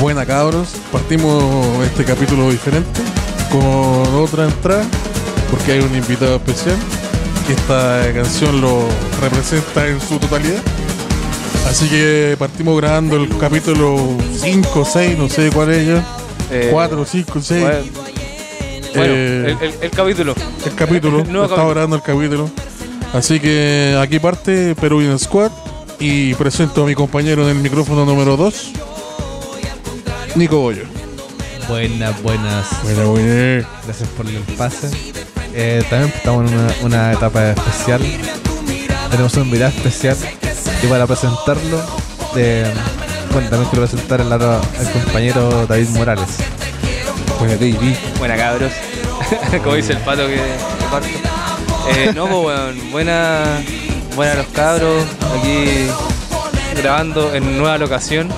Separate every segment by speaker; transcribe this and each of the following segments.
Speaker 1: Buena cabros, partimos este capítulo diferente con otra entrada porque hay un invitado especial. Esta canción lo representa en su totalidad. Así que partimos grabando el capítulo 5, 6, no sé cuál es ya.
Speaker 2: Eh,
Speaker 1: 4, 5, 6.
Speaker 2: Bueno,
Speaker 1: Eh,
Speaker 2: el, el- el capítulo.
Speaker 1: el capítulo. Estamos
Speaker 2: capítulo.
Speaker 1: grabando el capítulo. Así que aquí parte Peruvian Squad y presento a mi compañero en el micrófono número 2, Nico Bollo.
Speaker 3: Buenas, buenas.
Speaker 1: Buena, buena.
Speaker 3: Gracias por el pase. Eh, también estamos en una, una etapa especial. Tenemos un invitado especial. Y para presentarlo, bueno, también quiero presentar al, compañero David Morales.
Speaker 1: Buena, David.
Speaker 2: Buena cabros. Como dice el pato que, que parto. Eh, no, pues weón, buena, buena los cabros. Aquí grabando en nueva locación.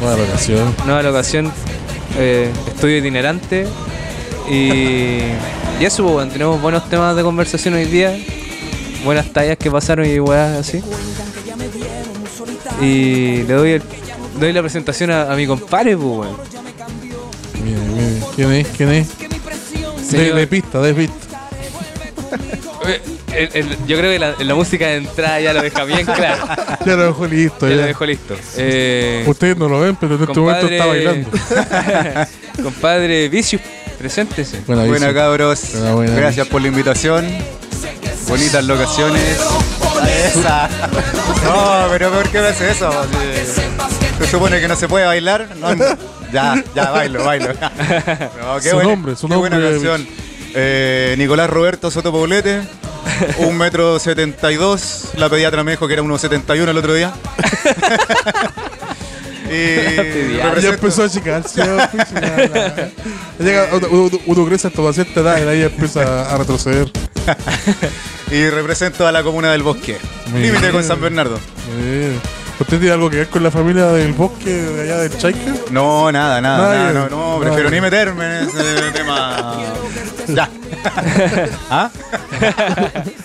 Speaker 1: Buena locación.
Speaker 2: Nueva locación. eh, estudio itinerante. Y, y eso, pues, weón, tenemos buenos temas de conversación hoy día. Buenas tallas que pasaron y weas así. Y le doy, el- doy la presentación a, a mi compadre, pues, weón.
Speaker 1: ¿Quién es? ¿Quién es? De, de pista, de pista.
Speaker 2: El- el- yo creo que la, la música de entrada ya lo deja bien claro.
Speaker 1: Ya lo dejo listo.
Speaker 2: Ya lo
Speaker 1: ya.
Speaker 2: dejo listo. Eh,
Speaker 1: Ustedes no lo ven, pero en este momento está bailando.
Speaker 2: compadre Vicious, preséntese.
Speaker 1: Buena,
Speaker 4: Buena cabros,
Speaker 1: Buena, buena.
Speaker 4: gracias por la invitación. Bonitas locaciones. Esa. No, pero ¿por qué me hace eso? Se supone que no se puede bailar. No, ya, ya, bailo, bailo. No,
Speaker 1: Su nombre, su
Speaker 4: qué buena
Speaker 1: nombre,
Speaker 4: canción. Eh, Nicolás Roberto Soto Poblete, un metro setenta y dos. La pediatra me dijo que era 1,71 el otro día. y.
Speaker 1: Ya empezó a achicarse. Llega, uno, uno- uno crece hasta cierta edad y ahí empieza a retroceder.
Speaker 4: y represento a la comuna del Bosque. Límite con San Bernardo.
Speaker 1: ¿Usted tiene algo que ver con la familia del bosque de allá del Chaica?
Speaker 4: No, nada, nada,
Speaker 1: Nada,
Speaker 4: no, no,
Speaker 1: Nada.
Speaker 4: prefiero ni meterme en ese tema. Ya. ¿Ah?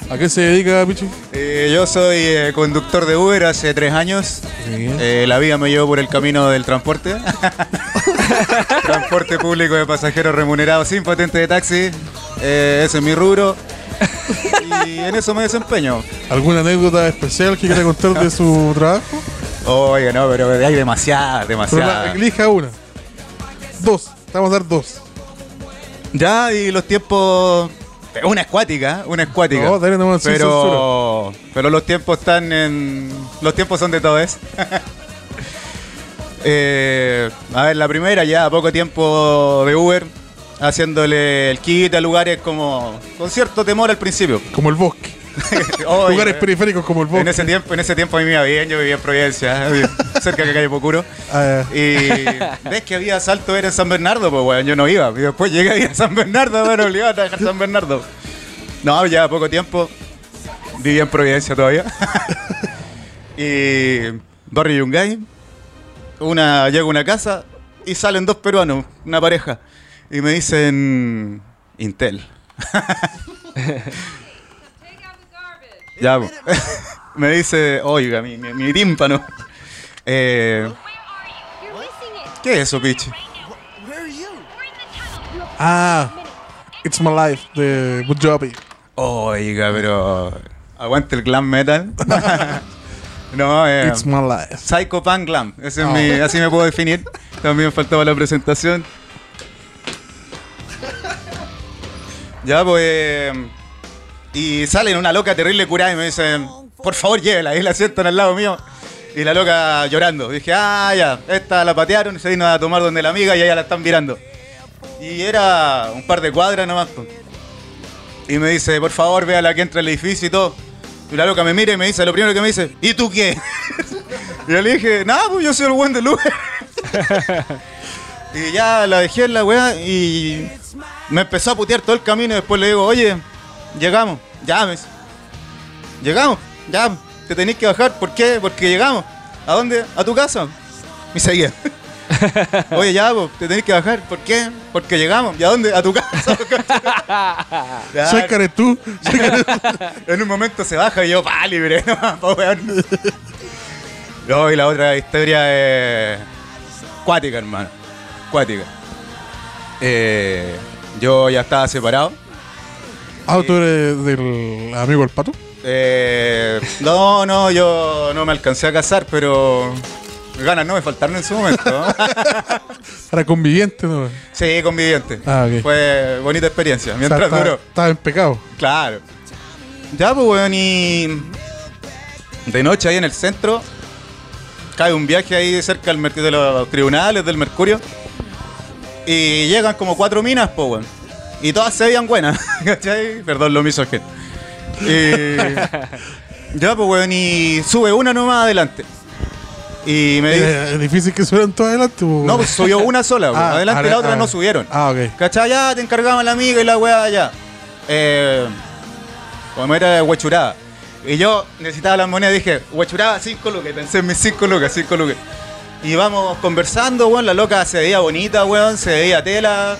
Speaker 1: ¿A qué se dedica, Pichi?
Speaker 4: Eh, yo soy eh, conductor de Uber hace tres años. Eh, la vida me llevó por el camino del transporte. transporte público de pasajeros remunerados sin patente de taxi. Ese es mi rubro. Y en eso me desempeño.
Speaker 1: ¿Alguna anécdota especial que quiera contar de su trabajo?
Speaker 4: Oye, no, pero hay demasiadas, demasiadas.
Speaker 1: elija una. Dos. Vamos a dar dos.
Speaker 4: Ya, y los tiempos. Una escuática, una escuática.
Speaker 1: No, dale sin
Speaker 4: pero, pero los tiempos están en. Los tiempos son de todo eso. Eh, a ver, la primera ya, poco tiempo de Uber, haciéndole el kit a lugares como. con cierto temor al principio.
Speaker 1: Como el bosque. Lugares
Speaker 4: eh,
Speaker 1: periféricos como el bosque.
Speaker 4: en ese tiempo, en ese tiempo a mí me iba bien, yo vivía en Providencia, cerca de calle Pocuro.
Speaker 1: Ah,
Speaker 4: Y ves que había asalto era en San Bernardo, pues bueno, yo no iba. Y después llegué ahí a San Bernardo, bueno, obligado a trabajar San Bernardo. No, ya poco tiempo. Vivía en Providencia todavía. y Barrio Yungay. Una, llego a una casa y salen dos peruanos, una pareja. Y me dicen Intel. Ya, me dice, oiga, mi, mi, mi tímpano. Eh, ¿Qué es eso, pichi?
Speaker 1: ah, It's My Life de Good Job.
Speaker 4: Oiga, pero. Aguante el glam metal. no, eh.
Speaker 1: It's My Life.
Speaker 4: Psycho Punk Glam. Ese es
Speaker 1: Oh.
Speaker 4: mi, así me puedo definir. También faltaba la presentación. Ya, pues. Y salen una loca terrible curada y me dicen, por favor, llévela. Y la sientan al lado mío. Y la loca llorando. Dije, ah, ya, esta la patearon se vino a tomar donde la amiga y ella la están mirando. Y era un par de cuadras nomás. Y me dice, por favor, véala que entra al edificio y todo. Y la loca me mira y me dice, lo primero que me dice, ¿y tú qué? y yo le dije, nada, pues yo soy el buen del Uber. y ya la dejé en la weá y me empezó a putear todo el camino y después le digo, oye, llegamos, ya, me dice. Llegamos, ya, te tenés que bajar, ¿por qué? Porque llegamos. ¿A dónde? ¿A tu casa? Y seguía. Oye, ya, pues, te tenés que bajar. ¿Por qué? Porque llegamos. ¿Y a dónde? A tu casa. Ya,
Speaker 1: Soy Caretú. Soy Caretú.
Speaker 4: en un momento se baja y yo, pa, libre, no, pa, weón. No, y la otra historia es. cuática, hermano. Cuática. Eh, yo ya estaba separado.
Speaker 1: Ah, tú eres del amigo del pato.
Speaker 4: Eh, no, no, yo no me alcancé a casar, pero ganas no me faltaron en su momento.
Speaker 1: Era conviviente, ¿no?
Speaker 4: sí, conviviente.
Speaker 1: Ah, ok.
Speaker 4: Fue bonita experiencia.
Speaker 1: O sea,
Speaker 4: Mientras duró.
Speaker 1: estaba en pecado.
Speaker 4: Claro. Ya, pues, weón, y. De noche ahí en el centro. Cae un viaje ahí cerca del de los tribunales del Mercurio. Y llegan como cuatro minas, pues, weón. Y todas se veían buenas, ¿cachai? Perdón, lo misógino. Y. ya, pues, weón, y sube una nomás adelante. Y me dice.
Speaker 1: Eh, Es difícil que subieran todos adelante. po.
Speaker 4: No, pues subió una sola, weón.
Speaker 1: Ah,
Speaker 4: adelante la otra
Speaker 1: ah.
Speaker 4: no subieron.
Speaker 1: Ah, ok.
Speaker 4: ¿Cachai? Ya te encargamos la amiga y la weá ya. Eh, como era huechurada. Y yo necesitaba las monedas, dije, huechurada, 5 lucas. Pensé en mis 5 lucas, 5 lucas. Y vamos conversando, weón. La loca se veía bonita, weón. Se veía tela.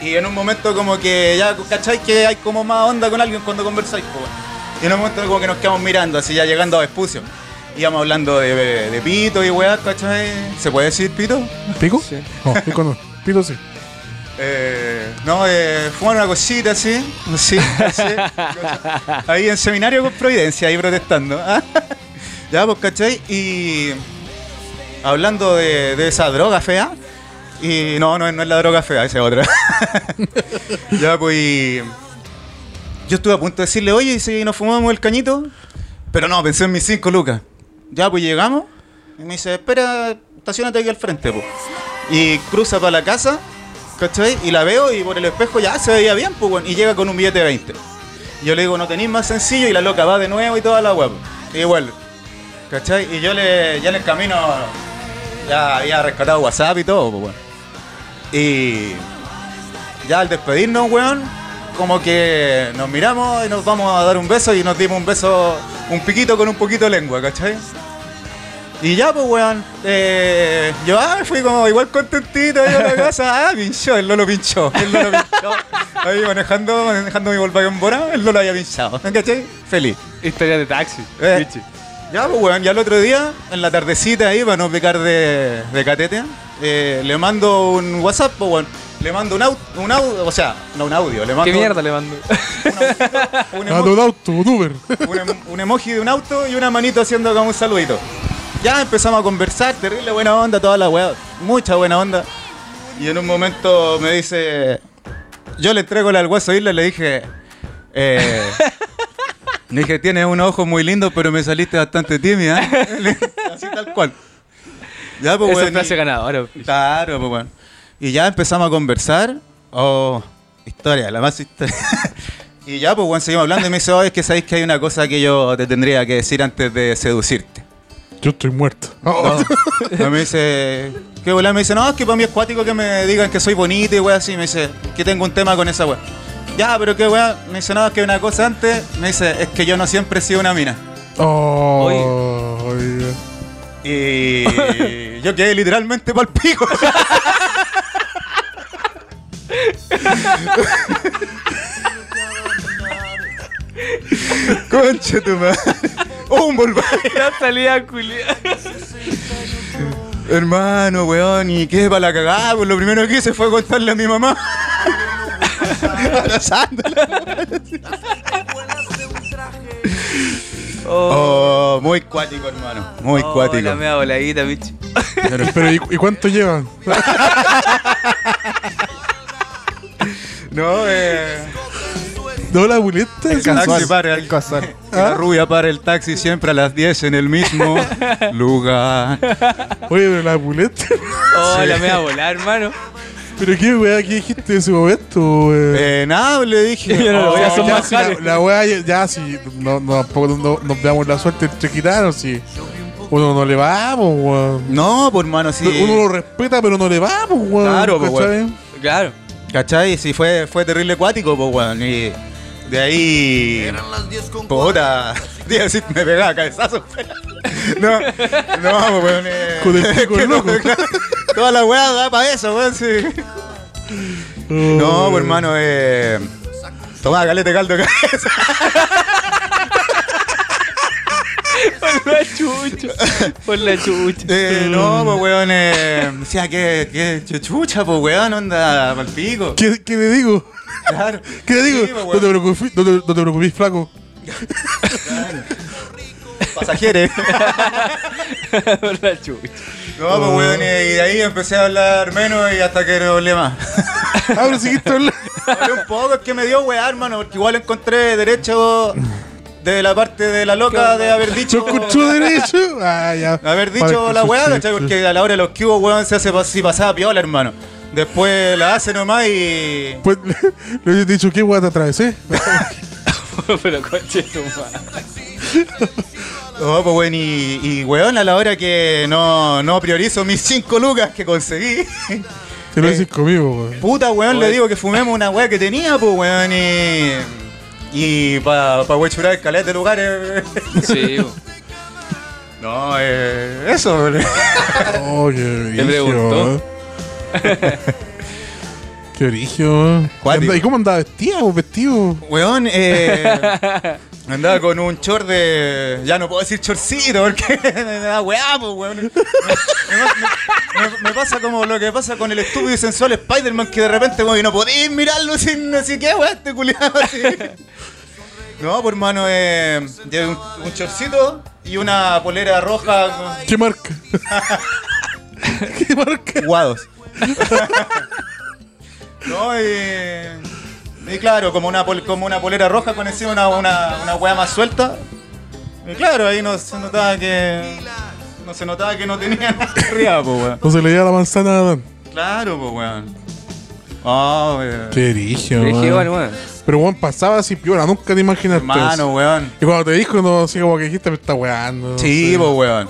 Speaker 4: Y en un momento como que ya, ¿cachai? Que hay como más onda con alguien cuando conversáis, po, weón. Y en un momento como que nos quedamos mirando, así ya llegando a Vespucio. Íbamos hablando de, de pito y weá, ¿cachai? ¿Se puede decir pito?
Speaker 1: ¿Pico?
Speaker 2: Sí.
Speaker 1: No, pico no. Pito sí.
Speaker 4: Eh, no, eh, fumar una cosita así, así, así. ahí en seminario con Providencia, ahí protestando. ya, pues, ¿cachai? Y hablando de, de esa droga fea, y no, no, no es la droga fea, esa es otra. ya, pues, yo estuve a punto de decirle, oye, ¿y si nos fumamos el cañito? Pero no, pensé en mis cinco lucas. Ya, pues llegamos, y me dice, espera, estacionate aquí al frente, pues. Y cruza para la casa, ¿cachai? Y la veo y por el espejo ya se veía bien, pues, y llega con un billete de 20. Y yo le digo, no tenéis más sencillo, y la loca va de nuevo y toda la pues. y vuelve. ¿Cachai? Y yo le, ya en el camino ya había rescatado WhatsApp y todo, pues, weón. Y ya al despedirnos, weón, como que nos miramos y nos vamos a dar un beso y nos dimos un beso, un piquito con un poquito de lengua, ¿cachai? Y ya, pues, weón, eh, yo ah, fui como igual contentito ahí a la casa, ah, pinchó, el Lolo pinchó, el Lolo pinchó. Ahí manejando, manejando mi Volkswagen Bora, el Lolo había pinchado, ¿cachai? Feliz.
Speaker 2: Historia de taxi.
Speaker 4: Eh. Ya, pues, weón, ya el otro día, en la tardecita ahí, para no pecar de, de catete, eh, le mando un WhatsApp, pues, weón. Le mando un audio, un audio, o sea, no un audio, le mando
Speaker 2: ¿Qué mierda le mando?
Speaker 4: un, emo-
Speaker 1: de un auto, un Uber.
Speaker 4: un em- un emoji de un auto y una manito haciendo como un saludito. Ya empezamos a conversar, terrible buena onda, toda la weá, mucha buena onda. Y en un momento me dice, yo le entrego la al hueso Isla y le dije, eh, le dije, tienes unos ojos muy lindos, pero me saliste bastante tímida. ¿eh?". Así tal cual. Ya, pues,
Speaker 2: Esa
Speaker 4: weón,
Speaker 2: frase
Speaker 4: y-
Speaker 2: ganadora.
Speaker 4: Claro, pues bueno. Y ya empezamos a conversar. Oh, historia, la más historia. y ya, pues bueno, seguimos hablando y me dice, oh, es que sabéis que hay una cosa que yo te tendría que decir antes de seducirte.
Speaker 1: Yo estoy muerto. Oh,
Speaker 4: No. me dice, ¿qué bola? Me dice, no, es que para mí es cuático que me digan que soy bonito y wea así. Me dice, que tengo un tema con esa wea. Ya, pero qué wea. Me dice, no, es que una cosa antes. Me dice, es que yo no siempre he sido una mina.
Speaker 1: Oh, oye.
Speaker 4: Y yo quedé literalmente pa'l pico. Concha tu madre. Oh, un Volkswagen.
Speaker 2: Ya salía culiada.
Speaker 4: Hermano, weón, y qué para la cagada, pues lo primero que hice fue contarle a mi mamá. Abrazándola.
Speaker 2: Oh,
Speaker 4: Oh, muy cuático, hermano. Muy
Speaker 2: oh,
Speaker 4: cuático.
Speaker 2: La mea voladita, bicho.
Speaker 1: Pero, ¿y, y cuánto llevan?
Speaker 4: No, eh.
Speaker 1: ¿No la buleta?
Speaker 4: El
Speaker 1: Sí.
Speaker 4: taxi para
Speaker 3: el casual.
Speaker 4: La rubia para el taxi siempre a las 10 en el mismo lugar.
Speaker 1: Oye, pero la buleta.
Speaker 2: Oh, la mea volar, hermano.
Speaker 1: ¿Pero qué weá? ¿Qué dijiste en ese momento, weón?
Speaker 4: Eh, nada, le dije.
Speaker 2: Yo no lo voy a hacer
Speaker 1: ya,
Speaker 2: más
Speaker 1: si la,
Speaker 2: jale.
Speaker 1: la weá ya, ya si no, no, tampoco no- nos veamos la suerte entre gitanos, si uno no le vamos, weón.
Speaker 4: No, por mano, sí.
Speaker 1: Uno lo respeta, pero no le vamos, weón.
Speaker 4: Claro, pues,
Speaker 1: ¿cachai?
Speaker 2: Claro.
Speaker 4: ¿Cachai? Sí, fue, fue terrible acuático, pues, weón. Y de ahí. Puta. Tío, sí, me pegaba cabezazo. No, no, pues, weón. eh,
Speaker 1: Con el pico
Speaker 4: que no,
Speaker 1: loco.
Speaker 4: Claro, Toda la weá da para eso, weón, sí. No, pues, hermano, eh. Tomá, calete caldo de cabeza.
Speaker 2: La chucha. Por la chucha.
Speaker 4: Eh, no, pues weón, eh, decía que, que chucha, pues weón, onda pa'l pico.
Speaker 1: ¿Qué, qué le digo?
Speaker 4: Claro.
Speaker 1: ¿Qué le digo?
Speaker 4: Sí, pues,
Speaker 1: no, te preocupes, no, te, no te preocupes, flaco.
Speaker 4: Pasajeros.
Speaker 2: Por la chucha.
Speaker 4: No, pues weón, y de ahí empecé a hablar menos y hasta que no hablé más.
Speaker 1: Ah, pero seguiste hablando.
Speaker 4: Hablé un poco, es que me dio weá, hermano, porque igual encontré derecho de la parte de la loca de haber
Speaker 1: ¿Yo
Speaker 4: dicho.
Speaker 1: escucho derecho? Ah, ya.
Speaker 4: Haber dicho la weá. ¿cachai? Porque a la hora de los cubos, weón, se hace si pasaba piola, hermano. Después la hace nomás y.
Speaker 1: Pues le, le he dicho, ¿qué weá te atravesé?
Speaker 2: Pero coche tu madre.
Speaker 4: Oh, pues weón, y, y weón, a la hora que no, no priorizo mis 5 lucas que conseguí.
Speaker 1: Te lo
Speaker 4: Eh.
Speaker 1: dices conmigo, weón.
Speaker 4: Puta, weón, le digo que fumemos una weá que tenía, pues weón, y. Y pa, pa wechurar el calete de lugares.
Speaker 2: Sí, po.
Speaker 4: No, eh, eso, weón.
Speaker 1: Oh, qué
Speaker 2: Te preguntó.
Speaker 1: Qué origen. ¿Y cómo andaba vestida o vestido?
Speaker 4: Weón, eh. Andaba con un short de. Ya no puedo decir chorcito porque me da weá, pues, weón. Me, me- me- me pasa como lo que pasa con el estúpido y sensual Spider-Man que de repente, weón, y no podéis mirarlo sin así que, weón, este culiado así. No, pues hermano, eh, un, un chorcito y una polera roja
Speaker 1: ¿Qué marca? ¿Qué marca?
Speaker 4: con guados. no, y. Y claro, como una, pol- como una polera roja con encima una, una, una weá más suelta. Y claro, ahí no se notaba que. No se notaba que no tenía nada arriba, pues weón.
Speaker 1: No se le dio la manzana a Adán.
Speaker 4: Claro, pues weón. Oh, weón.
Speaker 1: Qué
Speaker 2: Dije,
Speaker 1: weón.
Speaker 2: igual, weón.
Speaker 1: Pero weón, pasaba así piola, nunca te imaginaste
Speaker 4: Hermano,
Speaker 1: eso.
Speaker 4: weón.
Speaker 1: Y cuando te dijo, no, así como que dijiste, me está weando. no
Speaker 4: Sí,
Speaker 1: sé.
Speaker 4: pues weón.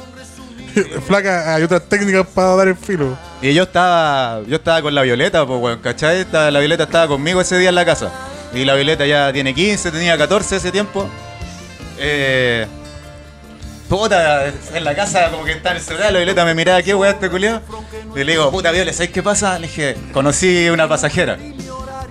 Speaker 1: Flaca, hay otras técnicas para dar el filo.
Speaker 4: Y yo estaba, yo estaba con la Violeta, pues weón, ¿cachai? La Violeta estaba conmigo ese día en la casa. Y la Violeta ya tiene 15, tenía 14 ese tiempo. Eh, puta, en la casa como que está en el celular, la Violeta me miraba, ¿qué weón este culiao? Y le digo, puta Violeta, ¿sabes qué pasa? Le dije, conocí una pasajera.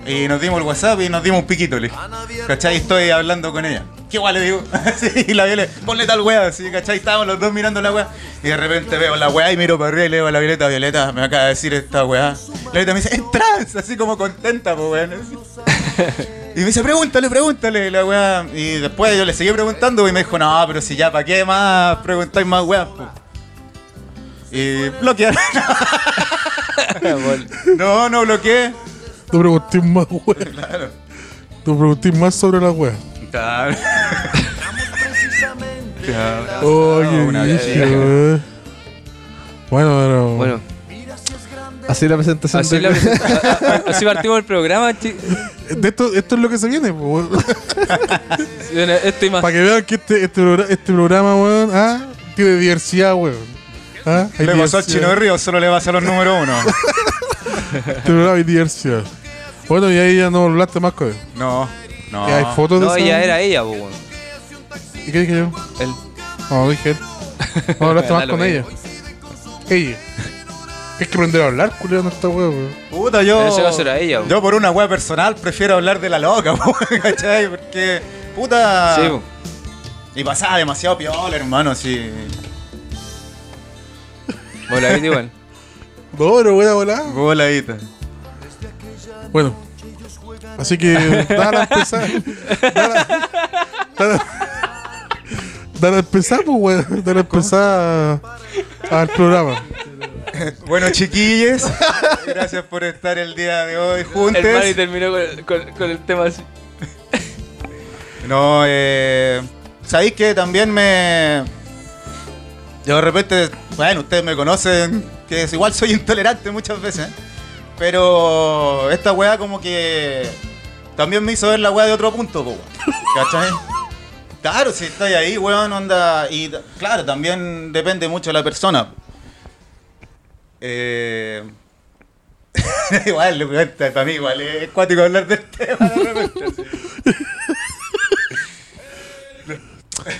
Speaker 4: Y nos dimos el WhatsApp y nos dimos un piquito, le dije. ¿Cachai? Estoy hablando con ella. ¿Qué guay le digo? Sí, y la Violeta, ponle tal weá, así, ¿cachai? Estábamos los dos mirando la weá. Y de repente veo la weá y miro para arriba y le digo a la Violeta, Violeta, me acaba de decir esta weá. La Violeta me dice, es trans, así como contenta, pues weón. Y me dice, pregúntale, pregúntale, la weá. Y después yo le seguí preguntando y me dijo, no, pero si ya, ¿para qué más preguntáis más weá? po?". Y bloquear. no, no bloqueé.
Speaker 1: No pregunté más, weón.
Speaker 4: Claro.
Speaker 1: No pregunté más sobre la wea.
Speaker 4: Claro.
Speaker 1: Oh, qué
Speaker 4: una vez.
Speaker 1: weón. Bueno, pero.
Speaker 2: Bueno,
Speaker 3: Así la presentación
Speaker 2: así,
Speaker 3: de-
Speaker 2: la presenta- así partimos el programa, chi-
Speaker 1: De esto, esto es lo que se viene, weón.
Speaker 2: Bueno, Esto y más.
Speaker 1: Para que vean que este, este, progra- este programa, weón, ah, tiene diversidad, weón. Ah, hay
Speaker 4: Le pasó al
Speaker 1: diversidad.
Speaker 4: chino de Río, solo le pasa a los número uno.
Speaker 1: Este programa hay diversidad. Bueno, y ahí ya no hablaste más con él.
Speaker 4: No, no.
Speaker 1: ¿Y hay fotos
Speaker 2: No,
Speaker 1: de esa?
Speaker 2: era ella, pues, weón.
Speaker 1: ¿Y qué dije yo?
Speaker 2: El-
Speaker 1: No, dije él. No hablaste más con ella.
Speaker 2: mismo.
Speaker 1: Ella. Es que aprender a hablar, culiado, no está weón, weón.
Speaker 4: Puta, yo.
Speaker 2: En ese caso era ella,
Speaker 4: Yo por una wea personal prefiero hablar de la loca, po, ¿cachai? Porque. Puta.
Speaker 2: Sí, po.
Speaker 4: Y pasaba demasiado piola, hermano, así.
Speaker 2: Voladito igual.
Speaker 1: No, pero voy a volar.
Speaker 4: Voladita.
Speaker 1: Bueno. Así que, dale a empezar. Dale, dale, dale a empezar, pues, weón. Dale a empezar al programa.
Speaker 4: Bueno, chiquillos, gracias por estar el día de hoy juntos.
Speaker 2: El Manny terminó con, con- con el tema así.
Speaker 4: No, eh. ¿Sabéis que también me. Yo de repente. Bueno, ustedes me conocen, que es igual soy intolerante muchas veces. Pero esta weá como que. También me hizo ver la weá de otro punto, po. ¿Cachai? Claro, si estáis ahí, weón, onda. Y claro, también depende mucho de la persona. Eh. igual, para mí igual es cuático hablar del tema.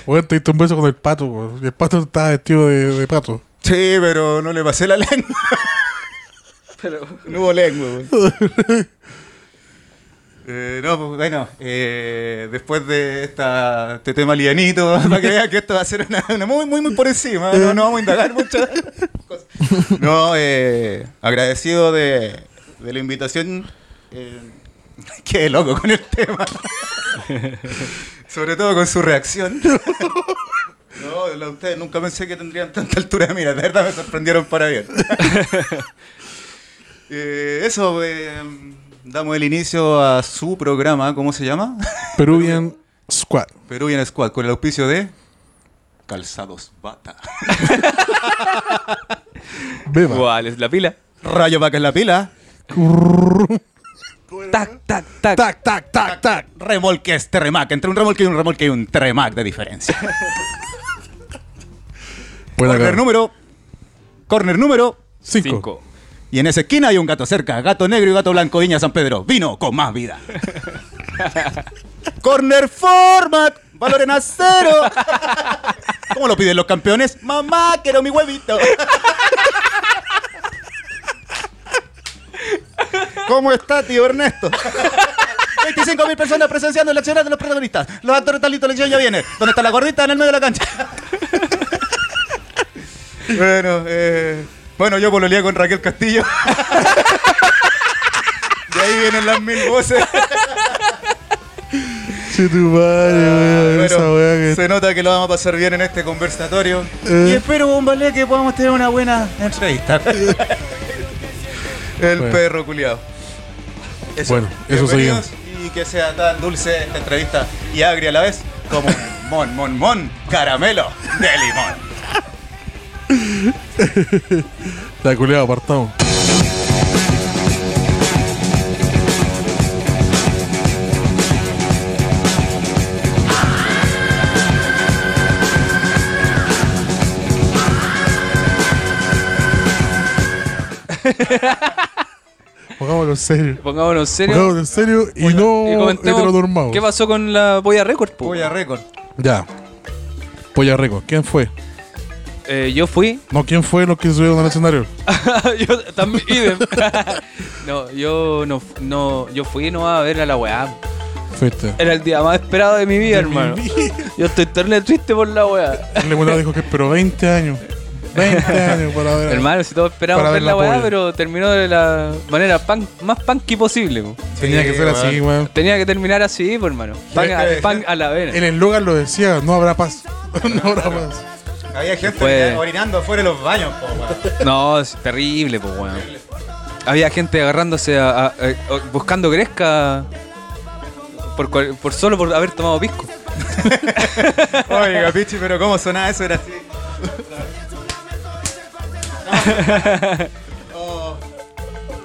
Speaker 1: Weón, te diste un beso con el pato, weón. El pato estaba vestido de, de pato.
Speaker 4: Sí, pero no le pasé la lengua.
Speaker 2: Pero.
Speaker 4: No hubo lengua, weón. Eh, no, pues, bueno, eh, después de esta, este tema lianito, para que vean que esto va a ser una, una muy, muy, muy por encima, no, no vamos a indagar muchas cosas. No, eh, agradecido de, de la invitación. Eh, qué loco con el tema. Sobre todo con su reacción. No, la- ustedes nunca pensé que tendrían tanta altura de mira, de verdad me sorprendieron para bien. Eh, eso, eh, damos el inicio a su programa, ¿cómo se llama?
Speaker 1: Peruvian Squad.
Speaker 4: Peruvian Squad, con el auspicio de Calzados Bata.
Speaker 2: ¿Cuál es la pila?
Speaker 4: Rayo Vaca es la pila.
Speaker 2: tac, tac, tac.
Speaker 1: Tac, tac, tac, tac.
Speaker 4: Remolque es tremac. Entre un remolque y un remolque hay un tremac de diferencia. Corner número. Corner número
Speaker 2: 5.
Speaker 4: Y en esa esquina hay un gato cerca. Gato negro y gato blanco. Viña San Pedro. Vino con más vida. Corner format. Valor en acero. ¿Cómo lo piden los campeones? Mamá, quiero mi huevito. ¿Cómo está, tío Ernesto? 25.000 personas presenciando el accionar de los protagonistas. Los actores listos, la acción ya viene. ¿Dónde está la gordita? En el medio de la cancha. bueno, eh, bueno, yo pololeé con Raquel Castillo. De ahí vienen las mil voces.
Speaker 1: Tu madre, Esa que.
Speaker 4: se nota que lo vamos a pasar bien en este conversatorio.
Speaker 1: Eh.
Speaker 4: Y espero, Bombalé, que podamos tener una buena entrevista. El
Speaker 1: Bueno.
Speaker 4: perro culiado.
Speaker 1: Bueno, eso
Speaker 4: Bienvenidos Y que sea tan dulce esta entrevista y agria a la vez como mon, mon, mon, caramelo de limón.
Speaker 1: La culiada apartado. Pongámoslo en serio.
Speaker 2: Pongámonos en serio.
Speaker 1: Pongámoslo en serio y no
Speaker 2: y comentemos
Speaker 1: heteronormados.
Speaker 2: ¿Qué pasó con la Polla Record? po?
Speaker 4: Voy a récord.
Speaker 1: Ya. Polla Record. ¿Quién fue?
Speaker 2: Eh, yo fui.
Speaker 1: No, ¿quién fue los que subieron al escenario?
Speaker 2: yo también. no, yo no, no. Yo fui no a ver a la weá.
Speaker 1: Fuiste.
Speaker 2: Era el día más esperado de mi vida,
Speaker 1: De
Speaker 2: hermano.
Speaker 1: mi vida.
Speaker 2: Yo estoy terrible triste por la weá.
Speaker 1: El lemonado dijo que esperó 20 años. 20 años para ver.
Speaker 2: Hermano, si todos esperamos
Speaker 1: Para
Speaker 2: ver
Speaker 1: ver
Speaker 2: la
Speaker 1: la
Speaker 2: weá, pero terminó de la manera pan- más punky posible. po.
Speaker 1: Tenía que ser así, weón.
Speaker 2: Tenía que terminar así, pues, hermano. Pan, a, la vena.
Speaker 1: El eslogan lo decía, no habrá paz. no habrá paz.
Speaker 4: Había gente orinando afuera de los baños, po, weón.
Speaker 2: No, es terrible, pues, weón. Había gente agarrándose a, a- a- buscando gresca por, cual- por solo por haber tomado pisco.
Speaker 4: Oiga, Pichi, pero ¿cómo sonaba eso? Era así. Oh,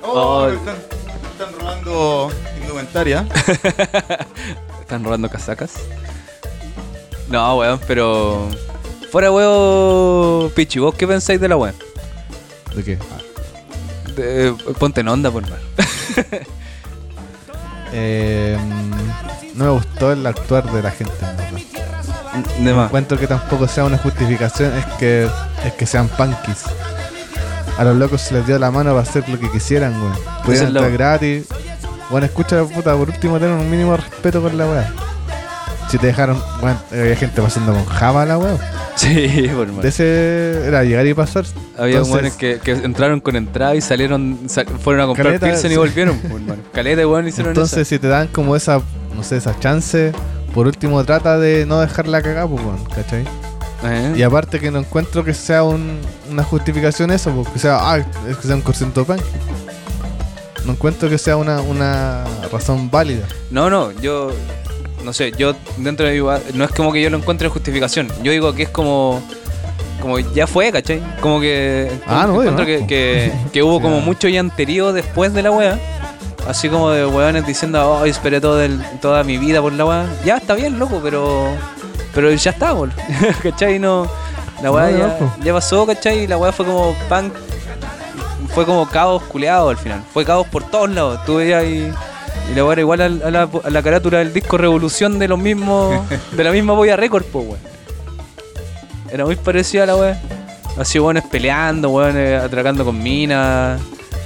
Speaker 4: oh,
Speaker 2: Oh.
Speaker 4: están, están robando indumentaria.
Speaker 2: Están robando casacas. No, weón, pero. Fuera, weón, Pichi, ¿vos qué pensáis de la weón?
Speaker 3: ¿De qué?
Speaker 2: De- ponte en onda, por mal.
Speaker 3: Eh, no me gustó el actuar de la gente, en.
Speaker 2: De más.
Speaker 3: Encuentro que tampoco sea una justificación, es que, es que sean punkis. A los locos se les dio la mano para hacer lo que quisieran, weón. Pudieran
Speaker 2: es la-
Speaker 3: entrar gratis. Bueno, escucha, puta, por último tener un mínimo respeto con la weá. Si te dejaron, weón, había gente pasando con Java la weá.
Speaker 2: Sí, por mal.
Speaker 3: De ese era llegar y pasar.
Speaker 2: Había
Speaker 3: Entonces,
Speaker 2: que, que entraron con entrada y salieron, sal- fueron a comprar
Speaker 3: Caleta,
Speaker 2: Pilsen y volvieron, pues, hermano. Caleta de weón hicieron
Speaker 3: Entonces, si te dan como esa, no sé, esa chance, por último trata de no dejarla cagar, pues, weón, ¿cachai?
Speaker 2: ¿Eh?
Speaker 3: Y aparte que no encuentro que sea un- una justificación eso, porque sea, ah, es que sea un concierto punk. No encuentro que sea una, una razón válida.
Speaker 2: No, no, yo. No sé, yo dentro de mi. No es como que yo lo encuentre justificación. Yo digo que es como. Como ya fue, ¿cachai? Como que.
Speaker 3: Ah, no,
Speaker 2: encuentro
Speaker 3: no.
Speaker 2: que, que, que hubo como
Speaker 3: Ya.
Speaker 2: mucho llanterío después de la wea. Así como de weones diciendo, oh, esperé todo el- toda mi vida por la wea. Ya está bien, loco, pero. Pero ya está, bol. ¿cachai? No. La wea
Speaker 3: No,
Speaker 2: ya, ya pasó, ¿cachai? Y la wea fue como punk. Fue como caos culeado al final. Fue caos por todos lados. Tú veías y. Y la wea era igual al- a, la, a la carátula del disco Revolución de los mismos. de la misma Boya Record, pues, weón. Era muy parecida a la wea. Así, weones peleando, weones atracando con minas.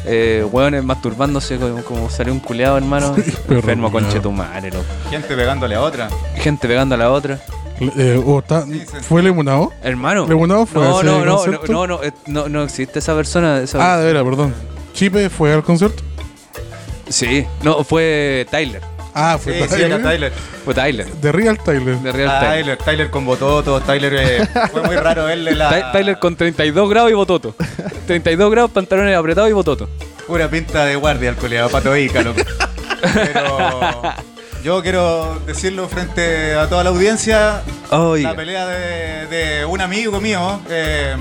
Speaker 2: eh, masturbándose como, como salió un culeado, hermano. Enfermo, conche tu madre, loco.
Speaker 4: Gente pegándole a otra.
Speaker 2: Gente pegando a la otra.
Speaker 1: Eh, oh,
Speaker 4: sí.
Speaker 1: ¿Fue Lemunado?
Speaker 2: Hermano.
Speaker 1: ¿Lemunado fue a
Speaker 2: no,
Speaker 1: ese
Speaker 2: no, no, no, no, no, eh, no, no existe esa persona. esa-
Speaker 1: Ah, de veras, perdón. ¿Chipe fue al concierto?
Speaker 2: Sí, no, fue Tyler.
Speaker 1: Ah,
Speaker 4: Sí,
Speaker 1: fue
Speaker 4: sí, era Tyler.
Speaker 2: Fue Tyler.
Speaker 1: De Real Tyler.
Speaker 2: De Real Tyler.
Speaker 4: Tyler, Tyler con bototos, Tyler eh, fue muy raro verle la
Speaker 2: Ty- Tyler con 32 grados y bototo. 32 grados, pantalones apretados y bototo.
Speaker 4: pura pinta de guardia al coleado, pato Ica, loco. Pero yo quiero decirlo frente a toda la audiencia,
Speaker 2: Oiga.
Speaker 4: la pelea de, de un amigo mío, eh,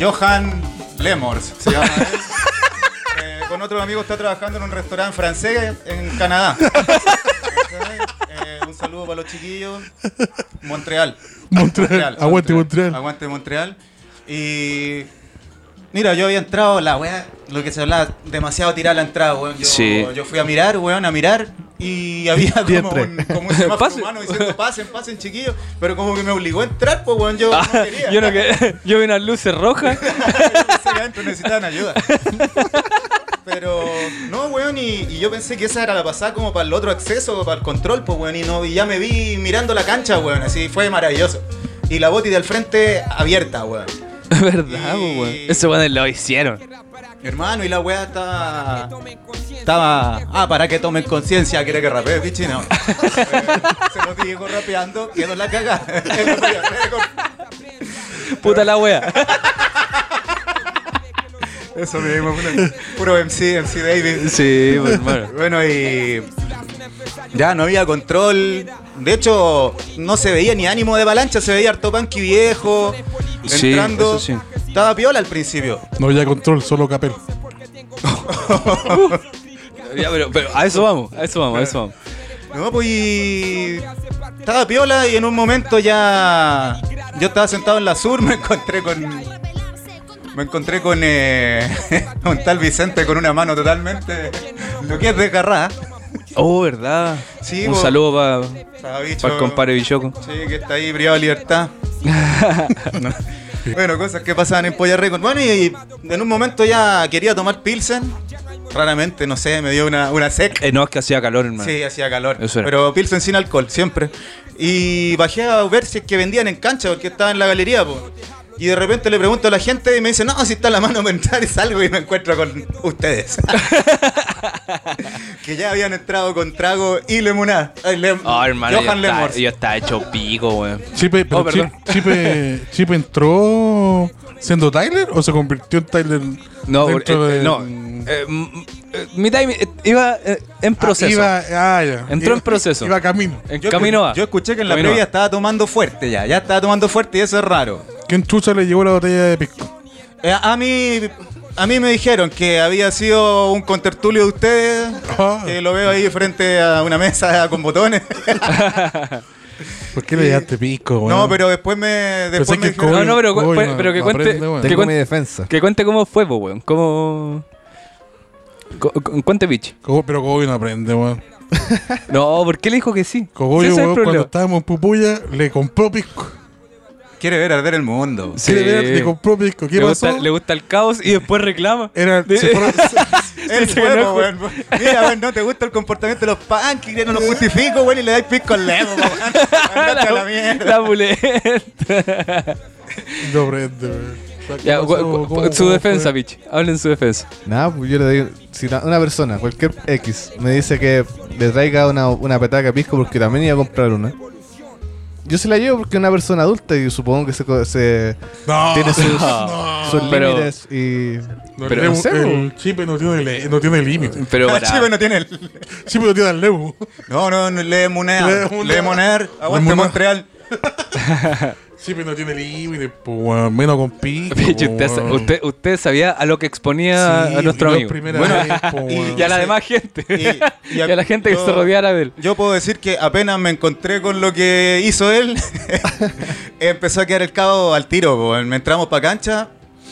Speaker 4: Johan Lemors, se llama él. Con otro amigo está trabajando en un restaurante francés en Canadá. Eh, un saludo para los chiquillos. Montreal.
Speaker 1: Montreal. Aguante Montreal.
Speaker 4: Aguante Montreal. Y. Mira, yo había entrado, la weá, lo que se hablaba, demasiado tirada la entrada, weón. Yo,
Speaker 2: Sí.
Speaker 4: yo fui a mirar, weón, a mirar y había como un, como un humano diciendo pasen, pasen, chiquillos. Pero como que me obligó a entrar, pues, weón, yo no quería.
Speaker 2: Ah, yo no que yo vi unas luces rojas.
Speaker 4: Sí, adentro necesitaban ayuda. Pero, no, weón, y, y yo pensé que esa era la pasada como para el otro acceso, para el control, pues, weón, y, no, y ya me vi mirando la cancha, weón, así fue maravilloso. Y la boti del frente abierta, weón.
Speaker 2: ¿Verdad,
Speaker 4: Y-
Speaker 2: weón? Ese weón lo hicieron.
Speaker 4: Hermano, y la weá estaba. Estaba. Ah, para que tomen conciencia, quiere que rapee, pichi, no. Se lo digo rapeando, quedó la cagada.
Speaker 2: Puta la wea.
Speaker 4: Eso mismo, puro- puro MC, MC David.
Speaker 2: Sí, pues, hermano.
Speaker 4: Bueno, y ya no había control. De hecho, no se veía ni ánimo de avalancha, se veía harto panqui viejo.
Speaker 2: Sí,
Speaker 4: Entrando.
Speaker 2: eso sí.
Speaker 4: Estaba piola al principio.
Speaker 1: No había control, solo capel.
Speaker 2: Ya, pero, pero a eso vamos, a eso vamos, a eso vamos.
Speaker 4: No, pues y estaba piola y en un momento ya yo estaba sentado en la sur, me encontré con me encontré con eh, un tal Vicente con una mano totalmente lo que es desgarrada.
Speaker 2: Oh, ¿verdad?
Speaker 4: Sí,
Speaker 2: Un saludo para
Speaker 4: bicho.
Speaker 2: el compadre Bichoco.
Speaker 4: Sí, que está ahí privado de libertad. No. Bueno, cosas que pasaban en Polla Record. Bueno, y, y en un momento ya quería tomar Pilsen. Raramente, no sé, me dio una, una sec.
Speaker 2: Eh, no, es que hacía calor, hermano.
Speaker 4: Sí, hacía calor. Pero Pilsen sin alcohol, siempre. Y bajé a ver si es que vendían en cancha, porque estaba en la galería, po. Y de repente le pregunto a la gente y me dice, no, si está la mano entrar y salgo y me encuentro con ustedes. que ya habían entrado con trago y limonada. Ay, lem-
Speaker 2: Oh, hermano, yo
Speaker 4: Johan
Speaker 2: estaba,
Speaker 4: Lemors.
Speaker 2: yo estaba hecho pico, weón.
Speaker 1: Chipe, pero
Speaker 2: Oh,
Speaker 1: Chipe, Chipe entró siendo Tyler o se convirtió en Tyler
Speaker 2: No,
Speaker 1: dentro
Speaker 2: eh,
Speaker 1: de-
Speaker 2: no. eh, mm, eh, mi time eh, iba eh, en proceso.
Speaker 1: Ah, iba, ah, ya.
Speaker 2: Entró
Speaker 1: Iba-
Speaker 2: en proceso.
Speaker 1: Iba camino.
Speaker 2: en
Speaker 4: Yo,
Speaker 2: camino a.
Speaker 4: yo escuché que en la
Speaker 2: Camino
Speaker 4: previa
Speaker 2: a.
Speaker 4: estaba tomando fuerte ya, ya estaba tomando fuerte y eso es raro.
Speaker 1: ¿Quién chucha le llevó la botella de pisco?
Speaker 4: Eh, a mí a mí me dijeron que había sido un contertulio de ustedes,
Speaker 1: Ah.
Speaker 4: que lo veo ahí frente a una mesa con botones.
Speaker 1: ¿Por qué le llevaste pisco, weón?
Speaker 4: No, pero después me después me
Speaker 1: que
Speaker 4: dijeron-
Speaker 2: No, no, pero, que
Speaker 1: no
Speaker 2: cuente.
Speaker 1: aprende,
Speaker 2: que,
Speaker 3: Tengo mi
Speaker 2: cuente
Speaker 3: defensa.
Speaker 2: que cuente cómo fue, weón. Cómo. Cuente, bitch.
Speaker 1: Pero Cogollo no aprende, weón.
Speaker 2: No, ¿por qué le dijo que sí?
Speaker 1: Cogollo,
Speaker 2: Sí, es
Speaker 1: cuando estábamos en Pupuya, le compró pisco.
Speaker 4: Quiere ver arder el mundo.
Speaker 2: Sí.
Speaker 1: Quiere ver, Le compró pisco. ¿Qué
Speaker 2: le,
Speaker 1: pasó?
Speaker 2: gusta, le gusta el caos y después reclama.
Speaker 1: Era, se fueron-
Speaker 4: po,
Speaker 2: es
Speaker 4: weón. Mira, weón, no te gusta el comportamiento de los punks, que no lo justifico, weón, y le dais pisco al weón. Andate a la mierda.
Speaker 2: La buleta.
Speaker 1: no aprende, weón.
Speaker 2: Ya,
Speaker 1: ¿Qué
Speaker 2: gu-
Speaker 1: pasó?
Speaker 2: gu-
Speaker 1: ¿Cómo-
Speaker 2: su
Speaker 1: cómo
Speaker 2: defensa,
Speaker 1: fue?
Speaker 2: bitch. Hablen su defensa.
Speaker 3: Nada, pues yo le digo, si una, una persona, cualquier X, me dice que le traiga una, una petaca pisco porque también iba a comprar una. Yo se la llevo porque es una persona adulta y supongo que se, co- se
Speaker 1: No,
Speaker 3: tiene sus,
Speaker 1: no.
Speaker 3: sus
Speaker 2: Pero-
Speaker 3: límites y...
Speaker 1: No,
Speaker 2: Pero-
Speaker 1: el,
Speaker 3: sé,
Speaker 1: el chipe no tiene, no tiene límite.
Speaker 2: Pero para.
Speaker 4: chivo, no tiene el...
Speaker 1: Chipe no tiene el lemo.
Speaker 4: No, no, no, le moneda.
Speaker 1: Le moneda.
Speaker 4: Le moneda. Aguante
Speaker 1: Le
Speaker 4: Montreal.
Speaker 1: Chipe no tiene límite, pues. Menos con.
Speaker 2: Bitch, usted, usted, usted sabía a lo que exponía
Speaker 1: Sí,
Speaker 2: a nuestro amigo.
Speaker 4: Bueno,
Speaker 1: vez, po,
Speaker 4: y-
Speaker 2: a la
Speaker 4: Sí.
Speaker 2: demás gente.
Speaker 4: Y-
Speaker 2: Y, a, la gente que
Speaker 4: yo-
Speaker 2: se rodeara de él.
Speaker 4: Yo puedo decir que apenas me encontré con lo que hizo él, empezó a quedar el cabo al tiro. po. Me entramos para cancha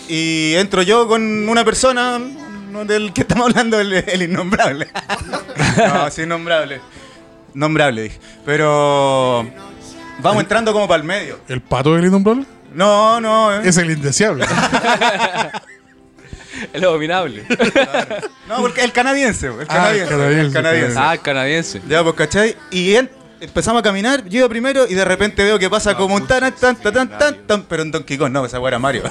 Speaker 4: y entro yo con una persona no, del que estamos hablando, el, el innombrable. no, sí, innombrable. Nombrable, dije. Pero vamos entrando como para el medio.
Speaker 1: ¿El pato del innombrable?
Speaker 4: No, no. eh.
Speaker 1: Es el indeseable.
Speaker 2: El abominable.
Speaker 4: No, porque el canadiense, el
Speaker 1: Ah, el
Speaker 4: canadiense.
Speaker 1: canadiense,
Speaker 4: el canadiense.
Speaker 2: ah, el canadiense.
Speaker 4: Ya, pues, ¿cachai? Y en- empezamos a caminar, yo iba primero y de repente veo que pasa como un tan, tan, tan, tan, tan, tan, pero en Donkey Kong, no, esa weá era Mario.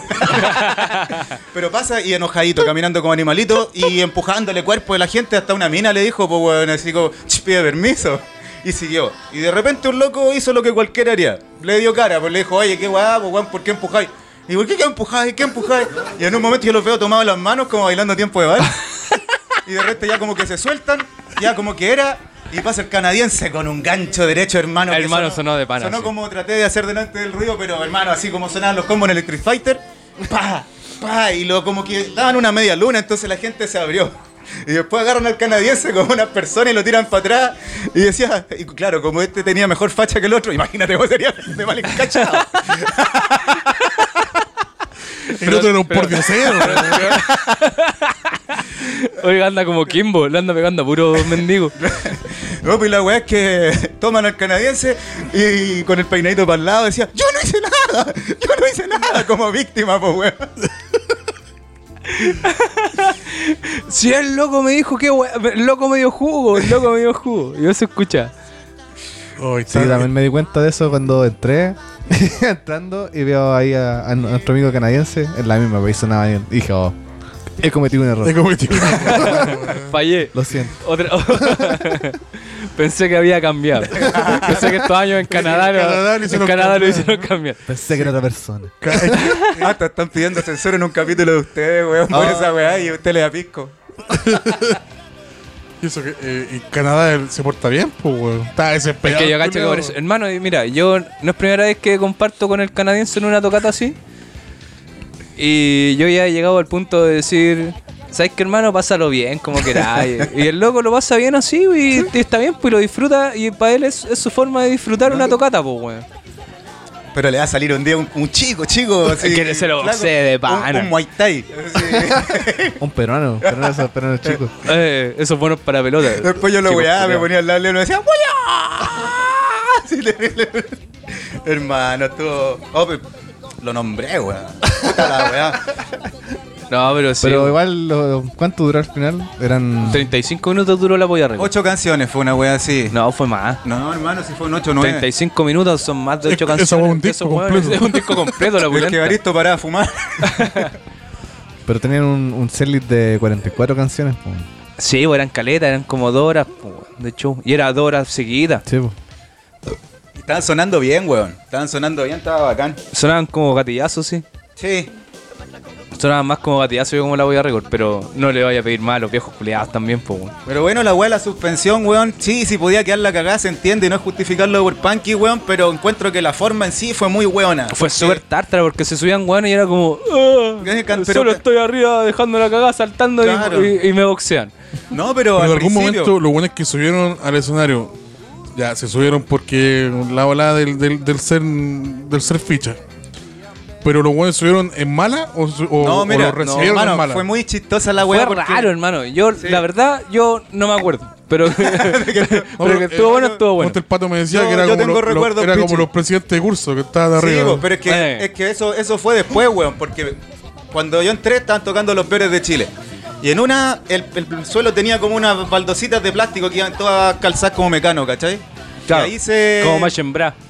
Speaker 4: pero pasa y enojadito, caminando como animalito y empujándole cuerpo de la gente hasta una mina le dijo, pues weón, así como, "Ch, pide permiso. Y siguió. Y de repente un loco hizo lo que cualquiera haría. Le dio cara, pues le dijo, oye, qué pues weón, ¿por qué empujáis? Y ¿por qué qué empujáis? ¿Qué empujáis? Y en un momento yo los veo tomados las manos como bailando tiempo de vals. Y de repente ya como que se sueltan, ya como que era, y pasa el canadiense con un gancho derecho, hermano.
Speaker 2: Hermano, sonó de pana,
Speaker 4: Sonó
Speaker 2: sí.
Speaker 4: como traté de hacer delante del ruido, pero hermano, así como sonaban los combos en Electric Fighter, pa, pa, y lo como que daban una media luna, entonces la gente se abrió. Y después agarran al canadiense como una persona y lo tiran para atrás. Y decía, y claro, como este tenía mejor facha que el otro, imagínate vos serías de mal encachado.
Speaker 1: El otro era un pordiosero.
Speaker 2: Oiga, anda como Kimbo, le anda pegando a puro mendigo.
Speaker 4: No, pues la weá es que toman al canadiense y, con el peinadito para el lado decía, yo no hice nada, yo no hice nada como víctima, pues weón.
Speaker 2: Si el loco me dijo que el loco me dio jugo, el loco me dio jugo. Y eso escucha.
Speaker 1: Ay,
Speaker 3: Sí, también me di cuenta de eso cuando entré, entrando y veo ahí a, a nuestro amigo canadiense en la misma, bien. Y dije, oh, he cometido un
Speaker 1: He
Speaker 3: error.
Speaker 1: cometido una-
Speaker 2: Fallé.
Speaker 3: Lo siento.
Speaker 2: Otra... Pensé que había cambiado. Pensé que estos años en Canadá,
Speaker 1: En
Speaker 2: lo-
Speaker 1: Canadá lo
Speaker 2: en
Speaker 1: hicieron
Speaker 2: Canadá lo
Speaker 1: cambiar.
Speaker 2: hicieron cambiar.
Speaker 3: Pensé que era otra persona.
Speaker 4: Hasta están pidiendo censura en un capítulo de ustedes, weón, por
Speaker 3: Ah.
Speaker 4: esa weá y usted le da pisco.
Speaker 1: Y eso que eh, y Canadá se porta bien, pues, weón. Está
Speaker 2: Es
Speaker 1: desesperado.
Speaker 2: que yo cacho que
Speaker 1: culiao.
Speaker 2: por eso. Hermano, y mira, yo no es primera vez que comparto con el canadiense en una tocata así. Y yo ya he llegado al punto de decir, ¿sabes qué, hermano? Pásalo bien, como queráis. y el loco lo pasa bien así, y, y está bien, pues lo disfruta. Y para él es, es su forma de disfrutar una tocata, pues, weón.
Speaker 4: Pero le va a salir un día un, un chico, chico. Así,
Speaker 2: Que se lo
Speaker 4: flaco,
Speaker 2: boxee de
Speaker 4: un-
Speaker 2: pana.
Speaker 4: Un, Muay Thai.
Speaker 3: Un peruano, peruano esos peruanos chicos.
Speaker 2: Eh, eso es bueno para pelota.
Speaker 4: Después yo lo weá, me ponía al lado y me decía, ¡Weá! Hermano, estuvo. Oh, pe- lo nombré, weá.
Speaker 2: No, pero sí.
Speaker 3: Pero igual, lo- ¿cuánto duró al final? Eran
Speaker 2: 35 minutos duró la polla arriba.
Speaker 4: Ocho canciones fue una weá así.
Speaker 2: No, fue más.
Speaker 4: No, hermano, si fue un 8 o 9.
Speaker 2: 35 minutos son más de
Speaker 1: Es
Speaker 2: 8
Speaker 1: que
Speaker 2: canciones.
Speaker 1: eso fue un disco completo.
Speaker 2: Es un disco completo, la
Speaker 4: El que
Speaker 2: pulenta.
Speaker 4: Baristo paraba a fumar.
Speaker 3: Pero tenían un, un setlist de 44 canciones. po.
Speaker 2: Sí, pues, eran caletas, eran como dos horas, pues, de hecho. Y era dos horas seguidas.
Speaker 3: Sí, po.
Speaker 4: Estaban sonando bien, weón. Estaban sonando bien, estaba bacán.
Speaker 2: Sonaban como gatillazos, sí.
Speaker 4: Sí.
Speaker 2: Sonaban más como gatillazos que como la voy a récord, pero no le vaya a pedir más a los viejos culiados también, pues, weón.
Speaker 4: Pero bueno, la weá de la suspensión, weón. Sí, si podía quedar la cagada, se entiende. Y no es justificarlo por Punky, weón. Pero encuentro que la forma en sí fue muy weona.
Speaker 2: Fue súper tártara porque se subían weones y era como. "Ah,
Speaker 4: pero
Speaker 2: solo estoy arriba dejando la cagada saltando y-
Speaker 4: Claro.
Speaker 2: y, y me boxean.
Speaker 4: No, pero, al
Speaker 1: en algún
Speaker 4: principio-
Speaker 1: momento, los buenos que subieron al escenario, ya se subieron porque la ola del, del, del ser del ser ficha. Pero los buenos subieron en mala o, o,
Speaker 4: No,
Speaker 1: o
Speaker 4: mira,
Speaker 1: recibieron
Speaker 4: no, hermano,
Speaker 1: en mala.
Speaker 4: fue muy chistosa la
Speaker 2: Fue
Speaker 4: weá. porque-
Speaker 2: raro, hermano. Yo,
Speaker 4: Sí.
Speaker 2: la verdad, yo no me acuerdo. Pero,
Speaker 1: No,
Speaker 2: pero que estuvo
Speaker 1: eh,
Speaker 2: bueno, estuvo bueno.
Speaker 1: El pato me decía
Speaker 4: Yo-
Speaker 1: que era, como,
Speaker 4: tengo
Speaker 1: lo- lo-
Speaker 4: recuerdos,
Speaker 1: era como los presidentes de curso que estaban
Speaker 4: Sí,
Speaker 1: arriba.
Speaker 4: pero es que,
Speaker 2: Eh.
Speaker 4: es que eso, eso fue después, weón, porque cuando yo entré estaban tocando los peores de Chile. Y en una, el, el suelo tenía como unas baldositas de plástico que iban todas calzadas como mecano, ¿cachai?
Speaker 2: Claro,
Speaker 4: y ahí se...
Speaker 2: Como.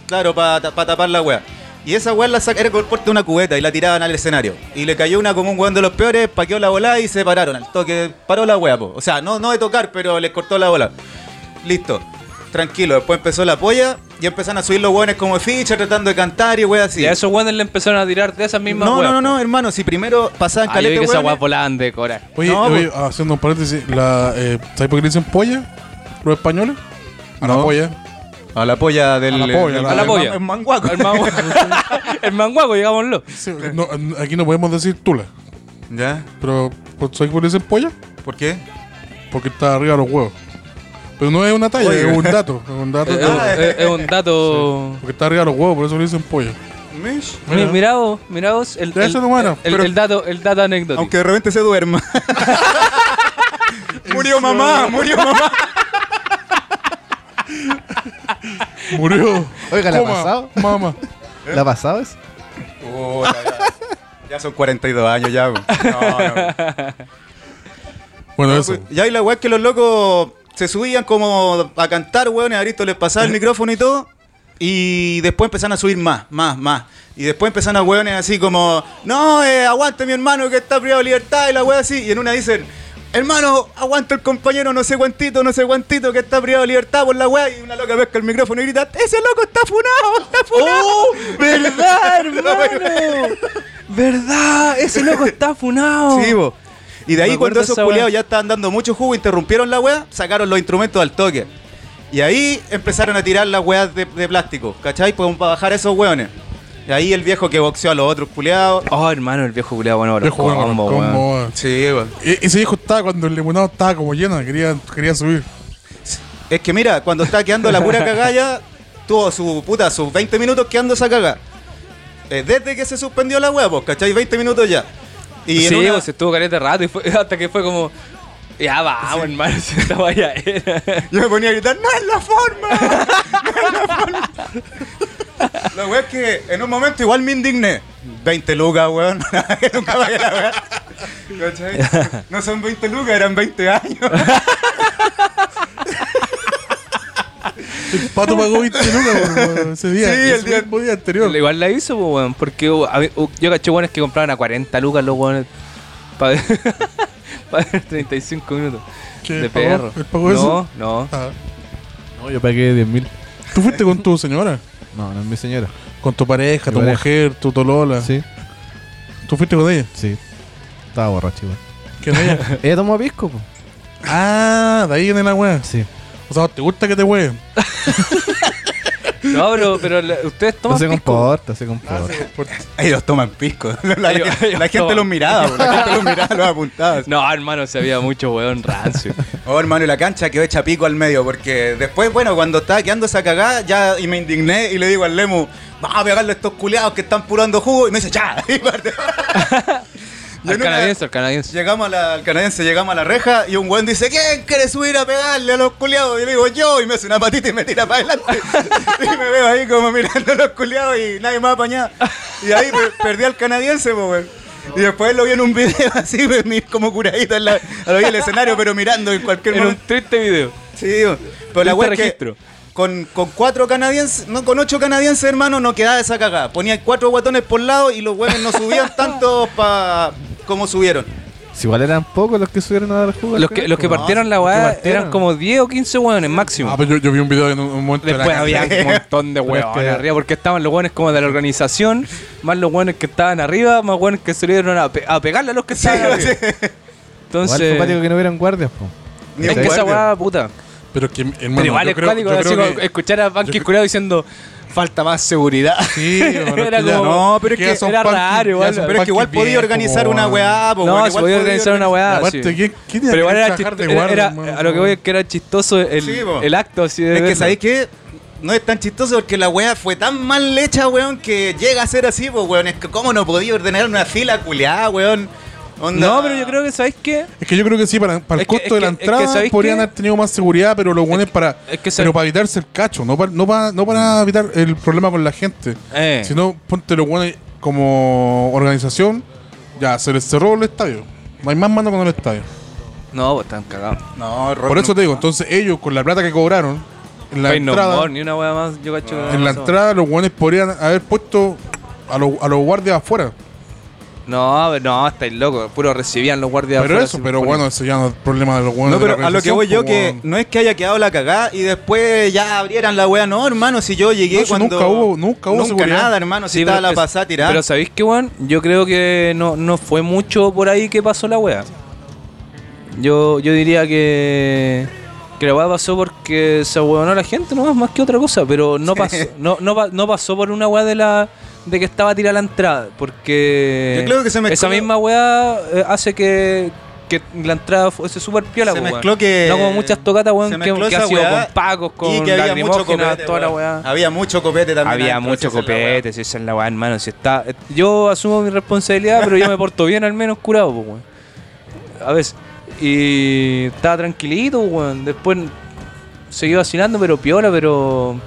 Speaker 4: Claro, para tapar la weá. Y esa weá la saca, era el porte de una cubeta y la tiraban al escenario. Y le cayó una como un weón de los peores, paqueó la bola y se pararon. Al toque, paró la weá, po. O sea, no, no de tocar, pero les cortó la bola. Listo. Tranquilo. Después empezó la polla y empezaron a subir los weones como ficha, tratando de cantar y weá así.
Speaker 2: Y a esos weones le empezaron a tirar de esas mismas
Speaker 4: no,
Speaker 2: weas,
Speaker 4: no, no, no, hermano. Si primero pasaban
Speaker 2: Ah, yo vi
Speaker 4: caleta
Speaker 2: que esas weas volaban de cora.
Speaker 1: Oye,
Speaker 4: No,
Speaker 1: oye, haciendo un paréntesis, la, eh, ¿sabes por qué le dicen polla? ¿Los españoles? A la
Speaker 4: No.
Speaker 1: polla.
Speaker 4: A la polla del.
Speaker 1: A la polla,
Speaker 4: del-
Speaker 2: A la polla.
Speaker 4: el manguaco.
Speaker 2: El manguaco, el manguaco, digámoslo.
Speaker 1: Sí, no, aquí no podemos decir tula.
Speaker 4: ¿Ya?
Speaker 1: Pero, ¿sabes por qué le dicen polla?
Speaker 4: ¿Por qué?
Speaker 1: Porque está arriba de los huevos. Pero no es una talla,
Speaker 4: Oye.
Speaker 1: es un dato. Es un dato.
Speaker 2: Es,
Speaker 1: que-
Speaker 4: Ah,
Speaker 2: es- es un dato.
Speaker 1: porque está arriba de los huevos, por eso le dicen polla.
Speaker 4: Mish.
Speaker 2: Mi- Mira vos, mira vos, el, el,
Speaker 1: eso no, bueno,
Speaker 2: el-
Speaker 1: pero-
Speaker 2: el dato, el dato anecdótico.
Speaker 4: Aunque de repente se duerma. murió mamá, murió mamá.
Speaker 1: Murió.
Speaker 3: Oiga, ¿le ha
Speaker 1: Coma,
Speaker 3: pasado?
Speaker 1: Mamá.
Speaker 3: ¿Le ha pasado eso?
Speaker 4: Ya son 42 años ya. No, no.
Speaker 1: Bueno,
Speaker 4: No,
Speaker 1: eso.
Speaker 4: pues, Ya hay la weá que los locos se subían como a cantar, weón, y a Aristo les pasaba el micrófono y todo. Y después empezaron a subir más, más, más. Y después empezaron a weones así como, no, eh, aguante mi hermano que está privado de libertad y la weá así. Y en una dicen, hermano, aguanta el compañero no sé cuantito, no sé cuantito que está privado de libertad por la weá. Y una loca pesca el micrófono y grita, ese loco está funado, está funado.
Speaker 2: ¡Oh! ¿Verdad, hermano? ¿Verdad? Ese loco está funado.
Speaker 4: Sí, bo. Y de ahí cuando esos culiados ya estaban dando mucho jugo, interrumpieron la weá, sacaron los instrumentos al toque. Y ahí empezaron a tirar las weas de, de plástico, ¿cachai? Pues para bajar esos weones. Y ahí el viejo que boxeó a los otros culiados.
Speaker 2: Oh, hermano, el viejo culiado bueno, los
Speaker 1: Viejo bueno,
Speaker 2: combos,
Speaker 1: con
Speaker 2: weón.
Speaker 1: combo, weón.
Speaker 4: Sí, weón.
Speaker 1: E- Ese viejo estaba cuando el limonado estaba como lleno, quería, quería subir.
Speaker 4: Es que mira, cuando estaba quedando la pura cagalla, tuvo su puta, sus 20 minutos quedando esa caga. Eh, desde que se suspendió la wea, pues, ¿cachai? 20 minutos ya. Y
Speaker 2: sí,
Speaker 4: una-
Speaker 2: pues estuvo careta rato y fue, hasta que fue como. Ya vamos, hermano, si esta vaya era.
Speaker 4: Yo me ponía a gritar, ¡No es la forma! ¡No es la forma! La weá es que en un momento igual me indigné. 20 lucas, weón. Nunca vaya la weá. No son 20 lucas, eran 20 años.
Speaker 1: El pato pagó 20 lucas weón, ese día.
Speaker 4: Sí, el día-
Speaker 1: día anterior.
Speaker 2: Igual la hizo, pues, weón, porque yo caché weones que compraban a 40 lucas los weones para ver 35 minutos
Speaker 1: ¿Qué,
Speaker 2: de perro.
Speaker 1: ¿Él pagó
Speaker 2: no,
Speaker 1: eso?
Speaker 2: no.
Speaker 1: Ah.
Speaker 3: No, yo pagué 10 mil.
Speaker 1: ¿Tú fuiste con tu señora?
Speaker 3: No, no es mi señora.
Speaker 1: Con tu pareja,
Speaker 3: Mi
Speaker 1: tu
Speaker 3: pareja.
Speaker 1: mujer, tu tolola.
Speaker 3: Sí,
Speaker 1: ¿Tú fuiste con ella?
Speaker 3: sí. Estaba borracho igual.
Speaker 1: ¿Quién es ella?
Speaker 3: Ella tomó pisco, po.
Speaker 1: ah, de ahí viene la weá.
Speaker 3: Sí.
Speaker 1: O sea, ¿te gusta que te hueven?
Speaker 2: No, pero, pero la- ustedes
Speaker 3: No
Speaker 2: toman
Speaker 3: se
Speaker 2: pisco.
Speaker 3: comporta, se comporta.
Speaker 4: Ellos toman pisco. La,
Speaker 2: Ellos-
Speaker 4: la
Speaker 2: ellos
Speaker 4: gente
Speaker 2: toman.
Speaker 4: los miraba, weón. La gente los miraba, los apuntaba.
Speaker 2: No, hermano, se había mucho weón rancio.
Speaker 4: Oh, hermano, y la cancha quedó hecha pico al medio, porque después, bueno, cuando estaba quedando esa cagada, ya y me indigné y le digo al Lemu, vamos a pegarle a estos culiados que están purando jugo, y me dice, ya, y parte.
Speaker 2: Al
Speaker 4: una-
Speaker 2: canadiense, al canadiense.
Speaker 4: Llegamos a la, al canadiense, llegamos a la reja y un buen dice, ¿quién quiere subir a pegarle a los culiados? Y le digo, yo, y me hace una patita y me tira para adelante. y me veo ahí como mirando a los culiados y nadie más apañado. Y ahí per- perdí al canadiense, pues. Y después lo vi en un video así, como curadito en, la, lo vi en el escenario, pero mirando en cualquier
Speaker 2: En un
Speaker 4: momento.
Speaker 2: triste video.
Speaker 4: Sí, digo, pero la
Speaker 2: Triste
Speaker 4: weá es que
Speaker 2: registro.
Speaker 4: Con, con cuatro canadienses, no, con ocho canadienses, hermano, no quedaba esa cagada. Ponía cuatro guatones por lado y los huevos no subían tanto pa, como subieron.
Speaker 3: Si igual eran pocos los que subieron a dar jugo.
Speaker 2: Los que, los que partieron la weá
Speaker 3: partieron.
Speaker 2: eran como 10 o 15 weones máximo.
Speaker 1: Ah, pero yo, yo vi un video en un, un momento de la
Speaker 2: Después
Speaker 1: cancha.
Speaker 2: había un montón de
Speaker 3: es
Speaker 2: hueones
Speaker 3: que-
Speaker 2: arriba, porque estaban los hueones como de la organización, más los hueones que estaban arriba, más hueones que se dieron a, pe- a pegarle a los que estaban arriba.
Speaker 3: Igual fue
Speaker 2: Entonces,
Speaker 3: que no hubieran guardias, po.
Speaker 4: Ni
Speaker 2: es que esa
Speaker 4: guardia.
Speaker 2: hueá, puta.
Speaker 1: Pero es que, hermano,
Speaker 2: Pero igual
Speaker 1: yo
Speaker 2: es
Speaker 1: creo,
Speaker 2: cuático
Speaker 1: yo
Speaker 2: así
Speaker 1: creo
Speaker 2: como
Speaker 1: que...
Speaker 2: escuchar a Banqui
Speaker 1: yo-
Speaker 2: Curado diciendo falta más seguridad.
Speaker 1: Sí,
Speaker 2: Era
Speaker 1: que ya-
Speaker 2: como-
Speaker 4: No, pero es que
Speaker 2: era
Speaker 1: punky-
Speaker 2: raro igual,
Speaker 4: Pero es que igual podía organizar una weá, po,
Speaker 2: no,
Speaker 4: weón,
Speaker 2: se
Speaker 4: igual
Speaker 2: podía organizar una weá.
Speaker 1: Aparte,
Speaker 2: sí.
Speaker 1: ¿quién, quién
Speaker 2: Pero igual era,
Speaker 1: trabajar de
Speaker 2: chisto-
Speaker 1: guardia,
Speaker 2: era-
Speaker 1: hermano?
Speaker 2: a lo que voy es que era chistoso el,
Speaker 4: Sí, po.
Speaker 2: el acto así de
Speaker 4: Es que,
Speaker 2: verlo.
Speaker 4: ¿sabéis qué? No es tan chistoso porque la weá fue tan mal hecha, weón, que llega a ser así, pues, weón. Es que, ¿cómo no podía ordenar una fila culiada, weón? Onda-
Speaker 2: No, pero yo creo que, ¿sabéis qué?
Speaker 1: Es que yo creo que sí, para, para el
Speaker 2: que-
Speaker 1: costo de la
Speaker 2: que- es que,
Speaker 1: entrada
Speaker 2: ¿sabéis
Speaker 1: podrían
Speaker 2: qué?
Speaker 1: haber tenido más seguridad, pero lo bueno es para,
Speaker 2: es que
Speaker 1: pero para evitarse el cacho, no para, no para, no para evitar el problema con la gente.
Speaker 2: Eh.
Speaker 1: Sino, ponte lo bueno como organización, ya se les cerró el estadio. No hay más mano con el estadio.
Speaker 2: No, pues están cagados.
Speaker 4: No,
Speaker 1: Por eso
Speaker 4: no-
Speaker 1: te digo, entonces ellos con la plata que cobraron, en la
Speaker 2: Pay no
Speaker 1: entrada,
Speaker 2: more, ni una weá más, yo cacho.
Speaker 1: en
Speaker 2: no
Speaker 1: la entrada los buenos podrían haber puesto a, los a los guardias afuera.
Speaker 2: No, no, estáis locos. Puro recibían los guardias.
Speaker 1: Pero eso, pero bueno, ese ya no es problema de los buenos.
Speaker 4: No,
Speaker 1: de la
Speaker 4: pero a lo que voy yo que no es que haya quedado la cagada y después ya abrieran la weá, no, hermano, si yo llegué
Speaker 1: No,
Speaker 4: cuando...
Speaker 1: nunca hubo- nunca hubo seguridad.
Speaker 4: nada, hermano, si
Speaker 2: Sí,
Speaker 4: estaba
Speaker 2: pero
Speaker 4: la pasada tirada.
Speaker 2: Pero ¿sabéis qué, weón? Yo creo que no, no fue mucho por ahí que pasó la weá. Yo, yo diría que. Que la weá pasó porque se huevonó la gente, no más que otra cosa. Pero no pasó, no, no, no pasó por una weá de la. De que estaba tirada la entrada. Porque.
Speaker 4: Yo creo que se mezcló-
Speaker 2: Esa misma weá eh, hace que. que la entrada fuese súper piola,
Speaker 4: Se
Speaker 2: po, weón.
Speaker 4: mezcló que-
Speaker 2: No como muchas tocatas,
Speaker 4: se
Speaker 2: weón, que,
Speaker 4: mezcló
Speaker 2: que
Speaker 4: esa
Speaker 2: ha sido
Speaker 4: weá
Speaker 2: con pacos, con lacrimógenas,
Speaker 4: copete,
Speaker 2: toda la
Speaker 4: weón.
Speaker 2: weá.
Speaker 4: Había mucho copete también.
Speaker 2: Había
Speaker 4: adentro,
Speaker 2: mucho
Speaker 4: esa es la weá.
Speaker 2: copete, si esa es la weá, hermano. Si está, yo asumo mi responsabilidad, pero yo me porto bien al menos curado, pues, weón. A veces. Y estaba tranquilito, weón. Después seguí vacilando, pero piola, pero.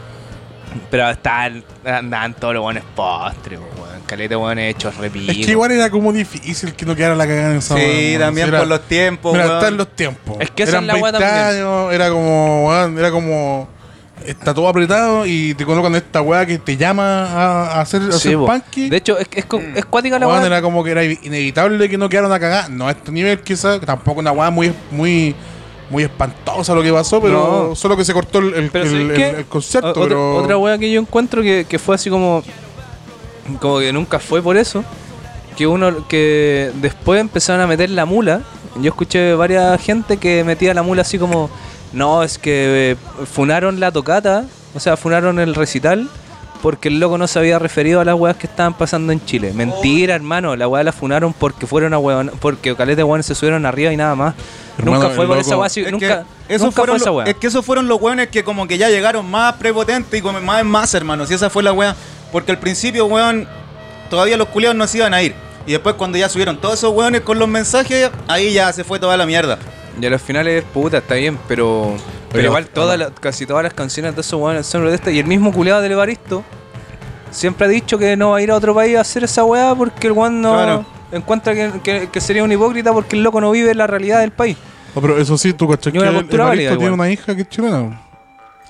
Speaker 2: Pero estaban, andaban todos los buenos postres, weón. caleta, weón, hechos repico.
Speaker 1: Es que igual era como difícil que no quedara la cagada en esa
Speaker 4: Sí,
Speaker 1: weá,
Speaker 4: también
Speaker 1: Era-
Speaker 4: por los tiempos,
Speaker 1: Mira,
Speaker 4: weón.
Speaker 1: están los tiempos.
Speaker 2: Es que esa
Speaker 1: Eran
Speaker 2: es la weá
Speaker 1: 20
Speaker 2: también.
Speaker 1: años, era como, weón, era como. Está todo apretado y te colocan esta weá que te llama a, a hacer, a
Speaker 2: Sí,
Speaker 1: hacer
Speaker 2: po.
Speaker 1: punky.
Speaker 2: De hecho, es, es, co- es cuática la
Speaker 1: Weón,
Speaker 2: weá.
Speaker 1: era como que era inevitable que no quedara una cagada. No a este nivel, quizás, tampoco una weá muy, muy, muy espantosa lo que pasó, pero
Speaker 2: No.
Speaker 1: solo que se cortó el, el,
Speaker 2: Pero
Speaker 1: el-
Speaker 2: ¿sabes
Speaker 1: el-
Speaker 2: qué?
Speaker 1: el concepto.
Speaker 2: O- otra,
Speaker 1: pero...
Speaker 2: otra wea que yo encuentro que, que fue así como. Como que nunca fue por eso. Que uno. Que después empezaron a meter la mula. Yo escuché varias gente que metía la mula así como. No, es que eh, funaron la tocata. O sea, funaron el recital. Porque el loco no se había referido a las weas que estaban pasando en Chile. Mentira, hermano. La wea la funaron porque fueron a weón. Porque caleta de weones se subieron arriba y nada más.
Speaker 1: Hermano,
Speaker 2: nunca fue por esa wea.
Speaker 4: Es
Speaker 2: nunca
Speaker 4: que esos
Speaker 2: nunca fue
Speaker 4: fueron
Speaker 2: esa
Speaker 4: lo-
Speaker 2: wea.
Speaker 4: Es que esos fueron los weones que como que ya llegaron más prepotentes y como más en más, hermanos. Y esa fue la wea. Porque al principio, weón, todavía los culiados no se iban a ir. Y después cuando ya subieron todos esos weones con los mensajes, ahí ya se fue toda la mierda.
Speaker 2: Y a los finales, puta, está bien, pero. Pero igual todas las- casi todas las canciones de esos weones son de esta. Y el mismo culiado del Evaristo siempre ha dicho que no va a ir a otro país a hacer esa weá porque el weón no
Speaker 4: Claro.
Speaker 2: encuentra que, que- que sería un hipócrita porque el loco no vive la realidad del país.
Speaker 1: No, pero eso sí, tú cachas que el Evaristo
Speaker 2: válida
Speaker 1: tiene
Speaker 2: igual.
Speaker 1: una hija que es chilena.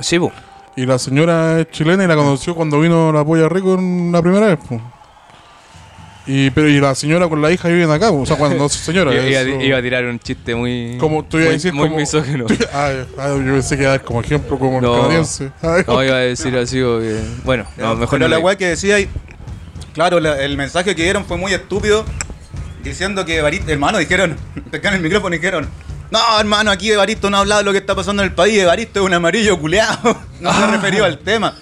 Speaker 2: Sí, po.
Speaker 1: Y la señora es chilena y la conoció cuando vino la polla rico la primera vez. po. Y, pero, y la señora con la hija viven acá, o sea, cuando no es señora.
Speaker 2: Iba, iba-
Speaker 1: eso-
Speaker 2: iba a tirar un chiste muy.
Speaker 1: como tú ibas a
Speaker 2: muy-
Speaker 1: decir
Speaker 2: muy
Speaker 1: como,
Speaker 2: misógino.
Speaker 1: tú- ah, ah, yo pensé que iba a dar como ejemplo como el
Speaker 2: No.
Speaker 1: canadiense. Ah,
Speaker 2: No, iba a decir así, que- Bueno, no, mejor
Speaker 4: Pero
Speaker 2: no.
Speaker 4: la weá que decía ahí, claro, la- el mensaje que dieron fue muy estúpido, diciendo que Evaristo, hermano, dijeron, pescaron el micrófono y dijeron, no, hermano, aquí Evaristo no ha hablado de lo que está pasando en el país, Evaristo es un amarillo culeado, no se ha referido al tema,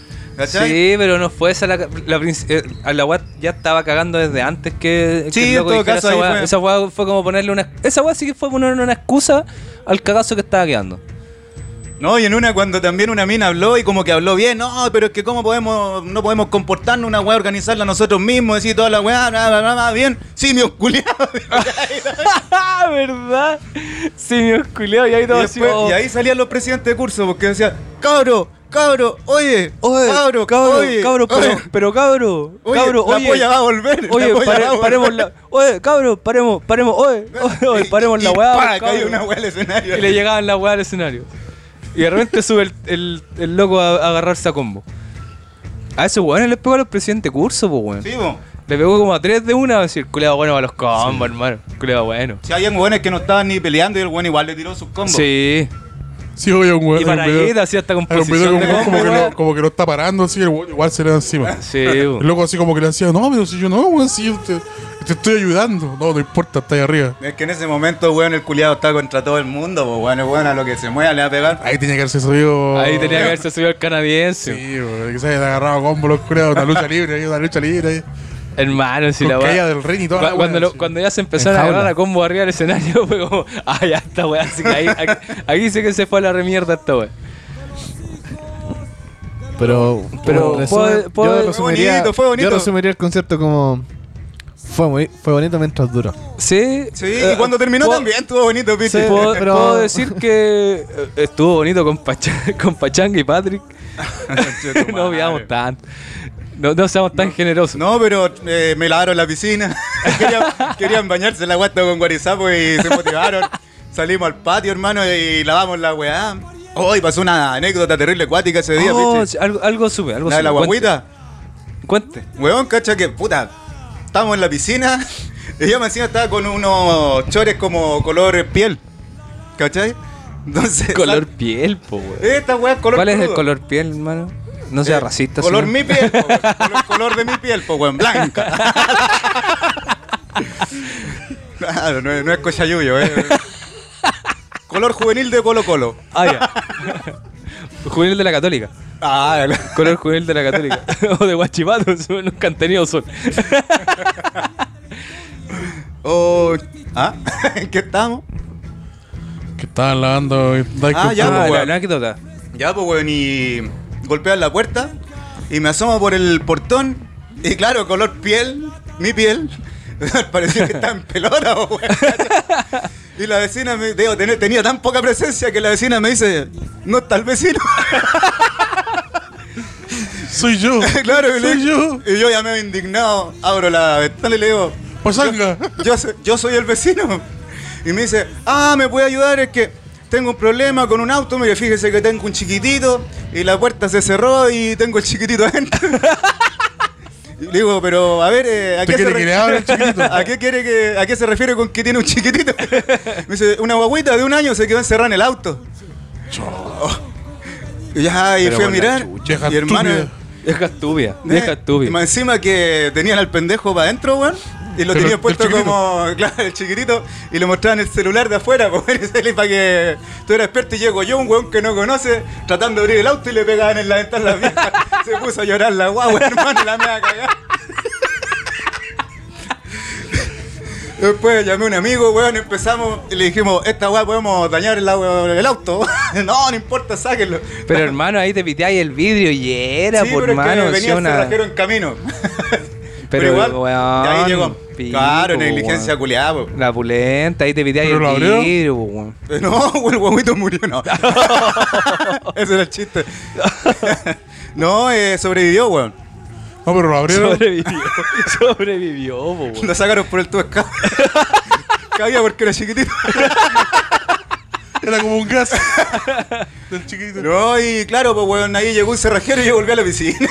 Speaker 4: ¿cachai?
Speaker 2: Sí, pero no fue esa la, la eh, la weá ya estaba cagando desde antes que, que
Speaker 4: Sí,
Speaker 2: el
Speaker 4: en todo caso,
Speaker 2: esa weá.
Speaker 4: fue.
Speaker 2: Esa weá fue como ponerle una esa weá sí que fue ponerle una excusa al cagazo que estaba quedando.
Speaker 4: No, y en una cuando también una mina habló y como que habló bien, no, pero es que cómo podemos, no podemos comportarnos una weá, organizarla nosotros mismos, decir toda la weá, bla, bla, bla, bla, bien, simios culiados.
Speaker 2: ¿verdad? Sí, mi culiao y ahí
Speaker 4: y,
Speaker 2: todo así.
Speaker 4: después-
Speaker 2: oh.
Speaker 4: y ahí salían los presidentes de curso porque decían, cabro, cabro, oye,
Speaker 2: Oye,
Speaker 4: cabro,
Speaker 2: cabro,
Speaker 4: oye,
Speaker 2: cabro, pero,
Speaker 4: oye".
Speaker 2: pero cabro,
Speaker 4: Oye,
Speaker 2: cabro,
Speaker 4: la
Speaker 2: oye,
Speaker 4: polla va a volver.
Speaker 2: oye,
Speaker 4: la
Speaker 2: pare-
Speaker 4: va a volver.
Speaker 2: paremos la, oye, cabro, paremos, paremos, oye, oye, oye, paremos
Speaker 4: Y-
Speaker 2: la weá,
Speaker 4: cayó una weá al escenario.
Speaker 2: y le llegaban la weá al escenario. Y de repente sube el, el, el loco a, a agarrarse a combo. A esos weones les pegó a los presidentes de curso, pues weón.
Speaker 4: Sí, po.
Speaker 2: Le pegó como a tres de una, a decir, culeado bueno para los combos, hermano. Culeado bueno.
Speaker 4: Si habían weones que no estaban ni peleando y el weón igual le tiró sus combos.
Speaker 2: Sí.
Speaker 1: Sí, oye, un weón.
Speaker 2: Y para ahí así hasta de
Speaker 1: como, como que lo, como que lo está parando así, el weón igual se le da encima.
Speaker 2: Sí,
Speaker 1: El loco así como que le decía, no, pero si yo no, weón, si yo te, te estoy ayudando. No, no importa, está ahí arriba.
Speaker 4: Es que en ese momento, weón, el culiado está contra todo el mundo, pues weón, weón a lo que se mueva le va a pegar.
Speaker 1: Ahí tenía que haberse subido.
Speaker 2: Ahí tenía que haberse subido el canadiense.
Speaker 1: Sí, weón, que se hayan agarrado combo los culiados, una lucha libre, ahí, una lucha libre ahí.
Speaker 2: Hermano, si
Speaker 1: Con
Speaker 2: la
Speaker 1: caída del ring y toda la
Speaker 2: Cuando,
Speaker 1: weá,
Speaker 2: lo-
Speaker 1: sí.
Speaker 2: cuando ya se empezaron a agarrar a combo arriba del escenario, fue como, ah, ya está weá. Así que ahí, aquí, aquí sí que se fue a la remierda esta weá.
Speaker 3: Pero,
Speaker 2: Pero
Speaker 3: como
Speaker 2: puedo-
Speaker 3: resumen,
Speaker 2: puedo-
Speaker 3: yo resumiría,
Speaker 4: bonito, fue bonito.
Speaker 3: Yo resumiría el concepto como fue muy, fue bonito mientras duró.
Speaker 2: Sí.
Speaker 4: Sí,
Speaker 2: eh,
Speaker 4: y cuando terminó
Speaker 2: puedo-
Speaker 4: también estuvo bonito, piche.
Speaker 3: Sí.
Speaker 2: Puedo,
Speaker 3: pero-
Speaker 2: puedo decir que eh, estuvo bonito con, Pacha- con Pachanga y Patrick. no veamos tanto. No, no seamos tan generosos.
Speaker 4: No, pero eh, me lavaron la piscina. querían, querían bañarse en la guata con guarizapo y se motivaron. Salimos al patio, hermano, y lavamos la weá. Hoy pasó una anécdota terrible acuática ese día,
Speaker 2: Oh, algo, algo sube, algo
Speaker 4: La de
Speaker 2: sube.
Speaker 4: la guaguita.
Speaker 2: Cuente.
Speaker 4: Weón, cacha que, puta, estábamos en la piscina y yo me encima estaba con unos chores como color piel. ¿Cachai? Entonces.
Speaker 2: Color
Speaker 4: sal-
Speaker 2: piel, po, weón.
Speaker 4: Esta weá es color
Speaker 2: ¿Cuál es el color piel, hermano? No sea
Speaker 4: Eh,
Speaker 2: racista.
Speaker 4: Color
Speaker 2: señor.
Speaker 4: mi piel, po, color, color de mi piel, po, weón, blanca. claro, no es, no es cochayuyo, eh. Color juvenil de Colo Colo.
Speaker 2: Ah, ya. juvenil de la Católica.
Speaker 4: Ah, el-
Speaker 2: Color juvenil de la Católica. o de Guachipato, nunca han tenido sol.
Speaker 4: oh, ¿Ah? ¿En qué estamos?
Speaker 1: Que estaban lavando.
Speaker 4: Ah, ya, pues,
Speaker 2: la
Speaker 4: weón.
Speaker 2: anécdota.
Speaker 4: Ya, pues, weón, y golpean la puerta y me asomo por el portón y claro, color piel, mi piel, parecía que estaba en pelota. Y la vecina me digo, tenía, tenía tan poca presencia que la vecina me dice, no está el vecino.
Speaker 1: Soy yo.
Speaker 4: claro, y le-
Speaker 1: soy yo.
Speaker 4: Y yo ya me he indignado, abro la ventana y le digo,
Speaker 1: Pasanga.
Speaker 4: yo, so- yo soy el vecino. Y me dice, ah, ¿me puede ayudar? Es que tengo un problema con un auto. Mire, fíjese que tengo un chiquitito y la puerta se cerró y tengo el chiquitito adentro. Y le digo, pero a ver, eh, ¿a,
Speaker 1: ¿Te
Speaker 4: qué se
Speaker 1: quiere que le hable?
Speaker 4: ¿a qué quiere que, a qué se refiere con que tiene un chiquitito? Me dice, una guaguita de un año se quedó encerrada en el auto. Oh. Y ya, y
Speaker 2: Pero
Speaker 4: fui a mirar. Y hermano,
Speaker 1: estúpida.
Speaker 2: Vieja estúpida.
Speaker 4: eh,
Speaker 2: Vieja
Speaker 4: y
Speaker 2: estúpida.
Speaker 4: más encima que tenían al pendejo para adentro, weón. Y lo tenían puesto como, claro, el chiquitito. Y le mostraban el celular de afuera, pues, para que tú eras experto. Y llego yo, un weón que no conoce, tratando de abrir el auto y le pegaban en la ventana a la vieja. Se puso a llorar la guagua, hermano, y la me va a cagar. Después llamé a un amigo, weón, empezamos y le dijimos, esta weá podemos dañar el, au- el auto. no, no importa, sáquenlo.
Speaker 2: Pero hermano, ahí te piteáis el vidrio y era,
Speaker 4: sí,
Speaker 2: por
Speaker 4: pero es
Speaker 2: hermano.
Speaker 4: que venía el
Speaker 2: una-
Speaker 4: en camino.
Speaker 2: Pero,
Speaker 4: igual,
Speaker 2: weón,
Speaker 4: y ahí llegó.
Speaker 2: pico,
Speaker 4: claro, negligencia culiada.
Speaker 2: La pulenta, ahí te
Speaker 1: ¿Pero
Speaker 2: el
Speaker 1: lo abrió?
Speaker 2: vidrio, po, weón.
Speaker 4: No, el huevito murió, no. Ese era el chiste. no, eh, sobrevivió, weón.
Speaker 1: No, pero lo abrieron.
Speaker 2: Sobrevivió. Sobrevivió, po, weón.
Speaker 4: Lo sacaron por el tubo de escape. Cabía porque era chiquitito.
Speaker 1: Era como un gas. Del chiquitito.
Speaker 4: No, y claro, pues weón, ahí llegó un cerrajero y yo volví a la piscina.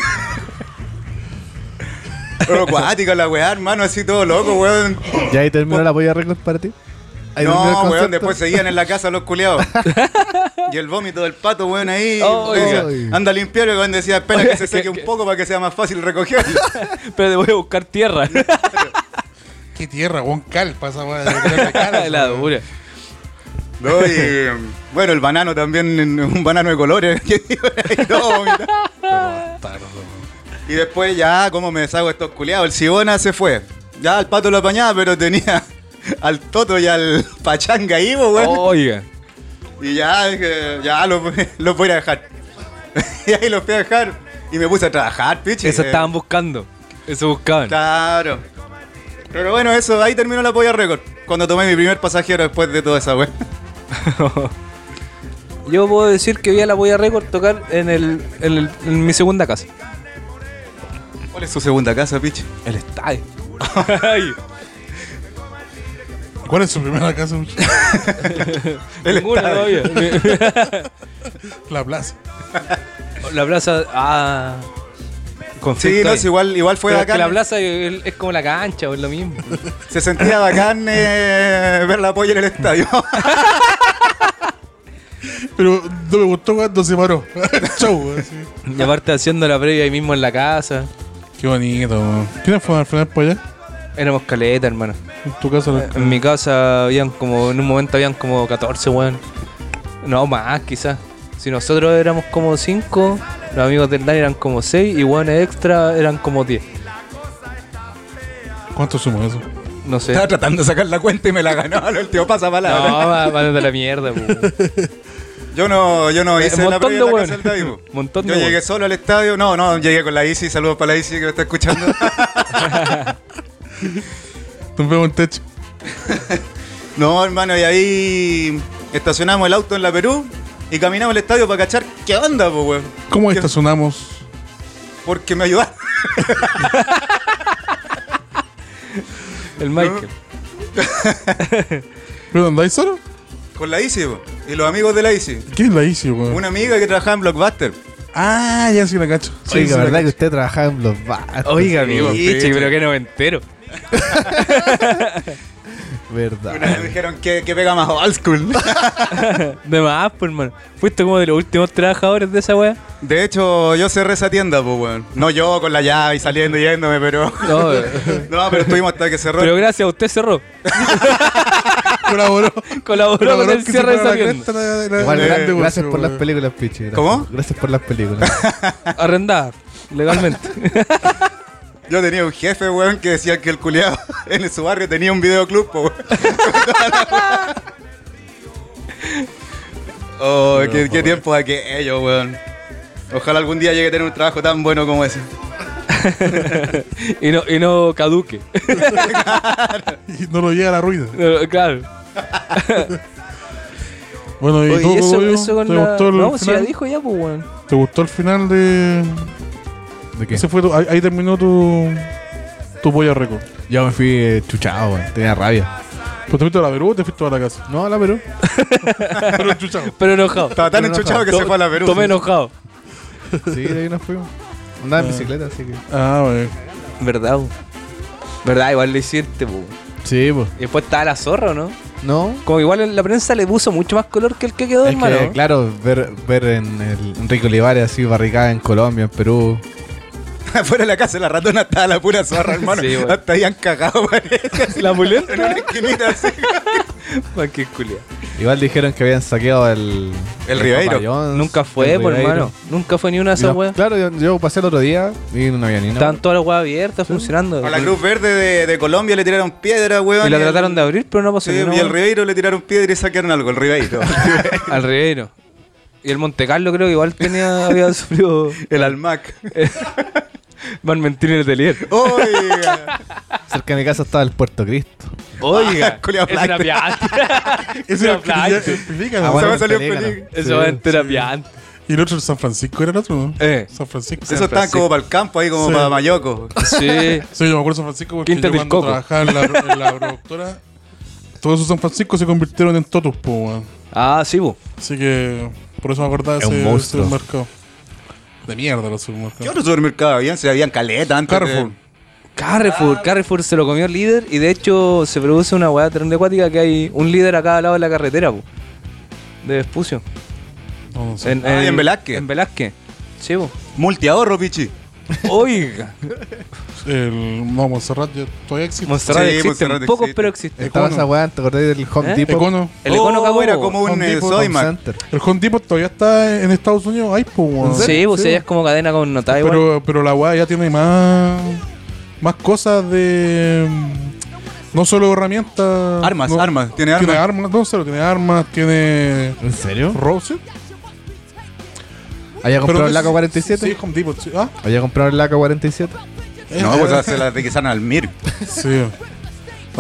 Speaker 4: Pero acuática la weá, hermano, así todo loco, weón.
Speaker 3: ¿Y ahí terminó la polla récord para ti? ¿Ahí terminó el
Speaker 4: No, weón, después seguían en la casa los culiados. y el vómito del pato, weón, ahí. Anda a limpiar y el weón decía, espera que se seque
Speaker 2: que-
Speaker 4: un
Speaker 2: que-
Speaker 4: poco para que sea más fácil recoger.
Speaker 2: Pero te voy a buscar tierra.
Speaker 1: Qué tierra, weón, cal, pasa, weón. de tirarle cara,
Speaker 2: la dura.
Speaker 4: No, y bueno, el banano también, un banano de colores. Y después ya, ¿cómo me deshago de estos culiados? El Sibona se fue. Ya el pato lo apañaba, pero tenía al Toto y al Pachanga ahí, weón.
Speaker 2: Oiga.
Speaker 4: Y ya dije, ya los los voy a dejar. y ahí los fui a dejar. Y me puse a trabajar, pichi.
Speaker 2: Eso estaban buscando. Eso buscaban.
Speaker 4: Claro. Pero bueno, eso, ahí terminó la polla récord. Cuando tomé mi primer pasajero después de toda esa weón.
Speaker 2: Yo puedo decir que vi a la Polla Record tocar en, el, en, el- en mi segunda casa.
Speaker 4: ¿Cuál es su segunda casa, pichi?
Speaker 2: El estadio.
Speaker 1: ¿Cuál es su primera casa?
Speaker 4: El
Speaker 2: ninguna
Speaker 4: estadio.
Speaker 2: todavía.
Speaker 1: La plaza.
Speaker 2: la plaza. Ah.
Speaker 4: Sí, no, es igual, igual fue
Speaker 2: Pero es que
Speaker 4: bacán.
Speaker 2: la plaza es, es como la cancha o es lo mismo.
Speaker 4: Se sentía bacán eh, ver la polla en el estadio.
Speaker 1: Pero no me gustó cuando se paró. Chau, así.
Speaker 2: Y aparte haciendo la previa ahí mismo en la casa.
Speaker 1: Qué bonito, weón. ¿Quiénes fueron al final por allá?
Speaker 2: Éramos caleta, hermano.
Speaker 1: En tu casa. los-
Speaker 2: En mi casa habían como, en un momento habían como 14 weón. No, más quizás. Si nosotros éramos como 5, los amigos del Dani eran como 6 y weones extra eran como 10.
Speaker 1: ¿Cuánto sumo eso?
Speaker 2: No sé.
Speaker 4: Estaba tratando de sacar la cuenta y me la ganó. El tío pasa palabra.
Speaker 2: No, va, va de la mierda, po.
Speaker 4: Yo no, yo no
Speaker 2: Eh,
Speaker 4: hice la previa
Speaker 2: de
Speaker 4: David,
Speaker 2: de
Speaker 4: Yo llegué solo al estadio. No, no, llegué con la Isi. Saludos para la Isi que me está escuchando.
Speaker 1: Nos vemos en techo.
Speaker 4: no, hermano, y ahí estacionamos el auto en la Perú y caminamos al estadio para cachar qué onda, pues, weón.
Speaker 1: ¿Cómo estacionamos?
Speaker 4: Porque me ayudaron.
Speaker 2: El Michael.
Speaker 1: ¿Pero andáis solo?
Speaker 4: Con la Isi, po. Y los amigos de la Isi.
Speaker 1: ¿Quién la hizo, weón?
Speaker 4: Una amiga que trabajaba en Blockbuster.
Speaker 1: Ah, ya sí la cacho. Sí, la
Speaker 3: ¿verdad que usted trabajaba en bares?
Speaker 2: Oiga, amigo, pichi, pero que no me entero.
Speaker 3: ¿Verdad?
Speaker 4: Una vez me dijeron que, que pega más old school.
Speaker 2: De más, pues, hermano. Fuiste como de los últimos trabajadores de esa wea.
Speaker 4: De hecho, yo cerré esa tienda, pues, weón. No yo con la llave y saliendo y yéndome, pero.
Speaker 2: No,
Speaker 4: No, pero estuvimos hasta que cerró.
Speaker 2: pero gracias a usted cerró.
Speaker 1: Colaboró.
Speaker 2: Colaboró con el cierre de esa tienda.
Speaker 3: Igual, gracias por las películas, Pichi. gracias.
Speaker 4: ¿Cómo?
Speaker 3: Gracias por las películas.
Speaker 2: Arrendada, legalmente.
Speaker 4: Yo tenía un jefe, weón, que decía que el culiado en su barrio tenía un videoclub, po, weón. oh, qué, qué tiempo aquello, weón. Ojalá algún día llegue a tener un trabajo tan bueno como ese.
Speaker 2: y, no, y no caduque.
Speaker 1: Y no lo llega a la ruina.
Speaker 2: No, claro.
Speaker 1: Bueno, ¿y
Speaker 2: Oye,
Speaker 1: tú,
Speaker 2: eso, eso con
Speaker 1: ¿Te
Speaker 2: la...
Speaker 1: gustó el
Speaker 2: No, si
Speaker 1: final?
Speaker 2: la dijo ya, pues, weón.
Speaker 1: ¿Te gustó el final de,
Speaker 3: ¿De qué?
Speaker 1: Ese fue tu- ahí, ahí terminó tu. Tu polla récord.
Speaker 3: Yo me fui eh, chuchado, weón. Tenía rabia.
Speaker 1: ¿Pero te fuiste a la Perú o te fuiste a la casa?
Speaker 3: No, a la Perú.
Speaker 1: Pero chuchado.
Speaker 2: Pero enojado.
Speaker 4: Estaba tan
Speaker 3: Pero
Speaker 4: enchuchado que
Speaker 2: To-
Speaker 4: se fue a la Perú.
Speaker 2: Tomé enojado.
Speaker 3: Sí, de ahí nos fuimos. Andaba en bicicleta, así que.
Speaker 1: Ah, wey.
Speaker 2: ¿Verdad, po? ¿Verdad? Igual lo hiciste, po.
Speaker 3: Sí, pues.
Speaker 2: Y después estaba la zorra, ¿o ¿no?
Speaker 3: No.
Speaker 2: Como igual la prensa le puso mucho más color que el que quedó,
Speaker 3: Es
Speaker 2: hermano.
Speaker 3: que, claro, ver, ver en el Enrique Olivares así barricada en Colombia, en Perú.
Speaker 4: Afuera de la casa de la ratona estaba la pura zorra, hermano.
Speaker 2: Sí, bueno.
Speaker 4: Hasta ahí han cagado, parece.
Speaker 2: La muleta.
Speaker 4: En una esquinita así.
Speaker 2: Man, qué culia.
Speaker 3: Igual dijeron que habían saqueado el.
Speaker 4: El Ribeiro.
Speaker 2: Nunca fue,
Speaker 3: el
Speaker 2: por
Speaker 3: Ribeiro.
Speaker 2: hermano. Nunca fue ni una de esas weas.
Speaker 3: Claro, yo, yo pasé el otro día y no había ni una.
Speaker 2: Estaban todas las weas abiertas, funcionando.
Speaker 4: A la Cruz Verde de, de Colombia le tiraron piedra, weón.
Speaker 2: Y la trataron de abrir, pero no pasó
Speaker 4: Sí,
Speaker 2: ni una
Speaker 4: y al. Ribeiro le tiraron piedra y saquearon algo, el Ribeiro.
Speaker 2: Al Ribeiro. Y el Monte Carlo creo que igual tenía, había sufrido
Speaker 4: el Almac.
Speaker 2: Van mentir en el atelier.
Speaker 4: Oiga.
Speaker 3: Cerca de mi casa estaba el Puerto Cristo.
Speaker 2: Oiga, es una.
Speaker 1: Ese pelícano.
Speaker 4: feliz.
Speaker 2: Eso va a entera pianta.
Speaker 1: Y el otro en San Francisco era el otro, ¿no?
Speaker 2: Eh.
Speaker 1: San Francisco.
Speaker 4: Eso estaban como para el campo, ahí como
Speaker 1: Sí.
Speaker 4: para Mayoco.
Speaker 2: Sí.
Speaker 1: Sí, yo me acuerdo de San Francisco porque
Speaker 2: Quinta
Speaker 1: yo cuando
Speaker 2: Coco.
Speaker 1: trabajaba en la, en la productora, todos esos San Francisco se convirtieron en totos, po, weón.
Speaker 2: Ah, sí, bu.
Speaker 1: Así que por eso me acordaba de
Speaker 3: Es un
Speaker 1: ese
Speaker 3: monstruo.
Speaker 1: De mierda los
Speaker 4: ¿Qué
Speaker 1: supermercados.
Speaker 4: otro supermercado habían? Se habían caleta antes. de-
Speaker 1: Carrefour.
Speaker 2: Carrefour, Carrefour se lo comió el líder y de hecho se produce una weá terrible acuática que hay un líder a cada lado de la carretera. De Vespucio.
Speaker 1: No, no sé.
Speaker 4: Ah, y en Velázquez.
Speaker 2: En Velázquez. Sí.
Speaker 4: Multiahorro, pichi.
Speaker 2: Oiga.
Speaker 1: El, no, Montserrat ya todavía existe.
Speaker 2: Montserrat
Speaker 4: Sí,
Speaker 2: existe,
Speaker 4: Montserrat
Speaker 2: pocos
Speaker 4: existe.
Speaker 2: pero existe.
Speaker 3: Estaba
Speaker 1: Econo.
Speaker 3: esa weá, ¿te acordás del Home
Speaker 2: ¿Eh?
Speaker 3: Depot?
Speaker 1: Econo.
Speaker 2: El Econo cagó.
Speaker 4: era como un
Speaker 1: Home
Speaker 4: eh,
Speaker 1: Depot,
Speaker 3: Home
Speaker 4: Soymac.
Speaker 3: Center.
Speaker 1: El Home Depot todavía está en Estados Unidos. Ahí, po, weón.
Speaker 2: Sí, pues ella es como cadena con nota igual.
Speaker 1: Pero, pero la weá ya tiene más, más cosas de. mm, No solo herramientas.
Speaker 4: Armas,
Speaker 1: no-
Speaker 4: armas. Tiene
Speaker 1: Tiene
Speaker 4: armas.
Speaker 1: armas, no solo, tiene armas, tiene.
Speaker 3: ¿En serio?
Speaker 1: Rose.
Speaker 3: ¿Había comprado el LACA
Speaker 1: sé-
Speaker 3: 47?
Speaker 1: Sí, Home Depot, sí. Ah,
Speaker 3: ¿Había comprado el LACA 47?
Speaker 4: No, pues
Speaker 1: eh,
Speaker 4: se la requisaron al MIR.
Speaker 1: Sí.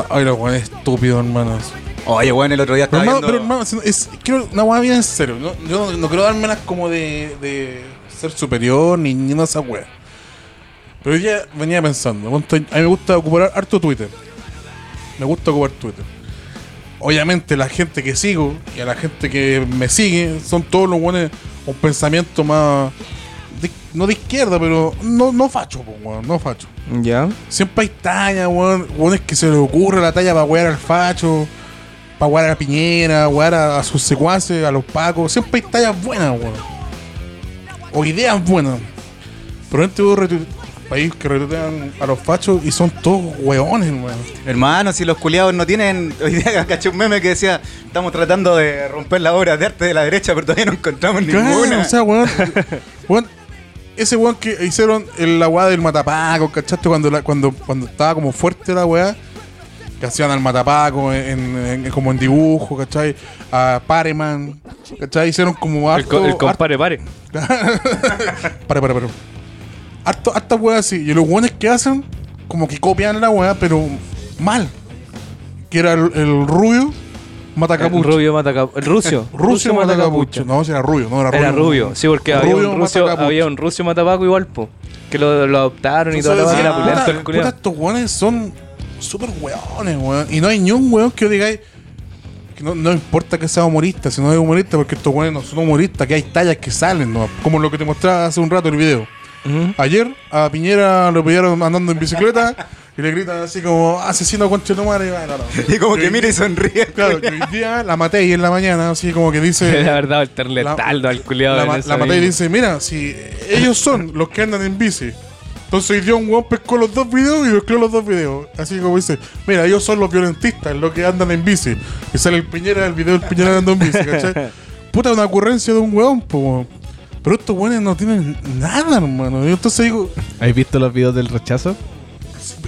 Speaker 1: Ay, los weones estúpidos, hermanos.
Speaker 4: Oye, bueno, el otro día
Speaker 1: Pero
Speaker 4: estaba
Speaker 1: hermano, pero
Speaker 4: viendo...
Speaker 1: hermano, es, es- quiero una weá bien en serio. No, yo no, no quiero dármelas como de, de ser superior ni ni nada de esa weá. Pero hoy día venía pensando. a mí me gusta ocupar harto Twitter. Me gusta ocupar Twitter. Obviamente la gente que sigo y a la gente que me sigue son todos los buenos un pensamiento más de- no de izquierda, pero no, no facho, po, weón, no facho.
Speaker 2: Ya.
Speaker 1: Siempre hay tallas, weón. Weones que se les ocurre la talla para wear al facho, para wear a la piñera, wear a, a sus secuaces, a los pacos. Siempre hay tallas buenas, weón. O ideas buenas. Pero retu- país que retuitean a los fachos y son todos weones, weón.
Speaker 4: Hermano, si los culiados no tienen... Hoy día caché un meme que decía, estamos tratando de romper las obras de arte de la derecha, pero todavía no encontramos
Speaker 1: Claro,
Speaker 4: ninguna.
Speaker 1: o sea, weón. weón, ese weón que hicieron el, la weá del matapaco, ¿cachaste? Cuando, la- cuando, cuando estaba como fuerte la weá, que hacían al matapaco en, en- como en dibujo, ¿cachai? A Pareman, ¿cachai? Hicieron como
Speaker 2: El,
Speaker 1: harto.
Speaker 2: co- el compare, pare.
Speaker 1: Para, para, para. Harto, harta weá así. Y los weones que hacen, como que copian la weá, pero mal. Que era el, el rubio
Speaker 2: El
Speaker 1: matacapucho.
Speaker 2: rubio mata cap- El rucio.
Speaker 1: Rucio matacapucho. No, si era rubio, no era rubio.
Speaker 2: Era rubio, sí, porque había
Speaker 1: Rubio
Speaker 2: un, rucio,
Speaker 1: matacapucho.
Speaker 2: había un rucio matapaco igual, po. Que lo, lo adoptaron y toda la
Speaker 1: Entonces,
Speaker 2: vaina,
Speaker 1: ah,
Speaker 2: era pulento el
Speaker 1: puta, estos weones son súper weones, weón. Y no hay ni un weón que yo digáis que no, no importa que sea humorista, si no es humorista, porque estos weones no son humoristas, que hay tallas que salen, ¿no? Como lo que te mostraba hace un rato el video. Ayer a Piñera lo pillaron andando en bicicleta y le gritan así como asesino concha tu madre y va, no, no.
Speaker 4: Y como que
Speaker 1: hoy
Speaker 4: mira y sonríe.
Speaker 1: Claro, que hoy día la maté y en la mañana, así como que dice.
Speaker 2: La verdad, el terle
Speaker 1: La-
Speaker 2: taldo al culiado.
Speaker 1: La, la maté y
Speaker 2: misma.
Speaker 1: dice, mira, si ellos son los que andan en bici. Entonces hoy día un weón pescó los dos videos y mezcló los dos videos. Así como dice, mira, ellos son los violentistas, los que andan en bici. Y sale el Piñera, el video del Piñera andando en bici, ¿cachai? Puta, una ocurrencia de un weón, po. Pero estos weones no tienen nada, hermano. Y entonces digo,
Speaker 3: ¿Has visto los videos del rechazo?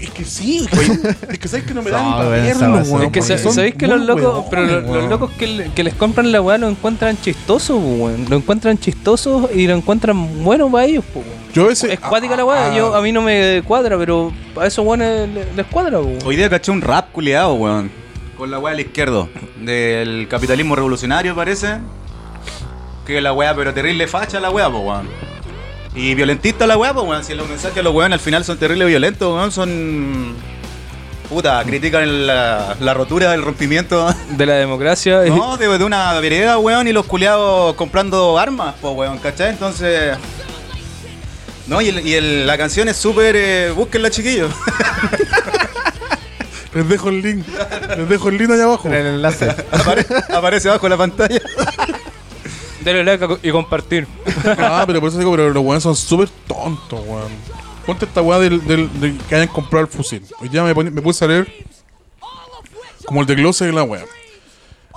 Speaker 1: es que sí, güey. Es que sabes que no me dan para
Speaker 3: güey,
Speaker 1: verlo, weón.
Speaker 2: Es que sabéis que los locos, pero lo- los, locos que, le- que les compran la weá lo encuentran chistoso, weón. Lo encuentran chistoso y lo encuentran bueno para ellos, weón.
Speaker 1: Yo ese.
Speaker 2: Es cuática la
Speaker 1: ah,
Speaker 2: weá,
Speaker 1: ah,
Speaker 2: yo, a mí no me cuadra, pero a esos weones les, les cuadra, weón.
Speaker 4: Hoy día caché un rap culiado, weón. Con la weá del izquierdo. Del capitalismo revolucionario, parece. Que la weá, pero terrible facha la weá, po, weón. Y violentista la weá, pues weón. Si los mensajes de los weón al final son terribles violentos, weón, son. Puta, critican la, la rotura, el rompimiento.
Speaker 2: De la democracia.
Speaker 4: No, de, de una vereda, weón, y los culiados comprando armas, pues weón, ¿cachai? Entonces. No, y, el- y el- la canción es súper. Eh, búsquenla, chiquillos.
Speaker 1: Les dejo el link. Les dejo el link allá abajo.
Speaker 3: En el enlace.
Speaker 4: Apare- aparece abajo en la pantalla.
Speaker 2: Dale like y compartir.
Speaker 1: Ah, pero por eso digo, pero los weones son súper tontos, weón. Ponte esta weá del, del, del que hayan comprado el fusil. Hoy ya me, me puse a leer como el desglose de la weá.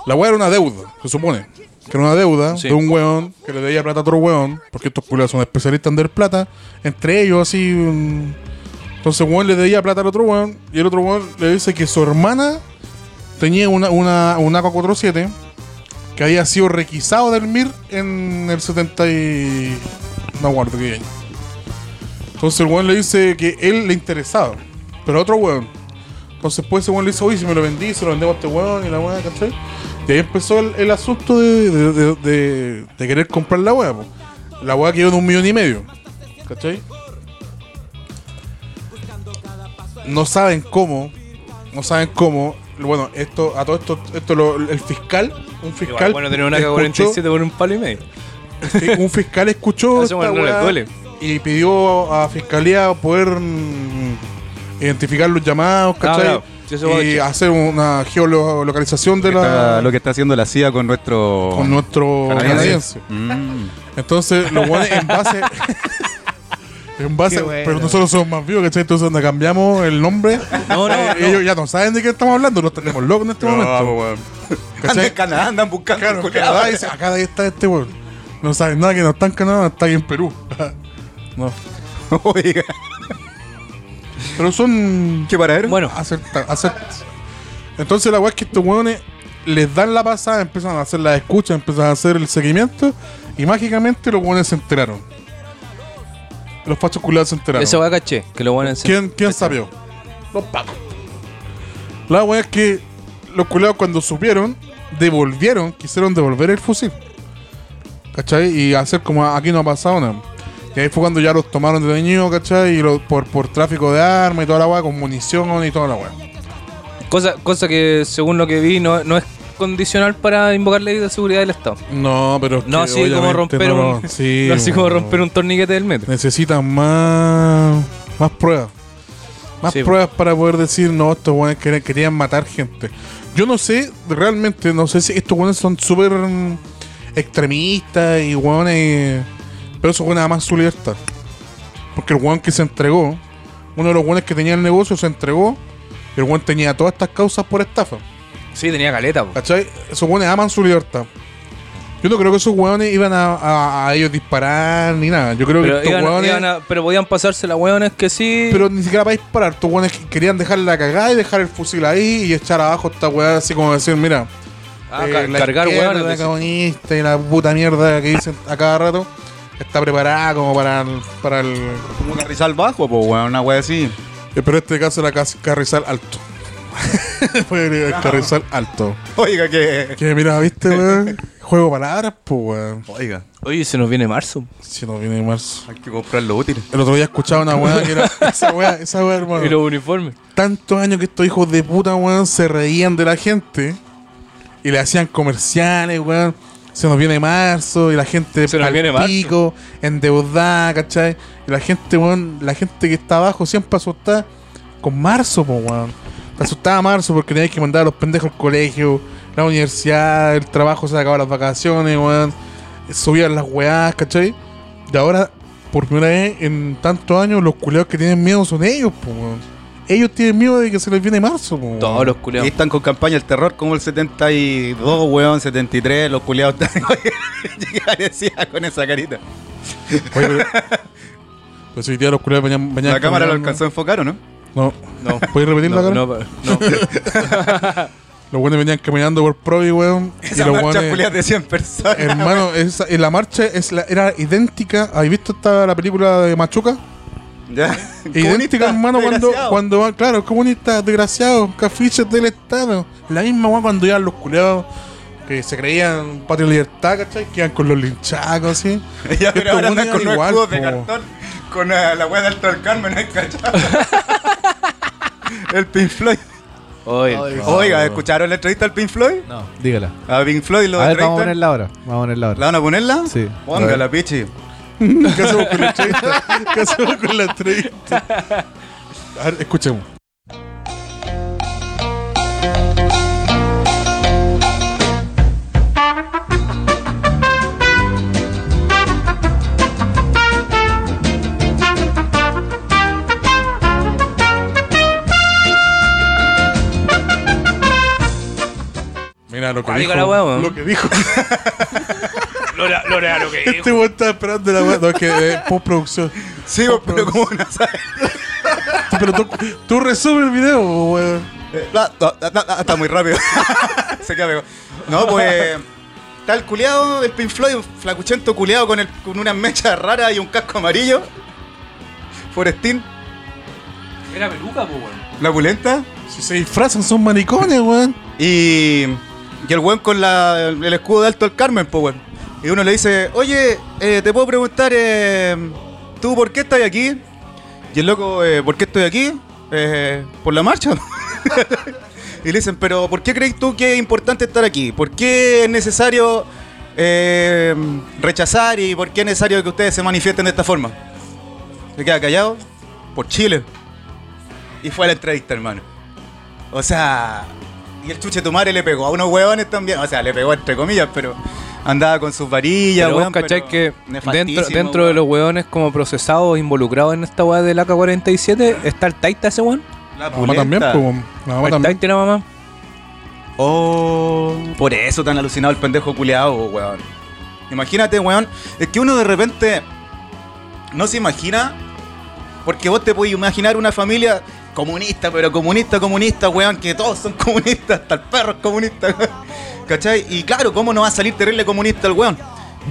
Speaker 1: La weá era una deuda, se supone. Que era una deuda
Speaker 2: Sí.
Speaker 1: de un weón que le debía plata a otro weón, porque estos culiados son especialistas en dar plata, entre ellos así. Entonces, weón le debía plata al otro weón, y el otro weón le dice que su hermana tenía una, una, un AK-47 que había sido requisado del MIR en el 70 y... no guardo qué año. Entonces el weón le dice que él le interesaba, pero otro weón. Entonces pues ese weón le dice, oye, si me lo vendí, se lo vendemos a este weón y la weá, ¿cachai? Y ahí empezó el, asunto de, de, de- querer comprar la weá. La weá quedó en un millón y medio, ¿cachai? No saben cómo, no saben cómo. Bueno, esto, a todo esto, esto lo- el fiscal, un fiscal.
Speaker 2: Igual, bueno, tener una
Speaker 1: escuchó-
Speaker 2: K-47 por un palo y medio.
Speaker 1: un fiscal escuchó esta
Speaker 2: no les duele.
Speaker 1: y pidió a fiscalía poder mm, identificar los llamados, ¿cachai?
Speaker 2: eso va
Speaker 1: y hacer una geolocalización de la
Speaker 4: Está- lo que está haciendo la CIA con nuestro.
Speaker 1: con nuestro
Speaker 4: Canadiense.
Speaker 1: canadiense.
Speaker 4: Mm.
Speaker 1: Entonces, los buenos en base en base,
Speaker 3: bueno.
Speaker 1: pero nosotros somos más vivos, ¿cachai? Entonces donde cambiamos el nombre,
Speaker 2: No, no,
Speaker 1: eh,
Speaker 2: no.
Speaker 1: ellos ya no saben de qué estamos hablando, los tenemos locos en este momento.
Speaker 4: Anda
Speaker 1: ¿Cachai?
Speaker 4: en Canadá, andan buscando.
Speaker 1: Claro, en. Canadá dice, acá ahí está este weón. No saben nada que no está en Canadá, está ahí en Perú. no.
Speaker 4: Oiga,
Speaker 1: Pero son
Speaker 4: qué paradero.
Speaker 2: Bueno,
Speaker 1: acerta- acerta. Entonces la weá es que estos weones les dan la pasada, empiezan a hacer la escucha, empiezan a hacer el seguimiento y mágicamente los weones se enteraron. Los fachos culiados se enteraron.
Speaker 2: eso va a caché. Que lo van a hacer.
Speaker 1: ¿Quién, quién sabió? Los pacos. La weá es que los culiados cuando supieron, devolvieron, quisieron devolver el fusil. ¿Cachai? Y hacer como aquí no ha pasado nada. Y ahí fue cuando ya los tomaron detenidos, ¿cachai? Y lo- por, por tráfico de armas y toda la weá, con munición y toda la weá.
Speaker 2: Cosa, cosa que según lo que vi no, no es condicional para invocar ley de seguridad del Estado.
Speaker 1: No, pero es
Speaker 2: No así como romper
Speaker 1: no-
Speaker 2: un,
Speaker 1: sí,
Speaker 2: no así como romper un torniquete del metro.
Speaker 1: Necesitan más más pruebas. Más
Speaker 2: Sí,
Speaker 1: pruebas para poder decir, no, estos buenos querían, querían matar gente. Yo no sé, realmente, no sé si estos buenos son súper mm, extremistas y buenos, pero eso fue nada más su libertad. Porque el weón que se entregó, uno de los buenos que tenía el negocio se entregó, y el weón tenía todas estas causas por estafa.
Speaker 2: Sí, tenía caleta. po.
Speaker 1: ¿Cachai? Esos weones aman su libertad. Yo no creo que esos weones iban a, a- a ellos disparar ni nada. Yo creo que
Speaker 2: Pero,
Speaker 1: estos
Speaker 2: iban-
Speaker 1: weones.
Speaker 2: iban a- pero podían pasarse las hueones que sí.
Speaker 1: Pero ni siquiera para disparar. Estos que- querían dejar la cagada y dejar el fusil ahí y echar abajo esta weá, así como decir, mira.
Speaker 2: Ah,
Speaker 1: eh, la
Speaker 2: cargar
Speaker 1: izquierda,
Speaker 2: hueones.
Speaker 1: la
Speaker 2: decía.
Speaker 1: comunista y la puta mierda que dicen a cada rato está preparada como para el. Para el
Speaker 4: Como un carrizal bajo, pues, weón, una wea así.
Speaker 1: eh, pero en este caso era carrizal alto. Fue el carrizal alto.
Speaker 4: Oiga, que.
Speaker 1: Que mira, viste, weón. Juego palabras, pues weón.
Speaker 4: Oiga,
Speaker 2: Oye, se nos viene marzo.
Speaker 1: Si no viene marzo.
Speaker 4: hay que comprar lo útil.
Speaker 1: El otro día escuchaba una weá que era. Esa weá, esa weá, hermano.
Speaker 2: Y los uniformes.
Speaker 1: Tantos años que estos hijos de puta, weón, se reían de la gente. Y le hacían comerciales, weón. Se nos viene marzo y la gente
Speaker 2: Se nos viene marzo.
Speaker 1: pico, endeudada, ¿cachai? Y la gente, weón, la gente que está abajo siempre asustada con marzo, po, weón. Te asustaba marzo porque tenías que mandar a los pendejos al colegio, la universidad, el trabajo se acababa las vacaciones, weón. Subían las weás, ¿cachai? Y ahora, por primera vez en tantos años, los culeados que tienen miedo son ellos, po, weón. Ellos tienen miedo de que se les viene marzo, weón.
Speaker 2: Todos los
Speaker 4: Y
Speaker 2: culiados.
Speaker 4: están con campaña del terror como el 72, weón, 73, los culiados están. Llegué decía con esa carita.
Speaker 1: Oye, pero, pero si hoy día los culeados venían, venían
Speaker 4: La cámara lo alcanzó a enfocar, ¿o no?
Speaker 1: No.
Speaker 2: No.
Speaker 1: ¿Puedes repetirlo,
Speaker 2: No, no, no.
Speaker 1: Los buenos venían caminando por Provi, weón. Y
Speaker 4: Esa
Speaker 1: los
Speaker 4: marcha
Speaker 1: buenos-
Speaker 4: de 100 personas.
Speaker 1: Hermano, esa, en la marcha es la- era idéntica. ¿Has visto esta, la película de Machuca?
Speaker 4: Ya.
Speaker 1: Idéntica, hermano, cuando, cuando van, claro, comunistas desgraciados, cafiches del Estado. La misma weón cuando iban los culeados que se creían patria y libertad, ¿cachai? Que iban con los linchacos, así.
Speaker 4: Ya,
Speaker 1: Estos
Speaker 4: pero ahora andan con
Speaker 1: igual,
Speaker 4: escudos de cartón. Con eh, la weá de Alto del Carmen, ¿eh? ¿cachai? El Pink Floyd.
Speaker 2: Oye,
Speaker 4: Oiga, ¿escucharon la entrevista al Pink Floyd?
Speaker 3: No, dígala.
Speaker 4: A Pink Floyd lo
Speaker 3: A ver, vamos a ponerla ahora. Vamos a ponerla ahora.
Speaker 4: ¿La van a ponerla?
Speaker 3: Sí.
Speaker 4: Póngala, pichi.
Speaker 1: ¿Qué hacemos con la entrevista? ¿Qué hacemos con la entrevista? A ver, escuchemos. Mira lo que dijo.
Speaker 2: la wea,
Speaker 1: lo que dijo.
Speaker 2: Lora, Lora, lo que dijo.
Speaker 1: Este weón está esperando la weá. No, es que eh, postproducción.
Speaker 4: Sí, pero como una sabe.
Speaker 1: Pero tú, tú resume el video, weón.
Speaker 4: Eh, Está muy rápido. Se queda pegado. No, pues. Está el culeado, el Pink Floyd, un flacuchento culeado con, el, con unas mechas raras y un casco amarillo. Forestín,
Speaker 2: Era peluca, pues, weón.
Speaker 4: la pulenta.
Speaker 1: Si se disfrazan son maricones, weón.
Speaker 4: Y, y el weón con la, el escudo de Alto del Carmen, pues weón. Y uno le dice, oye, eh, te puedo preguntar, eh, ¿tú por qué estás aquí? Y el loco, eh, ¿por qué estoy aquí? "Eh, por la marcha. y le dicen, pero ¿por qué crees tú que es importante estar aquí? ¿Por qué es necesario rechazar y por qué es necesario que ustedes se manifiesten de esta forma? Se queda callado por Chile. Y fue a la entrevista, hermano. O sea, y el chuche tu madre le pegó a unos huevones también. O sea, le pegó entre comillas, pero andaba con sus varillas,
Speaker 2: Pero vos
Speaker 4: weón,
Speaker 2: cachai
Speaker 4: pero
Speaker 2: que dentro, dentro de los hueones como procesados involucrados en esta weá del AK-47 está el Taita ese weón.
Speaker 4: La
Speaker 1: La mamá también, pues. La mamá
Speaker 2: El
Speaker 1: también.
Speaker 2: Taita y la mamá.
Speaker 4: Oh, por eso tan alucinado el pendejo culeado, weón. Imagínate, weón. Es que uno de repente no se imagina. Porque vos te puedes imaginar una familia comunista, pero comunista, comunista, weón, que todos son comunistas, hasta el perro es comunista, weón. ¿Cachai? Y claro, ¿cómo no va a salir terrible comunista el weón?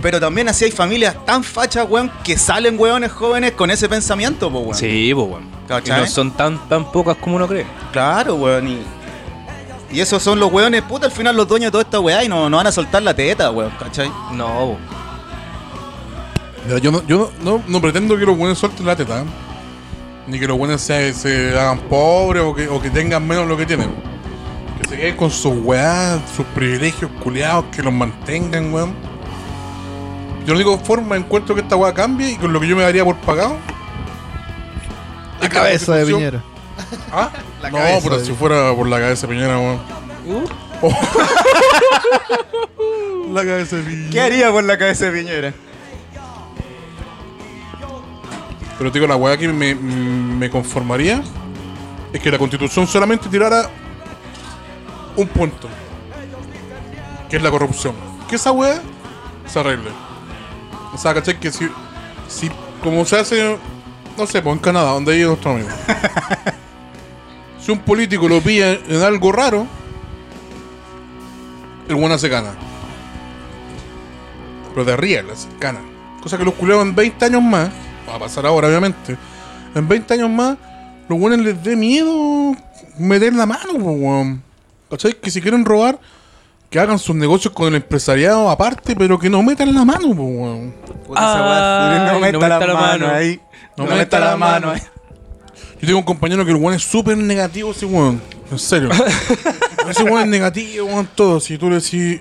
Speaker 4: Pero también así hay familias tan fachas, weón, que salen weones jóvenes con ese pensamiento, pues, weón.
Speaker 2: Sí, pues weón. Y
Speaker 4: ¿Cachai?
Speaker 2: no son tan, tan pocas como uno cree.
Speaker 4: Claro, weón. Y, y esos son los weones, puta, al final los dueños de toda esta weá y no, no van a soltar la teta, weón, ¿cachai?
Speaker 2: No, po.
Speaker 1: Mira, yo no, yo no, no, no pretendo que los buenos suelten la teta. ¿eh? Ni que los buenos se, se hagan pobres o que, o que tengan menos lo que tienen. Que se queden con sus weás, sus privilegios culiados, que los mantengan, weón. Yo la única forma encuentro que esta weá cambie y con lo que yo me daría por pagado.
Speaker 3: La cabeza de Piñera.
Speaker 1: ¿Ah?
Speaker 3: La
Speaker 1: no,
Speaker 3: cabeza
Speaker 1: pero si fuera por la cabeza de Piñera, weón. La cabeza de Piñera.
Speaker 4: ¿Qué haría por la cabeza de Piñera?
Speaker 1: Pero te digo, la weá que me, me conformaría es que la constitución solamente tirara un punto. Que es la corrupción. Que esa weá se arregle. O sea, ¿cachai? Que si, si como se hace, no sé, pues en Canadá, donde hay nuestro amigo. si un político lo pilla en algo raro, el buena se gana. Pero de real, se gana. Cosa que los culeados en 20 años más, va a pasar ahora obviamente, en 20 años más, los buenos les dé miedo meter la mano, weón. ¿Cachai? Que si quieren robar, que hagan sus negocios con el empresariado aparte, pero que no metan la mano, weón.
Speaker 4: Esa weá,
Speaker 2: Ay,
Speaker 4: no meta la, mano ahí.
Speaker 1: No
Speaker 4: No,
Speaker 1: meta
Speaker 4: meta
Speaker 1: la
Speaker 4: la mano
Speaker 1: mano.
Speaker 4: ahí.
Speaker 1: Yo tengo un compañero que el weón es súper negativo, ese weón. En serio. ese weón es negativo, weón, todo. Si tú le decís,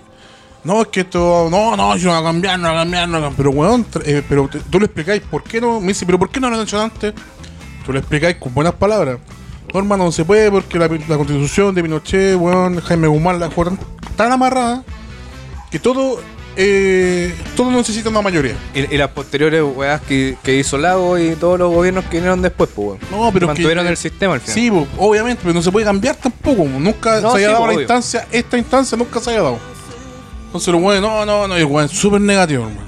Speaker 1: no, es que esto, no, no, yo no voy a cambiar, no voy a cambiar, no voy a cambiar. Pero weón, eh, pero te- tú le explicáis por qué no. Me dice, pero ¿por qué no lo han hecho antes? Tú le explicáis con buenas palabras. No, hermano, no se puede porque la, la constitución de Pinochet, weón, Jaime Guzmán la dejó tan, amarrada que todo, eh, todo necesita una mayoría.
Speaker 2: Y, y las posteriores weas que, que hizo Lago y todos los gobiernos que vinieron después, pues weón.
Speaker 1: No, pero que-
Speaker 2: Mantuvieron el sistema al final.
Speaker 1: Sí, po, obviamente, pero no se puede cambiar tampoco. po. Nunca
Speaker 2: No,
Speaker 1: se haya
Speaker 2: sí,
Speaker 1: dado
Speaker 2: po,
Speaker 1: la
Speaker 2: obvio.
Speaker 1: instancia, esta instancia nunca se haya dado. Entonces los weones, no, no, no, y el weón súper negativo, hermano.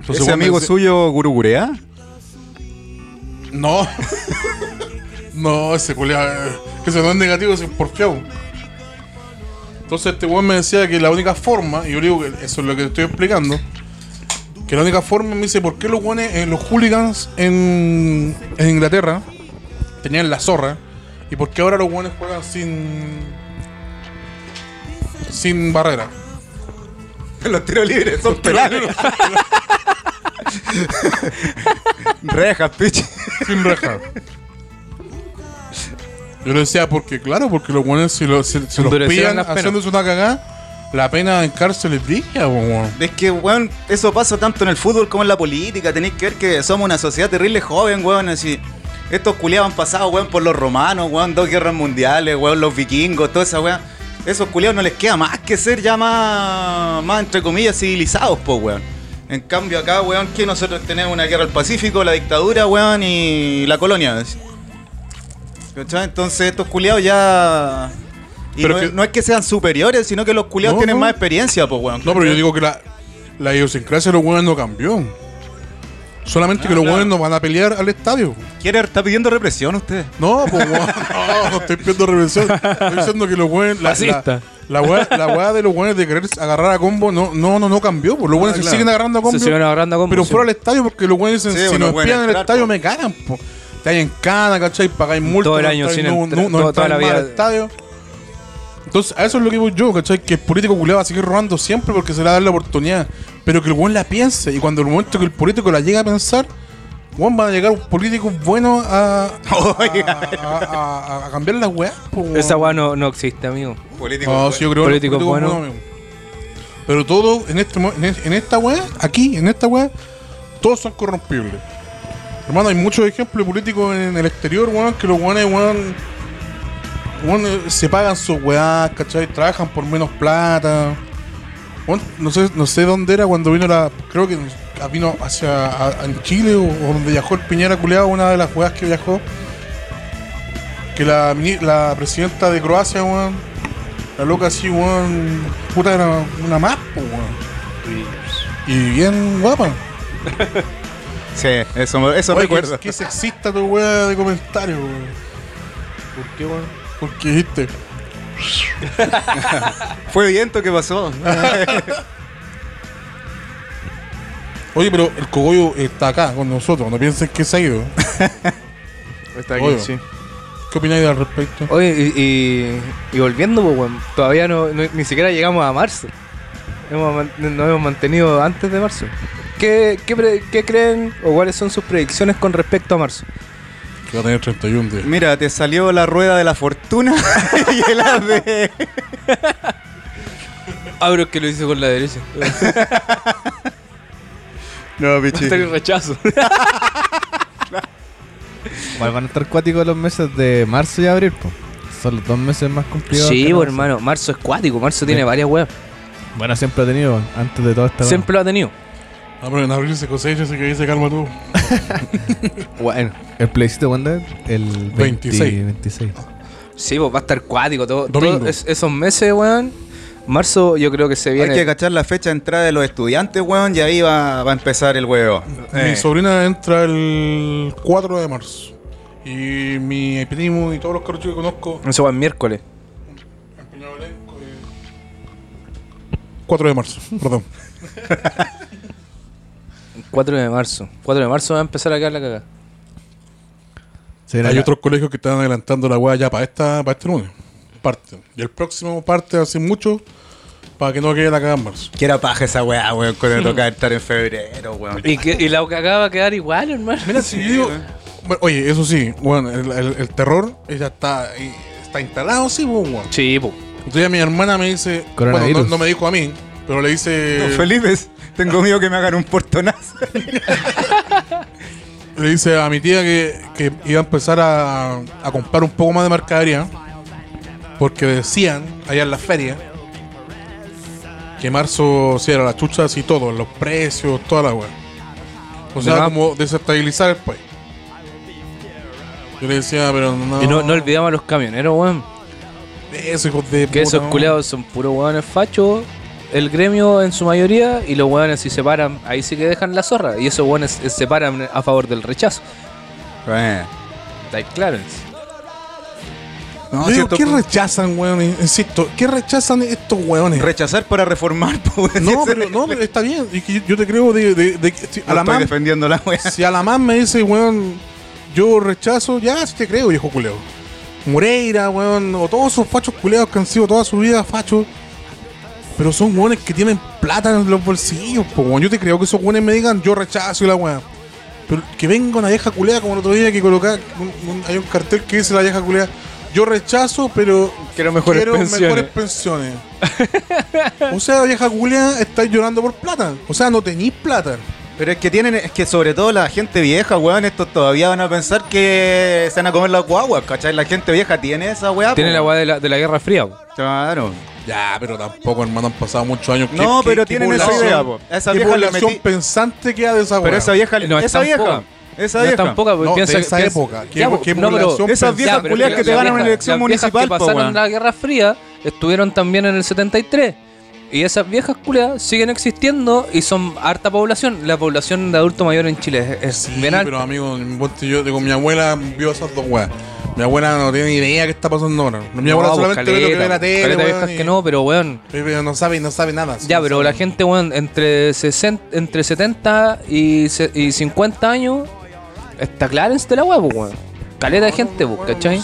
Speaker 1: Entonces,
Speaker 4: Ese
Speaker 1: weón
Speaker 4: amigo suyo, Gurugurea.
Speaker 1: No. no, ese culiao, eh, ese no es negativo, es porfiado. Entonces este weón me decía que la única forma, y yo digo que eso es lo que estoy explicando, que la única forma me dice, ¿por qué los weones, eh, los hooligans en, en Inglaterra tenían la zorra? ¿Y por qué ahora los weones juegan sin sin barrera.
Speaker 4: Los tiros libres son penales. Rejas, pichi.
Speaker 1: sin reja. Yo le decía, porque claro, porque los buenos si, lo- si- si los pillan haciéndose una cagada, la pena en cárcel es digna, po, weón.
Speaker 4: Es que, weón, eso pasa tanto en el fútbol como en la política. Tenéis que ver que somos una sociedad terrible joven, weón. Así, estos culiados han pasado, weón, por los romanos, weón, dos guerras mundiales, weón, los vikingos, toda esa weón. Esos culiados no les queda más que ser ya más, más entre comillas, civilizados, po, weón. En cambio acá, weón, que nosotros tenemos una guerra al Pacífico, la dictadura, weón, y la colonia. ¿Cachai? Entonces estos culiados ya... Y
Speaker 1: Pero
Speaker 4: no,
Speaker 1: que-
Speaker 4: es, no es que sean superiores, sino que los culiados
Speaker 1: No,
Speaker 4: tienen
Speaker 1: no.
Speaker 4: más experiencia, po, weón.
Speaker 1: No, pero yo digo que la, la idiosincrasia de los buenos no cambió. Solamente
Speaker 4: Ah,
Speaker 1: que los
Speaker 4: claro.
Speaker 1: buenos no van a pelear al estadio.
Speaker 4: ¿Quiere está pidiendo represión usted?
Speaker 1: No, pues no, no estoy pidiendo represión. Estoy diciendo que los buenos. La, la, la, weá, la weá de los buenos de querer agarrar a combo no, no, no, no cambió. Pues los buenos se
Speaker 4: claro.
Speaker 1: siguen agarrando a combo.
Speaker 2: Se siguen agarrando a combo,
Speaker 1: Pero
Speaker 2: sí.
Speaker 1: fuera al estadio porque los buenos dicen:
Speaker 4: Sí,
Speaker 1: si nos espían en el estadio
Speaker 4: po.
Speaker 1: me cagan. Po. Te hay en cana, ¿cachai? Pagáis multa.
Speaker 2: Todo el
Speaker 1: no
Speaker 2: año sin
Speaker 1: no,
Speaker 2: entrar-
Speaker 1: no, no
Speaker 2: toda- la vida.
Speaker 1: al estadio. Entonces, a eso es lo que voy yo, ¿cachai? Que el político culiado va a seguir robando siempre porque se le va a dar la oportunidad. Pero que el buen la piense. Y cuando el momento que el político la llega a pensar, weón, van a llegar políticos buenos a, a, a- a- a cambiar las weas. po, weón.
Speaker 2: Esa weá no, no existe, amigo.
Speaker 4: Político.
Speaker 1: No, sí, yo creo que
Speaker 2: Políticos
Speaker 1: los políticos
Speaker 2: buenos.
Speaker 1: buenos, amigo. Pero todo en, este, en, es- en esta wea, aquí, en esta wea, todos son corrompibles. Hermano, hay muchos ejemplos de políticos en el exterior, weón, que los weones, weón, weón, se pagan sus weas, ¿cachai? Trabajan por menos plata. Weón, no sé, no sé dónde era cuando vino la. Creo que vino hacia a- en Chile o, o donde viajó el Piñera culeado, una de las weas que viajó. Que la, mini- la presidenta de Croacia, weón, la loca así, weón, puta era una más, po, weón. Y bien guapa.
Speaker 4: Sí, eso, eso
Speaker 1: Oye,
Speaker 4: recuerdo.
Speaker 1: qué, qué sexista tu weá de comentario, weón.
Speaker 2: ¿Por qué, weón?
Speaker 1: Porque dijiste.
Speaker 4: Fue viento que pasó.
Speaker 1: Oye, pero el cogollo está acá con nosotros, no piensen que se ha ido.
Speaker 2: Está
Speaker 1: aquí,
Speaker 2: sí.
Speaker 1: ¿Qué opináis al respecto?
Speaker 2: Oye, y, y, y volviendo, pues, weón, todavía no, no- ni siquiera llegamos a marzo. Hemos man- nos hemos mantenido antes de marzo. ¿Qué, qué, pre- qué creen o cuáles son sus predicciones con respecto a marzo?
Speaker 1: Que va a tener 31 días.
Speaker 4: Mira, te salió la rueda de la fortuna y el ave.
Speaker 2: Ah, pero es que lo hice con la derecha.
Speaker 4: No, pichi.
Speaker 2: Está el rechazo.
Speaker 3: Igual van a estar cuáticos los meses de marzo y abril, po. Son los dos meses más complicados.
Speaker 2: Sí,
Speaker 3: que
Speaker 2: pues,
Speaker 3: marzo.
Speaker 2: hermano. Marzo es cuático. Marzo tiene varias weas.
Speaker 3: Bueno, siempre ha tenido, antes de todo esta
Speaker 2: Siempre lo ha tenido.
Speaker 1: Ah, pero en abril se cosecha, así que ahí se calma todo.
Speaker 2: Bueno.
Speaker 3: ¿El plebiscito es? El 20
Speaker 1: 26.
Speaker 3: 26.
Speaker 2: Sí, pues va a estar cuático. Todo, todo es- esos meses, weón. Marzo yo creo que se
Speaker 4: Hay
Speaker 2: viene.
Speaker 4: que cachar la fecha de entrada de los estudiantes, weón, y ahí va, va a empezar el huevo.
Speaker 1: Mi
Speaker 4: Eh,
Speaker 1: sobrina entra el 4 de marzo. Y mi primo y todos los carros que conozco.
Speaker 2: Eso va el miércoles.
Speaker 1: empeñado elenco, eh, 4 de marzo, perdón.
Speaker 2: 4 de marzo. 4 de marzo va a empezar a quedar la cagada.
Speaker 1: Hay otros colegios que están adelantando la weá ya para esta para este lunes. Parte. Y el próximo parte hace mucho para que no quede la cagada en marzo.
Speaker 4: que era paja esa weá, weón, cuando le toca estar en febrero, weón.
Speaker 2: Y, que, y la cagada va a quedar igual, hermano.
Speaker 1: Mira, si yo digo. bueno, oye, eso sí, bueno, el, el- el terror ya está, ahí- está instalado, sí, weón.
Speaker 2: Sí, po.
Speaker 1: Entonces mi hermana me dice. Bueno, no, no me dijo a mí, pero le dice.
Speaker 4: Don Felipe, tengo miedo que me hagan un portonazo.
Speaker 1: Le dice a mi tía que, que iba a empezar a, a comprar un poco más de mercadería. Porque decían allá en la feria que marzo sí era la chucha así todo, los precios, toda la weá. O sea, como desestabilizar el país. Yo le decía, pero no.
Speaker 2: Y no, no olvidamos a los camioneros, weón.
Speaker 1: Eso, hijos de
Speaker 2: Que
Speaker 1: puta,
Speaker 2: esos
Speaker 1: no.
Speaker 2: culeados son puros weones fachos. El gremio en su mayoría. Y los weones si se paran, ahí sí que dejan la zorra. Y esos weones eh, se paran a favor del rechazo.
Speaker 4: No,
Speaker 1: Yo digo, ¿qué rechazan, weón? Insisto, ¿qué rechazan estos weones?
Speaker 4: Rechazar para reformar, pues,
Speaker 1: no, pero, no, pero está bien. Yo, yo te creo de, de- de que si
Speaker 4: No
Speaker 1: a la
Speaker 4: estoy defendiendo la weá.
Speaker 1: Si a la más me dice, weón, yo rechazo, ya sí te creo, viejo culeo. Moreira, weón, o todos esos fachos culeados que han sido toda su vida fachos, Pero son weones que tienen plata en los bolsillos, po, weón. Yo te creo que esos weones me digan, yo rechazo y la weá. Pero que venga una vieja culea como el otro día que coloca, un- un- hay un cartel que dice la vieja culea, yo rechazo, pero
Speaker 2: Quiero mejores pensiones".
Speaker 1: mejores pensiones. o sea, vieja culea, estáis llorando por plata. O sea, no tenéis plata.
Speaker 4: Pero es que tienen, es que sobre todo la gente vieja, weón, estos todavía van a pensar que se van a comer las guaguas, ¿cachai? La gente vieja tiene esa weá.
Speaker 2: Tiene
Speaker 4: po.
Speaker 2: la weá de la, de la Guerra Fría. po.
Speaker 4: Claro.
Speaker 1: Ya, pero tampoco, hermano, han pasado muchos años.
Speaker 4: No,
Speaker 1: ¿Qué-
Speaker 4: pero
Speaker 1: qué-
Speaker 4: tienen esa idea, po. Esa
Speaker 1: ¿Qué
Speaker 4: vieja
Speaker 1: población
Speaker 4: metí-
Speaker 1: pensante queda de esa
Speaker 4: Pero
Speaker 1: weá?
Speaker 4: esa vieja,
Speaker 2: No es
Speaker 4: esa vieja,
Speaker 2: poca.
Speaker 4: esa
Speaker 2: No
Speaker 4: vieja.
Speaker 2: tan poca, porque
Speaker 1: No,
Speaker 2: piensa
Speaker 1: de
Speaker 2: que
Speaker 1: esa
Speaker 2: piensa-
Speaker 1: época. ¿Qué,
Speaker 2: Ya, po,
Speaker 1: qué
Speaker 2: no, pero-
Speaker 4: Esas viejas
Speaker 2: pero es
Speaker 4: que te
Speaker 2: las
Speaker 4: ganan una elección
Speaker 2: las
Speaker 4: municipal,
Speaker 2: que
Speaker 4: po,
Speaker 2: pasaron la Guerra Fría estuvieron también en el 73. Y esas viejas culias siguen existiendo y son harta población. La población de adulto mayor en Chile es, es
Speaker 1: Sí,
Speaker 2: bien alta.
Speaker 1: pero amigo, yo digo, mi abuela vio esas dos weas. Mi abuela no tiene ni idea qué está pasando ahora. Mi abuela
Speaker 2: No, pues,
Speaker 1: solamente ve lo que ve la
Speaker 2: caleta,
Speaker 1: tele,
Speaker 2: caleta
Speaker 1: weón,
Speaker 2: viejas
Speaker 1: y-
Speaker 2: que no, pero weón.
Speaker 1: pero no sabe, no sabe nada.
Speaker 2: Ya,
Speaker 1: no
Speaker 2: pero
Speaker 1: sabe.
Speaker 2: la gente, weón, entre, 60, entre 70 y, y 50 años está Clarence de la weá, pues, weón. Caleta de gente, pues,
Speaker 1: Bueno,
Speaker 2: ¿cachai?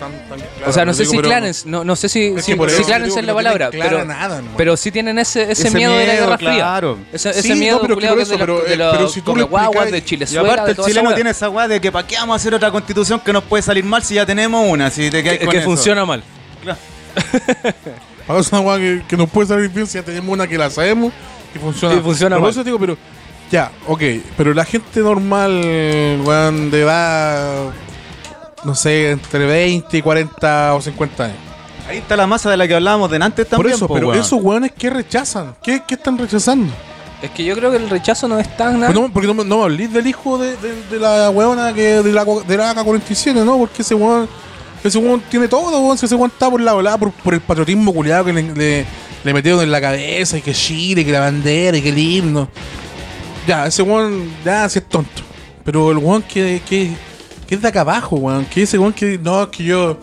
Speaker 1: Tan- tan claro,
Speaker 2: O sea, no sé
Speaker 1: digo,
Speaker 2: si Clarence, no, no sé si,
Speaker 1: Es
Speaker 2: si,
Speaker 1: por
Speaker 2: si Clarence es la palabra, pero,
Speaker 1: nada,
Speaker 2: pero sí tienen ese, ese,
Speaker 4: Ese
Speaker 2: miedo, de la
Speaker 4: miedo,
Speaker 2: Guerra Fría.
Speaker 4: claro.
Speaker 2: Ese,
Speaker 1: Sí,
Speaker 2: ese miedo
Speaker 1: no, pero por
Speaker 2: que
Speaker 1: eso,
Speaker 2: de los-
Speaker 1: pero,
Speaker 2: de
Speaker 1: eh,
Speaker 2: los
Speaker 1: pero si tú le
Speaker 2: guaguas, de
Speaker 4: Y
Speaker 2: Chilezuela,
Speaker 4: aparte
Speaker 2: de
Speaker 4: el chileno tiene esa weá de que para qué vamos a hacer otra constitución que nos puede salir mal si ya tenemos una, si te
Speaker 2: que,
Speaker 4: con
Speaker 2: que
Speaker 4: eso.
Speaker 2: funciona mal.
Speaker 1: Ahora es una weá que, que nos puede salir bien si ya tenemos una que la sabemos y funciona.
Speaker 2: Y funciona
Speaker 1: Pero por
Speaker 2: mal.
Speaker 1: eso digo, pero ya, ok, pero la gente normal, weón, de edad, no sé, entre 20, 40 o 50 años.
Speaker 4: Ahí está la masa de la que hablábamos de antes
Speaker 1: Por
Speaker 4: también.
Speaker 1: eso,
Speaker 4: po,
Speaker 1: pero
Speaker 4: weón.
Speaker 1: esos weones, ¿qué rechazan? ¿Qué, qué están rechazando?
Speaker 2: Es que yo creo que el rechazo no es tan
Speaker 1: Pues no, porque no, no hablís del hijo de, de- de la weona que de la, de la AK-47, ¿no? Porque ese weón, ese weón tiene todo, weón. Ese weón está por la volada, por, por el patriotismo culiado que le, le, le metieron en la cabeza, y que Chile, que la bandera, y que el himno. Ya, ese weón, ya, sí es tonto. Pero el weón que, que, que es de acá abajo, weón. Que ese weón que, no, es que yo,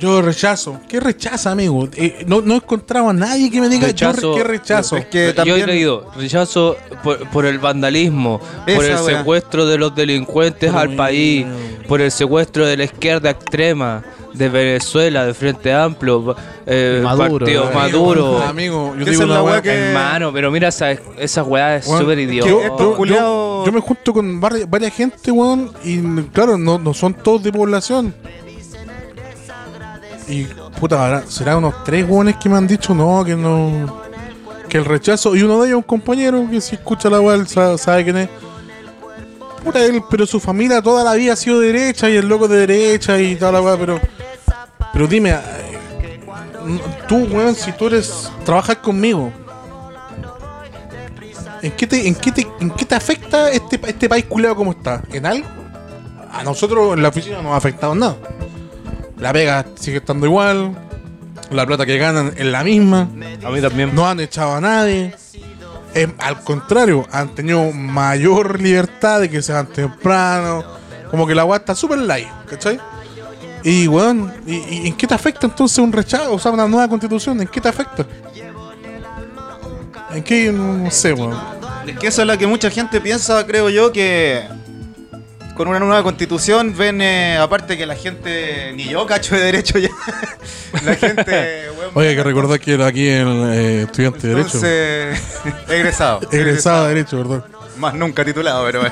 Speaker 1: yo rechazo. ¿Qué rechaza, amigo? Eh, no, no he encontrado a nadie que me diga yo
Speaker 2: Rechazo.
Speaker 1: re- qué rechazo.
Speaker 4: Es que
Speaker 2: Yo he leído rechazo por, por el vandalismo, por el
Speaker 4: weá.
Speaker 2: secuestro de los delincuentes
Speaker 1: Pero
Speaker 2: al país, por el secuestro de la izquierda extrema, de Venezuela, de Frente Amplio, eh,
Speaker 3: Maduro,
Speaker 2: Partido
Speaker 3: eh.
Speaker 2: Maduro.
Speaker 1: Amigo, yo
Speaker 4: Esa
Speaker 1: digo una
Speaker 4: weá que-
Speaker 2: Hermano, pero mira esa, esa weá es
Speaker 1: Weón,
Speaker 2: súper idiota.
Speaker 1: yo- yo, yo me junto con varias, varias gente, weón, y claro, no, no son todos de población. Y puta, será unos tres weones que me han dicho no, que no. Que el rechazo. Y uno de ellos, un compañero, que si escucha la weá, sabe, quién es. Puta, él, pero su familia toda la vida ha sido de derecha y el loco de derecha y toda la weá, pero. Pero dime, eh, tú, weón, si tú eres. trabajas conmigo. ¿En qué te, en qué te, en qué te afecta este, este país culeado como está? ¿En algo? A nosotros en la oficina no nos ha afectado nada. La pega sigue estando igual. La plata que ganan es la misma.
Speaker 2: A mí también.
Speaker 1: No han echado a nadie. Al contrario, han tenido mayor libertad de que se van temprano. Como que la weá está súper light, ¿cachai? Y weón, ¿y, y en qué te afecta entonces un rechazo? O sea, una nueva constitución, ¿en qué te afecta? ¿En qué? No sé, weón.
Speaker 4: Es que eso es lo que mucha gente piensa, creo yo, que con una nueva constitución ven, eh, aparte que la gente, ni yo cacho de derecho ya, la gente,
Speaker 1: Oye, que recordar que era aquí el eh, estudiante de Derecho.
Speaker 4: egresado,
Speaker 1: Egresado de Derecho, ¿verdad?
Speaker 4: más nunca titulado, pero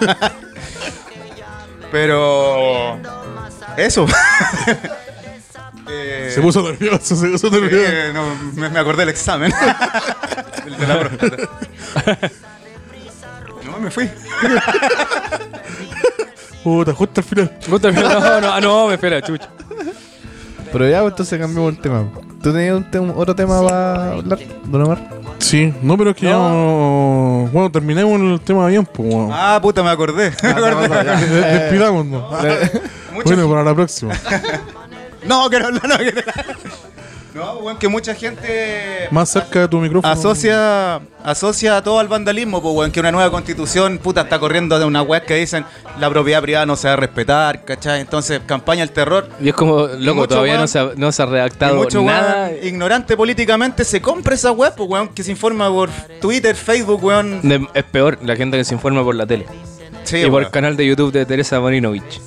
Speaker 4: pero eso. Eh,
Speaker 1: Se puso nervioso, se puso nervioso.
Speaker 4: eh, no, me, me acordé del examen. El de la próstata. No, me fui.
Speaker 1: Puta, justo al final.
Speaker 2: Puta, No, no, ah, no, me espera, chucha.
Speaker 3: Pero ya, pues, entonces cambiamos el tema. ¿Tú tenías un tem- otro tema para hablar, Don Omar?
Speaker 1: Sí, no, pero es que ya. Bueno, terminemos el tema bien, pues, weón.
Speaker 4: Ah, puta, me acordé. Me acordé.
Speaker 1: De-.
Speaker 4: Mucha
Speaker 1: Bueno, para la próxima.
Speaker 4: No, que no, no, no. Que... No, weón, que mucha gente
Speaker 1: Más cerca de tu micrófono.
Speaker 4: asocia, asocia todo al vandalismo, pues, weón, que una nueva constitución, puta, está corriendo de una web que dicen la propiedad privada no se va a respetar, ¿cachai? Entonces, campaña el terror.
Speaker 2: Y es como, loco, todavía
Speaker 4: weón-
Speaker 2: no se, ha, no se ha
Speaker 4: Y
Speaker 2: redactado
Speaker 4: mucho
Speaker 2: nada
Speaker 4: weón ignorante políticamente se compra esa web, pues, weón, que se informa por Twitter, Facebook, weón.
Speaker 2: de- es peor la gente que se informa por la tele
Speaker 4: Sí,
Speaker 2: y por el canal de YouTube de Teresa Marinovich.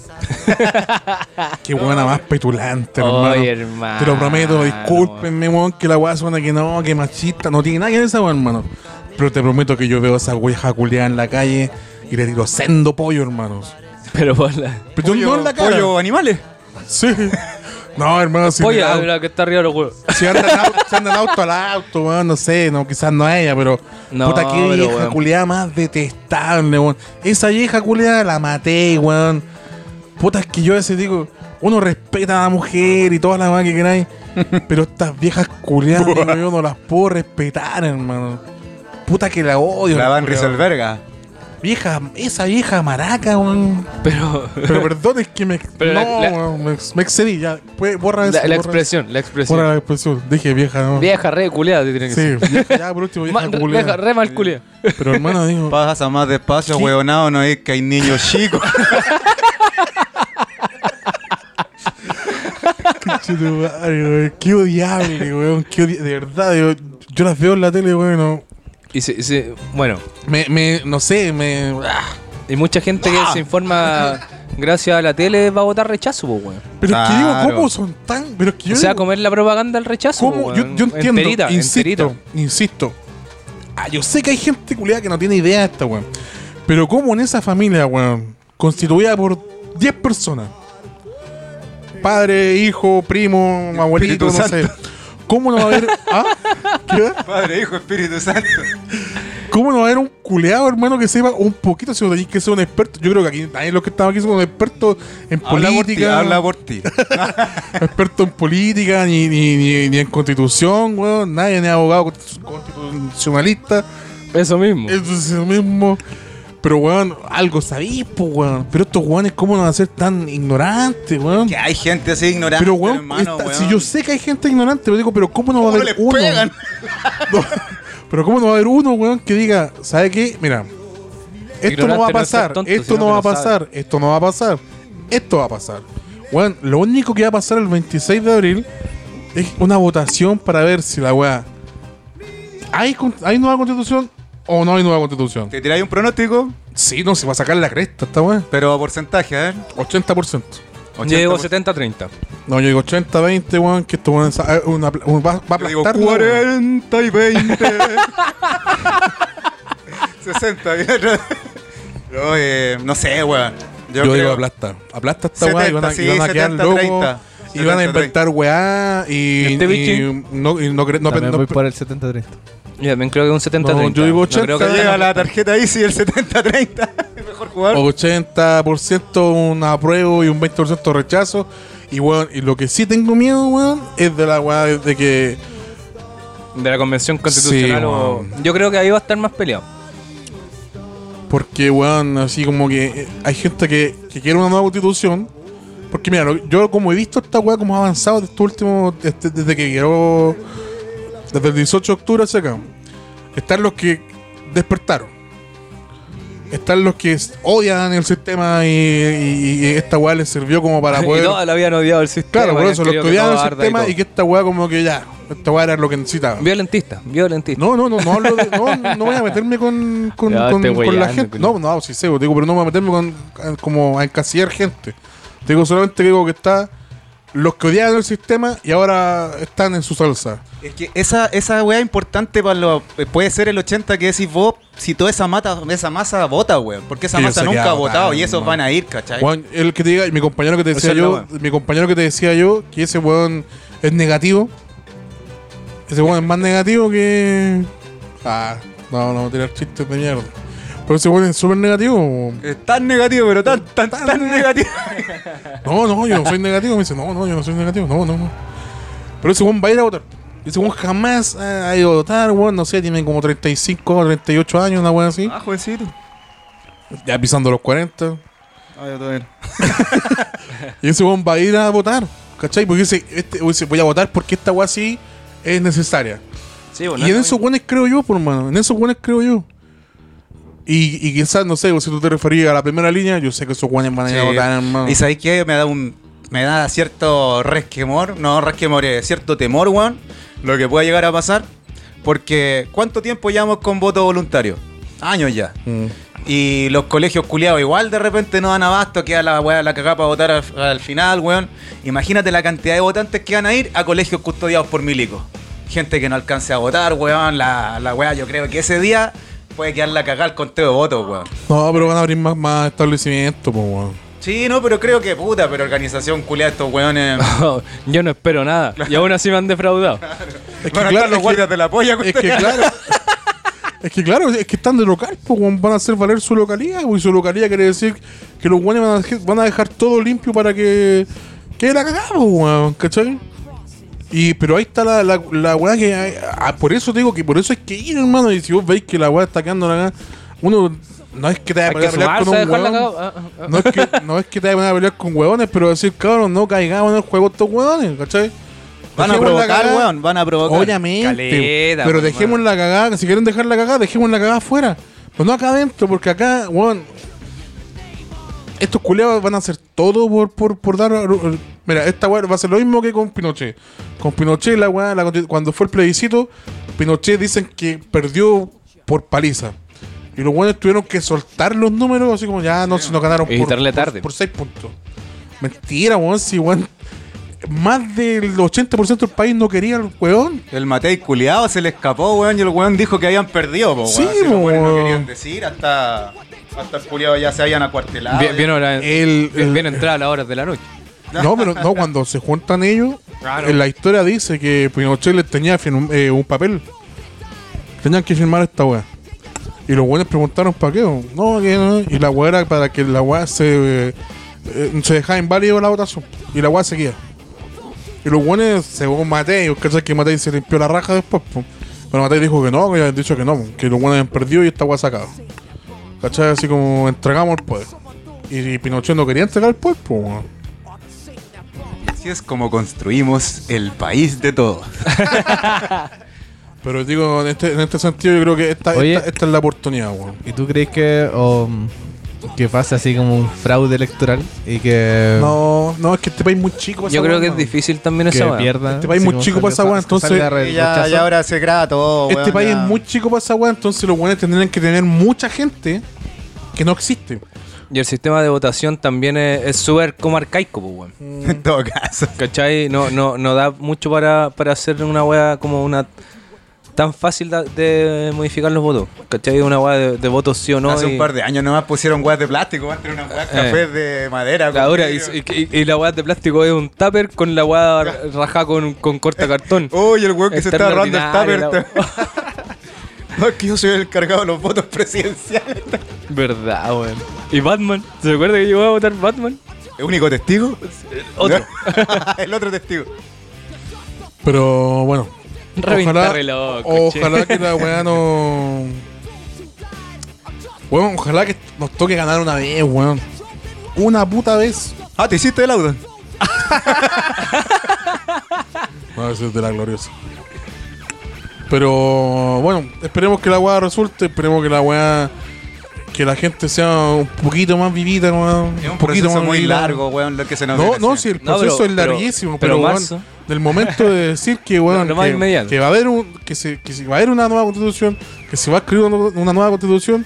Speaker 1: Qué buena más petulante, hermano.
Speaker 2: hermano.
Speaker 1: Te lo prometo, discúlpenme, weón, que la weá suena que no, que machista. No tiene nada que ver esa weá, hermano. Pero te prometo que yo veo a esa weja culiada en la calle y le tiro sendo pollo, hermanos.
Speaker 2: Pero por la.
Speaker 1: Pero yo no en la cara.
Speaker 4: pollo animales.
Speaker 1: Sí. No, hermano, si,
Speaker 2: Oye,
Speaker 1: au-
Speaker 2: la que está arriba de los huevos.
Speaker 1: si andan, au- si andan auto al auto, weón, no sé, no, quizás no a ella, pero.
Speaker 2: No,
Speaker 1: puta, qué
Speaker 2: pero,
Speaker 1: vieja
Speaker 2: weón.
Speaker 1: culiada más detestable, weón. Esa vieja culiada la maté, weón. Puta, es que yo a veces digo, uno respeta a la mujer y toda la weá que queráis, pero estas viejas culiadas, yo no las puedo respetar, hermano. Puta que la odio.
Speaker 4: La Van
Speaker 1: culiao.
Speaker 4: Rieselberga.
Speaker 1: Vieja, esa vieja maraca, weón.
Speaker 2: Pero.
Speaker 1: Pero perdón, es que me.
Speaker 2: Pero
Speaker 1: no,
Speaker 2: la-
Speaker 1: me, me excedí, ya. Puede- borra eso.
Speaker 2: La, la
Speaker 1: borra
Speaker 2: expresión, la expresión.
Speaker 1: Borra la expresión. Dije vieja, no.
Speaker 2: Vieja re culiada te tiene que
Speaker 1: Sí,
Speaker 2: ser.
Speaker 1: vieja, ya por último, vieja
Speaker 2: re,
Speaker 1: culiada.
Speaker 2: vieja, re mal culiada.
Speaker 1: Pero hermano, digo.
Speaker 4: Pasa más despacio,
Speaker 1: ¿Qué?
Speaker 4: huevonado, no es que hay niños chicos.
Speaker 1: Qué odiable, weón. Qué odi- de verdad, yo, yo las veo en la tele, weón.
Speaker 2: Y se, se- bueno,
Speaker 1: Me, me, no sé, me. ah.
Speaker 2: y mucha gente que se informa gracias a la tele va a votar rechazo, pues, weón.
Speaker 1: Pero es que digo,
Speaker 4: Claro.
Speaker 1: ¿cómo son tan.? Pero es que yo
Speaker 2: O sea,
Speaker 1: digo,
Speaker 2: comer la propaganda del rechazo.
Speaker 1: ¿cómo? Yo,
Speaker 2: weón.
Speaker 1: yo entiendo,
Speaker 2: Enterita,
Speaker 1: insisto,
Speaker 2: enterita.
Speaker 1: insisto. Ah, yo sé que hay gente culiada que no tiene idea de esta, weón. Pero ¿cómo en esa familia, weón, constituida por 10 personas? Padre, hijo, primo, abuelito, no sé. ¿Cómo no va a haber. ¿Ah? ¿Qué?
Speaker 4: Padre, Hijo, Espíritu Santo.
Speaker 1: ¿Cómo no va a haber un culeado, hermano, que sepa un poquito si no tenéis que ser un experto? Yo creo que aquí nadie los que estamos aquí son expertos en
Speaker 4: Habla por ti,
Speaker 1: política.
Speaker 4: habla por ti.
Speaker 1: experto en política, ni, ni, ni, ni en constitución, weón. Nadie ni abogado constitu- constitucionalista.
Speaker 2: Eso mismo.
Speaker 1: Eso mismo. Pero, weón, algo sabéis, pues, weón. Pero estos weones, ¿cómo no van a ser tan ignorantes, weón?
Speaker 4: Que hay gente así ignorante,
Speaker 1: Pero, weón,
Speaker 4: hermano,
Speaker 1: esta-
Speaker 4: weón.
Speaker 1: si yo sé que hay gente ignorante, pero digo, pero ¿cómo no va a
Speaker 4: ¿Cómo
Speaker 1: haber uno?
Speaker 4: pegan?
Speaker 1: No, pero ¿cómo no va a haber uno, weón, que diga, ¿sabe qué? Mira, esto no va a
Speaker 2: no
Speaker 1: pasar,
Speaker 2: tonto,
Speaker 1: esto no va a
Speaker 2: lo sabe.
Speaker 1: pasar, esto no va a pasar, esto va a pasar. Weón, lo único que va a pasar el 26 de abril es una votación para ver si la weá. ¿Hay, con- ¿Hay nueva constitución o no hay nueva constitución?
Speaker 4: ¿Te tiráis un pronóstico?
Speaker 1: Sí, no, se va a sacar la cresta esta weá.
Speaker 4: Pero a porcentaje, a ver.
Speaker 1: 80%.
Speaker 2: Yo digo
Speaker 4: 80%.
Speaker 2: 70-30.
Speaker 1: No, yo digo 80-20, weón, que esto weón, es- eh, una, pla- un- va, va a
Speaker 4: Yo digo
Speaker 1: aplastar. la weá.
Speaker 4: 40 y 20. 60. y otro- Yo, eh, no sé, weón.
Speaker 1: Yo,
Speaker 4: creo-
Speaker 1: digo aplasta. Aplasta esta weá y van a,
Speaker 4: 70,
Speaker 1: y van a
Speaker 4: sí,
Speaker 1: quedar
Speaker 4: 70,
Speaker 1: locos.
Speaker 4: 30.
Speaker 1: Y van a
Speaker 4: 70,
Speaker 1: inventar weá y,
Speaker 2: ¿Este
Speaker 1: y no, y no, no,
Speaker 3: También
Speaker 1: no-
Speaker 3: voy por el 70-30.
Speaker 2: Yo también creo que un 70-30.
Speaker 1: No, yo digo
Speaker 2: creo
Speaker 1: 80.
Speaker 2: que
Speaker 4: Llega la tarjeta ahí, sí, el 70-30. Mejor jugador.
Speaker 1: 80% un apruebo y un 20% rechazo. Y weón, y lo que sí tengo miedo, weón, es de la weá de, que.
Speaker 2: De la convención constitucional.
Speaker 1: Sí,
Speaker 2: o-. Yo creo que ahí va a estar más peleado.
Speaker 1: Porque, weón, así como que eh, hay gente que, que quiere una nueva constitución. Porque, mira, yo como he visto esta weá como ha avanzado desde, último, desde, desde que quedó. Desde el 18 de octubre hacia acá. Están los que despertaron. Están los que odian el sistema y, y- y esta weá les sirvió como para
Speaker 2: y
Speaker 1: poder.
Speaker 2: todos lo habían odiado el sistema.
Speaker 1: Claro, por eso, los que odiaban el
Speaker 2: y
Speaker 1: sistema y que esta weá como que ya. Esta weá era lo que necesitaba.
Speaker 2: Violentista, violentista.
Speaker 1: No, no, no, no hablo de, no, no voy a meterme con, con,
Speaker 2: Ya,
Speaker 1: con- la gente. No, no, sí sé, digo, pero no voy a meterme con como a encasillar gente. Te digo solamente digo que está los que odiaban el sistema y ahora están en su salsa.
Speaker 4: Es que esa, esa weá importante para lo, puede ser el 80 que decís vos, si toda esa, mata, esa masa vota, weón. Porque esa masa nunca ha votado y esos van a ir, ¿cachai?
Speaker 1: Juan, el que te diga, mi compañero que te decía yo, mi compañero que te decía yo, que ese weón es negativo. Ese weón es más negativo que. Ah, no, no, tirar chistes de mierda. Pero ese weón es súper negativo.
Speaker 4: Es tan negativo, pero tan, tan, tan, negativo.
Speaker 1: No, no, yo no soy negativo. Me dice, no, no, yo no soy negativo. No, no, no. Pero ese weón va a ir a votar. Ese weón jamás ha ha ido a votar, weón. No sé, tiene como 35 o 38 años, una weón así.
Speaker 4: Ah, jovencito.
Speaker 1: Ya pisando los 40.
Speaker 4: Ah, todavía.
Speaker 1: Y ese weón va a ir a votar. ¿Cachai? Porque dice, este, dice, voy a votar porque esta weá sí es necesaria.
Speaker 2: Sí, bueno,
Speaker 1: y en
Speaker 2: no-
Speaker 1: esos weones creo yo, por mano. En esos weones creo yo. Y, y quizás, no sé, si tú te referías a la primera línea, yo sé que esos weones van a ir a
Speaker 4: Sí.
Speaker 1: votar, hermano.
Speaker 4: Y sabéis que me da un. Me da cierto resquemor, no resquemor, eh, cierto temor, weón, lo que pueda llegar a pasar. Porque, ¿cuánto tiempo llevamos con voto voluntario? Años ya.
Speaker 1: Mm.
Speaker 4: Y los colegios culiados igual de repente no dan abasto, queda la weá la cagada para votar al, al final, weón. Imagínate la cantidad de votantes que van a ir a colegios custodiados por milicos. Gente que no alcance a votar, weón. La, la weá, yo creo que ese día puede quedar la cagada el conteo de votos, weón.
Speaker 1: No, pero van a abrir más, más establecimientos, pues, weón.
Speaker 4: Sí, no, pero creo que puta, pero organización culiada estos weones.
Speaker 2: Yo no espero nada. Y aún así me han defraudado.
Speaker 1: Es que,
Speaker 4: Van a
Speaker 1: claro,
Speaker 4: los
Speaker 1: es que-
Speaker 4: guardias de la polla,
Speaker 1: Es que claro. Es que claro, es que están de local, pues weón, van a hacer valer su localidad, y su localidad quiere decir que los guanes van a, dej- van a dejar todo limpio para que quede la cagada, pues, weón, ¿cachai? Y, pero ahí está la, la, la weá que hay- ah, por eso te digo que por eso hay que ir, hermano, y si vos veis que la weá está quedando la uno no es que te vaya a pelear con un
Speaker 2: cagada. Ah, ah.
Speaker 1: No es, que, no es que te vaya a pelear con hueones, pero decir, cabrón, no caigamos en el juego estos hueones, ¿cachai?
Speaker 4: Van a
Speaker 1: Dejemos
Speaker 4: provocar, weón. Van a provocar.
Speaker 1: Obviamente.
Speaker 2: Caleta,
Speaker 1: pero
Speaker 2: pues,
Speaker 1: dejemos la cagada. Si quieren dejar la cagada, dejemos la cagada afuera. Pero no acá adentro, porque acá, weón. Estos culeados van a hacer todo por, por, por dar. Mira, esta weá va a ser lo mismo que con Pinochet. Con Pinochet, la weá, la cuando fue el plebiscito, Pinochet dicen que perdió por paliza. Y los weones tuvieron que soltar los números, así como ya no, si no ganaron
Speaker 2: Y
Speaker 1: por,
Speaker 2: tarde.
Speaker 1: por 6 puntos. Mentira, weón, si weón. Más del 80% del país no quería al weón.
Speaker 4: El Matei culiado se le escapó, weón, y el weón dijo que habían perdido, po, weón.
Speaker 1: Sí,
Speaker 4: Si los weones no
Speaker 1: weón.
Speaker 4: querían decir, hasta, hasta el culiado ya se habían acuartelado.
Speaker 2: Bien, bien, hora-
Speaker 1: El-
Speaker 2: bien,
Speaker 1: el-
Speaker 2: bien entrada a las horas de la noche.
Speaker 1: No, pero no, cuando se juntan ellos,
Speaker 2: Claro.
Speaker 1: en la historia dice que Pinochet les tenía firm- eh, un papel. Tenían que firmar esta weá. Y los weones preguntaron para qué. No, que no. Y la weá era para que la weá se, eh, eh, se dejara inválido la votación. Y la weá seguía. Y los weones, según Matei, ¿cachai? Que Matei se limpió la raja después. po. Pero Matei dijo que no, que habían dicho que no, que los weones habían perdido y esta weá sacada. ¿Cachai? Así como entregamos el poder. Y, Pinochet no quería entregar el poder, pues, weón.
Speaker 4: Así es como construimos el país de todos.
Speaker 1: Pero digo, en este, en este sentido, yo creo que esta,
Speaker 3: Oye.
Speaker 1: esta, esta es la oportunidad, weón.
Speaker 3: ¿Y tú crees que, mm, que pase así como un fraude electoral y que,
Speaker 1: No, no, es que este país es muy chico para
Speaker 2: Yo creo que es difícil también esa weá.
Speaker 3: pierda?
Speaker 1: Este país muy chico para esa weá, entonces-
Speaker 4: ya, ya ahora se graba todo,
Speaker 1: Este país
Speaker 4: ya.
Speaker 1: es muy chico para esa weá, entonces los weones tendrían que tener mucha gente que no existe.
Speaker 2: Y el sistema de votación también es es súper como arcaico, pues, weón.
Speaker 4: En todo caso.
Speaker 2: ¿Cachai? No, no, no da mucho para, para hacer una weá como una. Tan fácil de, modificar los votos. ¿Cachai? Una weá de, de votos sí o no.
Speaker 4: Hace
Speaker 2: y-
Speaker 4: un par de años nomás pusieron weas de plástico, antes una weas
Speaker 2: Eh.
Speaker 4: café de madera.
Speaker 2: Ahora, y,
Speaker 4: vidrio.
Speaker 2: y- y la weá de plástico es un tupper con la weá rajada con, con corta cartón.
Speaker 4: Uy, el weón que se
Speaker 2: Está
Speaker 4: robando el tupper. No, es que yo soy el cargado de los votos presidenciales.
Speaker 2: Verdad, weón. ¿Y Batman? ¿Se acuerda que llegó a votar Batman?
Speaker 4: ¿El único testigo?
Speaker 2: Otro.
Speaker 4: el otro testigo.
Speaker 1: Pero bueno.
Speaker 2: Revista
Speaker 1: Ojalá,
Speaker 2: reloj,
Speaker 1: ojalá que la weá no. Weón, ojalá que nos toque ganar una vez, weón. Una puta vez.
Speaker 4: Ah, ¿te hiciste el auto?
Speaker 1: No, eso es de la gloriosa. Pero bueno, esperemos que la weá resulte, esperemos que la weá. Que la gente sea un poquito más vivida, weón.
Speaker 4: Es un
Speaker 1: poquito
Speaker 4: proceso muy
Speaker 1: vivida.
Speaker 4: largo, weón, lo que se nos
Speaker 1: No,
Speaker 4: viene
Speaker 1: no, si el
Speaker 2: No,
Speaker 1: proceso
Speaker 2: pero-
Speaker 1: es
Speaker 2: pero-
Speaker 1: larguísimo,
Speaker 2: pero
Speaker 1: pero, weón,
Speaker 2: marzo.
Speaker 1: Del momento de decir que,
Speaker 2: Lo más
Speaker 1: que, va a haber un, que se, que se va a haber una nueva constitución, que se va a escribir una, una nueva constitución,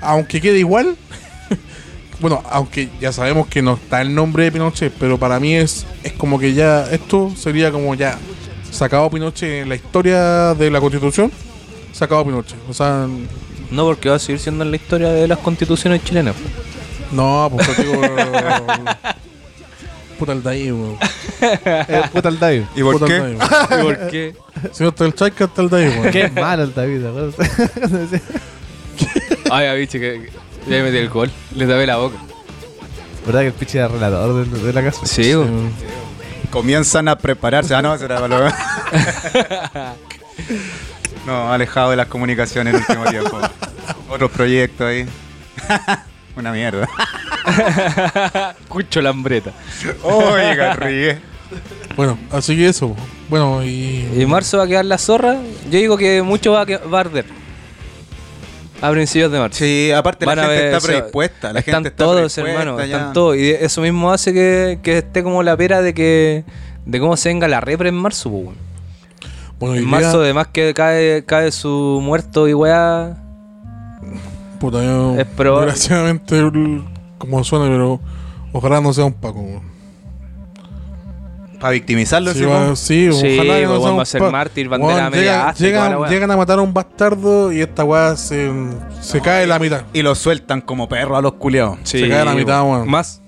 Speaker 1: aunque quede igual, bueno, aunque ya sabemos que no está el nombre de Pinochet, pero para mí es, es como que ya, esto sería como ya sacado Pinochet en la historia de la constitución, sacado Pinochet, o sea,
Speaker 2: No, porque va a seguir siendo en la historia de las constituciones chilenas.
Speaker 1: no, pues digo, puta el ahí, weón.
Speaker 3: Eh, puta el David.
Speaker 4: ¿Y por
Speaker 1: Puta
Speaker 4: qué?
Speaker 1: weón.
Speaker 2: ¿Por qué?
Speaker 1: Si no está el Chayca, está el ahí, weón.
Speaker 3: Qué malo el David, ¿te acuerdas?
Speaker 2: Ay, bicho, que, que ya metí el gol. Le tapé la boca.
Speaker 3: ¿Verdad que el pinche era relator de, de la casa?
Speaker 2: Sí, weón.
Speaker 4: Comienzan a prepararse. Ah, no, será para lo- No, alejado de las comunicaciones en el último tiempo. Otros proyectos ahí. Una mierda.
Speaker 2: Cucho lambreta.
Speaker 4: Oiga, ríe.
Speaker 1: Bueno, así que eso. Bueno, y.
Speaker 2: ¿Y marzo va a quedar la zorra? Yo digo que mucho va a, que- va a arder. A principios de marzo.
Speaker 4: Sí, aparte
Speaker 2: Van
Speaker 4: la gente
Speaker 2: ver,
Speaker 4: está
Speaker 2: o sea,
Speaker 4: predispuesta. La
Speaker 2: están
Speaker 4: gente está
Speaker 2: todos,
Speaker 4: predispuesta
Speaker 2: hermano,
Speaker 4: ya.
Speaker 2: están todos. Y eso mismo hace que, que esté como la pera de que de cómo se venga la repre en marzo, pues.
Speaker 1: Bueno,
Speaker 2: En
Speaker 1: día-
Speaker 2: marzo, además que cae, cae su muerto y weá.
Speaker 1: Puta, yo,
Speaker 2: Es probable.
Speaker 1: Desgraciadamente, como suena, pero ojalá no sea un Paco.
Speaker 4: Para victimizarlo,
Speaker 1: Sí, va- sí,
Speaker 2: Sí,
Speaker 1: ojalá que no sea
Speaker 2: va
Speaker 1: un
Speaker 2: a ser
Speaker 1: Paco.
Speaker 2: mártir, bandera
Speaker 1: Weón,
Speaker 2: media
Speaker 1: llegan, llegan- a matar a un bastardo y esta weá se, se cae la mitad.
Speaker 4: Y los sueltan como perros a los culiados.
Speaker 1: Se cae la mitad, weón.
Speaker 2: Más.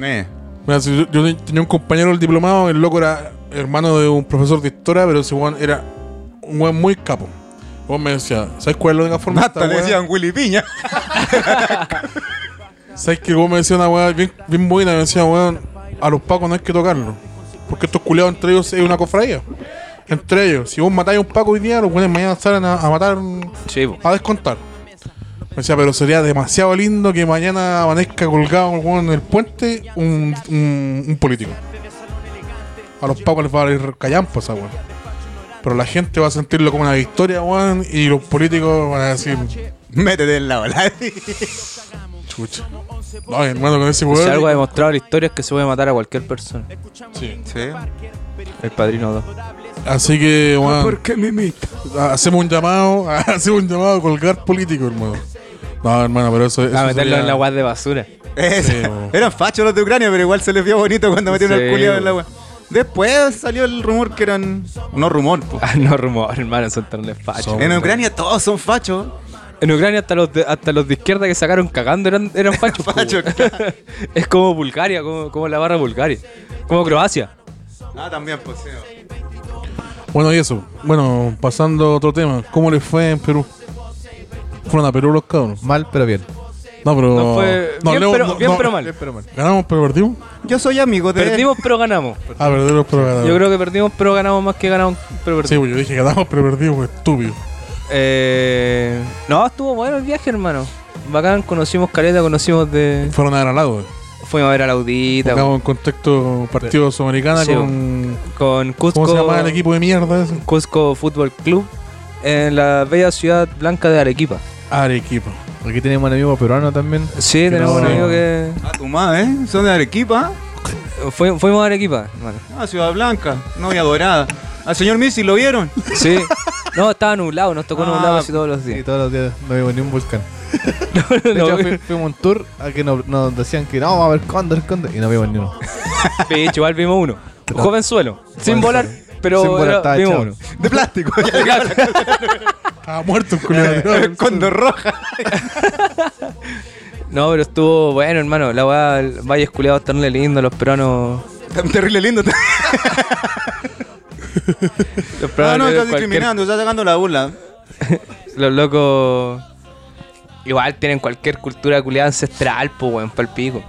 Speaker 4: Eh.
Speaker 1: Mira, si yo, yo tenía un compañero del diplomado, el loco era hermano de un profesor de historia, pero ese weón era un weón muy capo. Vos me decía, ¿sabes cuál es la única forma
Speaker 4: Hasta le decían Willy Piña.
Speaker 1: ¿Sabes que vos me decía una weá bien, bien buena? Me decía, weón, a los pacos no hay que tocarlo. Porque estos culiados entre ellos es una cofradía. Entre ellos, si vos matáis a un paco hoy día, los weones mañana salen a, a matar,
Speaker 2: Sí, po.
Speaker 1: a descontar. Me decía, pero sería demasiado lindo que mañana amanezca colgado weón en el puente un, un, un político. A los pacos les va a ir callampa esa weón. Pero la gente va a sentirlo como una victoria, weón, y los políticos van a decir,
Speaker 4: Métete en la bola.
Speaker 1: chucha. No, hermano, con ese
Speaker 2: Si
Speaker 1: weón.
Speaker 2: algo ha demostrado la historia es que se puede matar a cualquier persona.
Speaker 1: Sí.
Speaker 4: sí.
Speaker 2: El padrino 2.
Speaker 1: Así que, weón,
Speaker 4: qué me imita?
Speaker 1: hacemos un llamado, hacemos un llamado a colgar político, hermano. No, hermano, pero eso, eso
Speaker 2: A meterlo
Speaker 1: sería-
Speaker 2: en la guad de basura.
Speaker 4: Es-
Speaker 1: Sí,
Speaker 4: eran fachos los de Ucrania, pero igual se les vio bonito cuando metieron
Speaker 2: Sí,
Speaker 4: el culiado en la wea. Después salió el rumor que eran. No rumor, po.
Speaker 2: Ah, no, rumor, hermano, son tan fachos.
Speaker 1: Son-
Speaker 4: En Ucrania todos son fachos.
Speaker 2: En Ucrania hasta los de, hasta los de izquierda que sacaron cagando eran, eran fachos. es como Bulgaria, como, como la barra Bulgaria. Como Croacia.
Speaker 4: Ah, también, pues sí.
Speaker 1: Bueno, y eso. Bueno, pasando a otro tema. ¿Cómo les fue en Perú? Fueron a Perú los cabros.
Speaker 3: Mal, pero bien.
Speaker 1: No, pero.
Speaker 2: No fue
Speaker 1: no,
Speaker 2: bien,
Speaker 1: Leo-
Speaker 2: pero,
Speaker 1: no,
Speaker 2: bien
Speaker 1: no.
Speaker 2: pero mal.
Speaker 3: pero mal.
Speaker 1: ¿Ganamos pero perdimos?
Speaker 4: Yo soy amigo de.
Speaker 2: Perdimos pero ganamos.
Speaker 1: Ah, perdimos pero ganamos.
Speaker 2: Yo creo que perdimos pero ganamos más que ganamos pero
Speaker 1: Sí,
Speaker 2: perdimos.
Speaker 1: pues yo dije ganamos pero perdimos, pues, estúpido.
Speaker 2: Eh, no, estuvo bueno el viaje, hermano. Bacán, conocimos Caleta, conocimos de...
Speaker 1: Fueron a ver al lago.
Speaker 2: Fuimos a ver a la Audita
Speaker 1: Pongamos en contexto partido sudamericana
Speaker 2: Sí,
Speaker 1: con.
Speaker 2: con Cusco,
Speaker 1: ¿Cómo se llama el equipo de mierda ese?
Speaker 2: Cusco Fútbol Club en la bella ciudad blanca de Arequipa.
Speaker 1: Arequipa.
Speaker 3: Aquí tenemos un amigo peruano también.
Speaker 2: Sí, tenemos
Speaker 1: no.
Speaker 2: un amigo que...
Speaker 4: Ah, tu madre, ¿eh? Son de Arequipa.
Speaker 2: Fui- fuimos a Arequipa, hermano.
Speaker 4: Ah, Ciudad Blanca. Novia dorada. Al señor Missy, ¿lo vieron?
Speaker 2: Sí. No, estaba nublado, nos tocó
Speaker 4: Ah,
Speaker 2: nublado casi todos los días.
Speaker 3: todos los días no vimos ni un volcán. De
Speaker 2: No,
Speaker 3: hecho, fui- fuimos a un tour a que nos, nos decían que no, vamos a ver cóndor, cóndor. Y no vimos ni uno.
Speaker 2: Picho, igual vimos uno. Jovenzuelo. Sin volar, pero
Speaker 3: Sin volar,
Speaker 2: era- vimos uno.
Speaker 4: De plástico.
Speaker 1: Estaba muerto el culiado.
Speaker 4: Condor roja.
Speaker 2: No, pero estuvo bueno, hermano. La weá, el Valle Esculeado tan lindo, los peruanos.
Speaker 4: Tan terrible lindo.
Speaker 2: Los
Speaker 4: No,
Speaker 2: peruanos
Speaker 4: no,
Speaker 2: le
Speaker 4: estás
Speaker 2: cualquier-
Speaker 4: discriminando, estás sacando la burla.
Speaker 2: Los locos. Igual tienen cualquier cultura culiada ancestral, pues, weón, pa'l pico.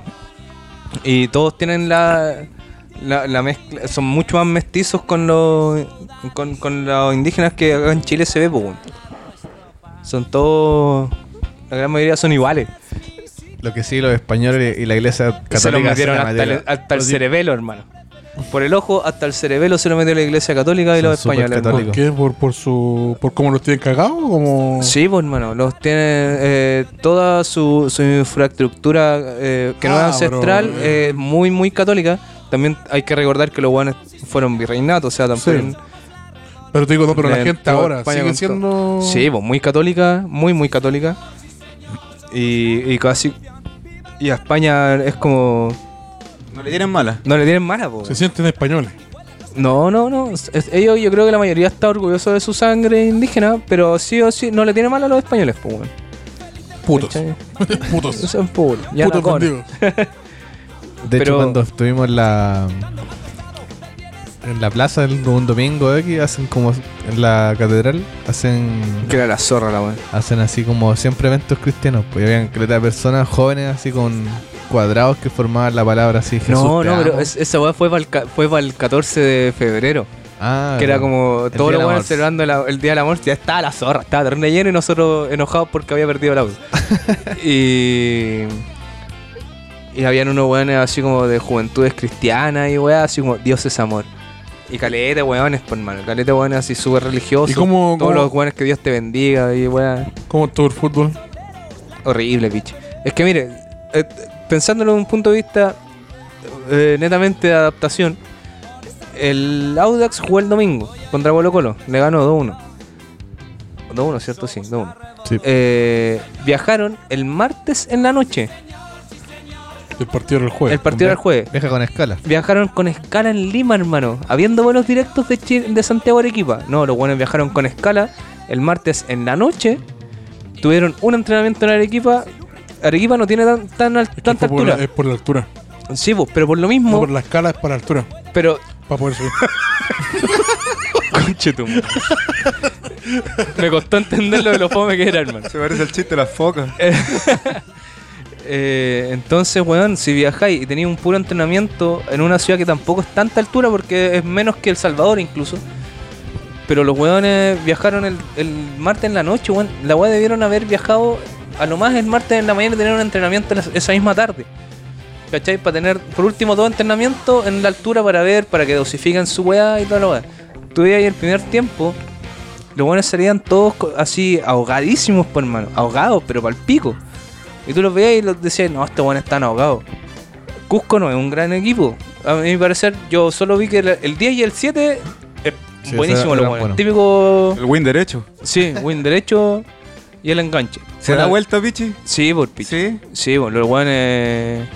Speaker 2: Y todos tienen la. La, la mezcla. Son mucho más mestizos con los. Con, con los indígenas que acá en Chile se ve, pues, weón. Son todos. La gran mayoría son iguales.
Speaker 3: Lo que sí, los españoles y la iglesia católica
Speaker 2: se lo hasta, el, hasta el cerebelo, hermano. Por el ojo, hasta el cerebelo se lo metió la iglesia católica y
Speaker 3: Son
Speaker 2: los españoles. hermano.
Speaker 1: ¿Por qué? ¿Por, por su. por cómo los tienen cagados? Como...
Speaker 2: Sí, pues hermano, los tiene eh, toda su, su infraestructura eh, que no es
Speaker 1: Ah,
Speaker 2: ancestral, eh, muy, muy católica. También hay que recordar que los guanes fueron virreinatos, o sea, también.
Speaker 1: Sí. Pero te digo, no, pero la gente ahora sigue siendo.
Speaker 2: Sí, pues muy católica, muy, muy católica. Y, y casi. Y a España es como.
Speaker 4: No le tienen mala.
Speaker 2: No le tienen mala, pues.
Speaker 1: Se sienten españoles.
Speaker 2: No, no, no. Es- ellos, yo creo que la mayoría está orgulloso de su sangre indígena, pero sí o sí no le tiene mal a los españoles, pues, weón.
Speaker 1: Putos.
Speaker 2: ¿Cachai?
Speaker 1: Putos.
Speaker 2: Son puros. Ya
Speaker 1: Putos
Speaker 2: no con.
Speaker 3: De hecho,
Speaker 2: Pero-
Speaker 3: cuando estuvimos en la. En la plaza el- un domingo de aquí, hacen como. En la catedral, hacen.
Speaker 2: Que era la zorra la weón.
Speaker 3: Hacen así como siempre eventos cristianos. Pues habían de personas jóvenes así con cuadrados que formaban la palabra así. Jesús,
Speaker 2: No, no, pero es- esa weá fue para el, 14 de febrero.
Speaker 3: Ah,
Speaker 2: que era como
Speaker 3: El
Speaker 2: todos los buenos celebrando la- el Día del Amor. Ya estaba la zorra, estaba terrible lleno y nosotros enojados porque había perdido el auto. y. Y habían unos weones así como de juventudes cristianas y weá, así como Dios es amor. Y caleta weones, por mano. Caleta weones así súper religiosos.
Speaker 1: ¿Y cómo-
Speaker 2: Todos
Speaker 1: cómo-
Speaker 2: los weones que Dios te bendiga y weá.
Speaker 1: ¿Cómo estuvo el fútbol?
Speaker 2: Horrible, bicho. Es que mire, eh, pensándolo desde un punto de vista eh, netamente de adaptación, el Audax jugó el domingo contra Colo Colo, le ganó 2-1. 2-1, ¿cierto? Sí, 2-1.
Speaker 3: Sí.
Speaker 2: Eh, viajaron el martes en la noche.
Speaker 1: El partido del jueves.
Speaker 2: El partido del jueves.
Speaker 3: Viaja con escala.
Speaker 2: Viajaron con escala en Lima, hermano. Habiendo vuelos directos de, Chi- de Santiago a Arequipa. No, los buenos viajaron con escala el martes en la noche. Tuvieron un entrenamiento en Arequipa. Arequipa no tiene tan, tan al- tanta
Speaker 1: fue por la-
Speaker 2: altura.
Speaker 1: es por la altura.
Speaker 2: Sí, vos, pero por lo
Speaker 1: No,
Speaker 2: mismo.
Speaker 1: por la escala es para la altura.
Speaker 2: Pero.
Speaker 1: Para poder subir.
Speaker 2: Conche tu madre. Me costó entender lo de lo fome que era, hermano.
Speaker 4: Se parece el chiste de las focas.
Speaker 2: Eh, entonces, weón, si viajáis y tenéis un puro entrenamiento en una ciudad que tampoco es tanta altura, porque es menos que El Salvador incluso. Pero los weones viajaron el, martes en la noche, weón. La weá debieron haber viajado a lo más el martes en la mañana y tener un entrenamiento esa misma tarde. ¿Cachai? Para tener, por último, dos entrenamientos en la altura para ver, para que dosifiquen su weá y toda la weá. Tuve ahí el primer tiempo, los weones salían todos así ahogadísimos, por hermano. Ahogados, pero para el pico. Y tú los veías y los decías, no, estos buenos están ahogados. Cusco no es un gran equipo. A mi parecer, yo solo vi que el, el 10 y el 7 es
Speaker 3: Sí,
Speaker 2: buenísimo buenos.
Speaker 3: buenos.
Speaker 2: Típico,
Speaker 4: El win derecho.
Speaker 2: sí, win derecho y el enganche.
Speaker 4: ¿Se
Speaker 2: Bueno,
Speaker 4: da vuelta, Pichi?
Speaker 2: Sí, por picho.
Speaker 4: Sí.
Speaker 2: Sí, bueno, los buenos.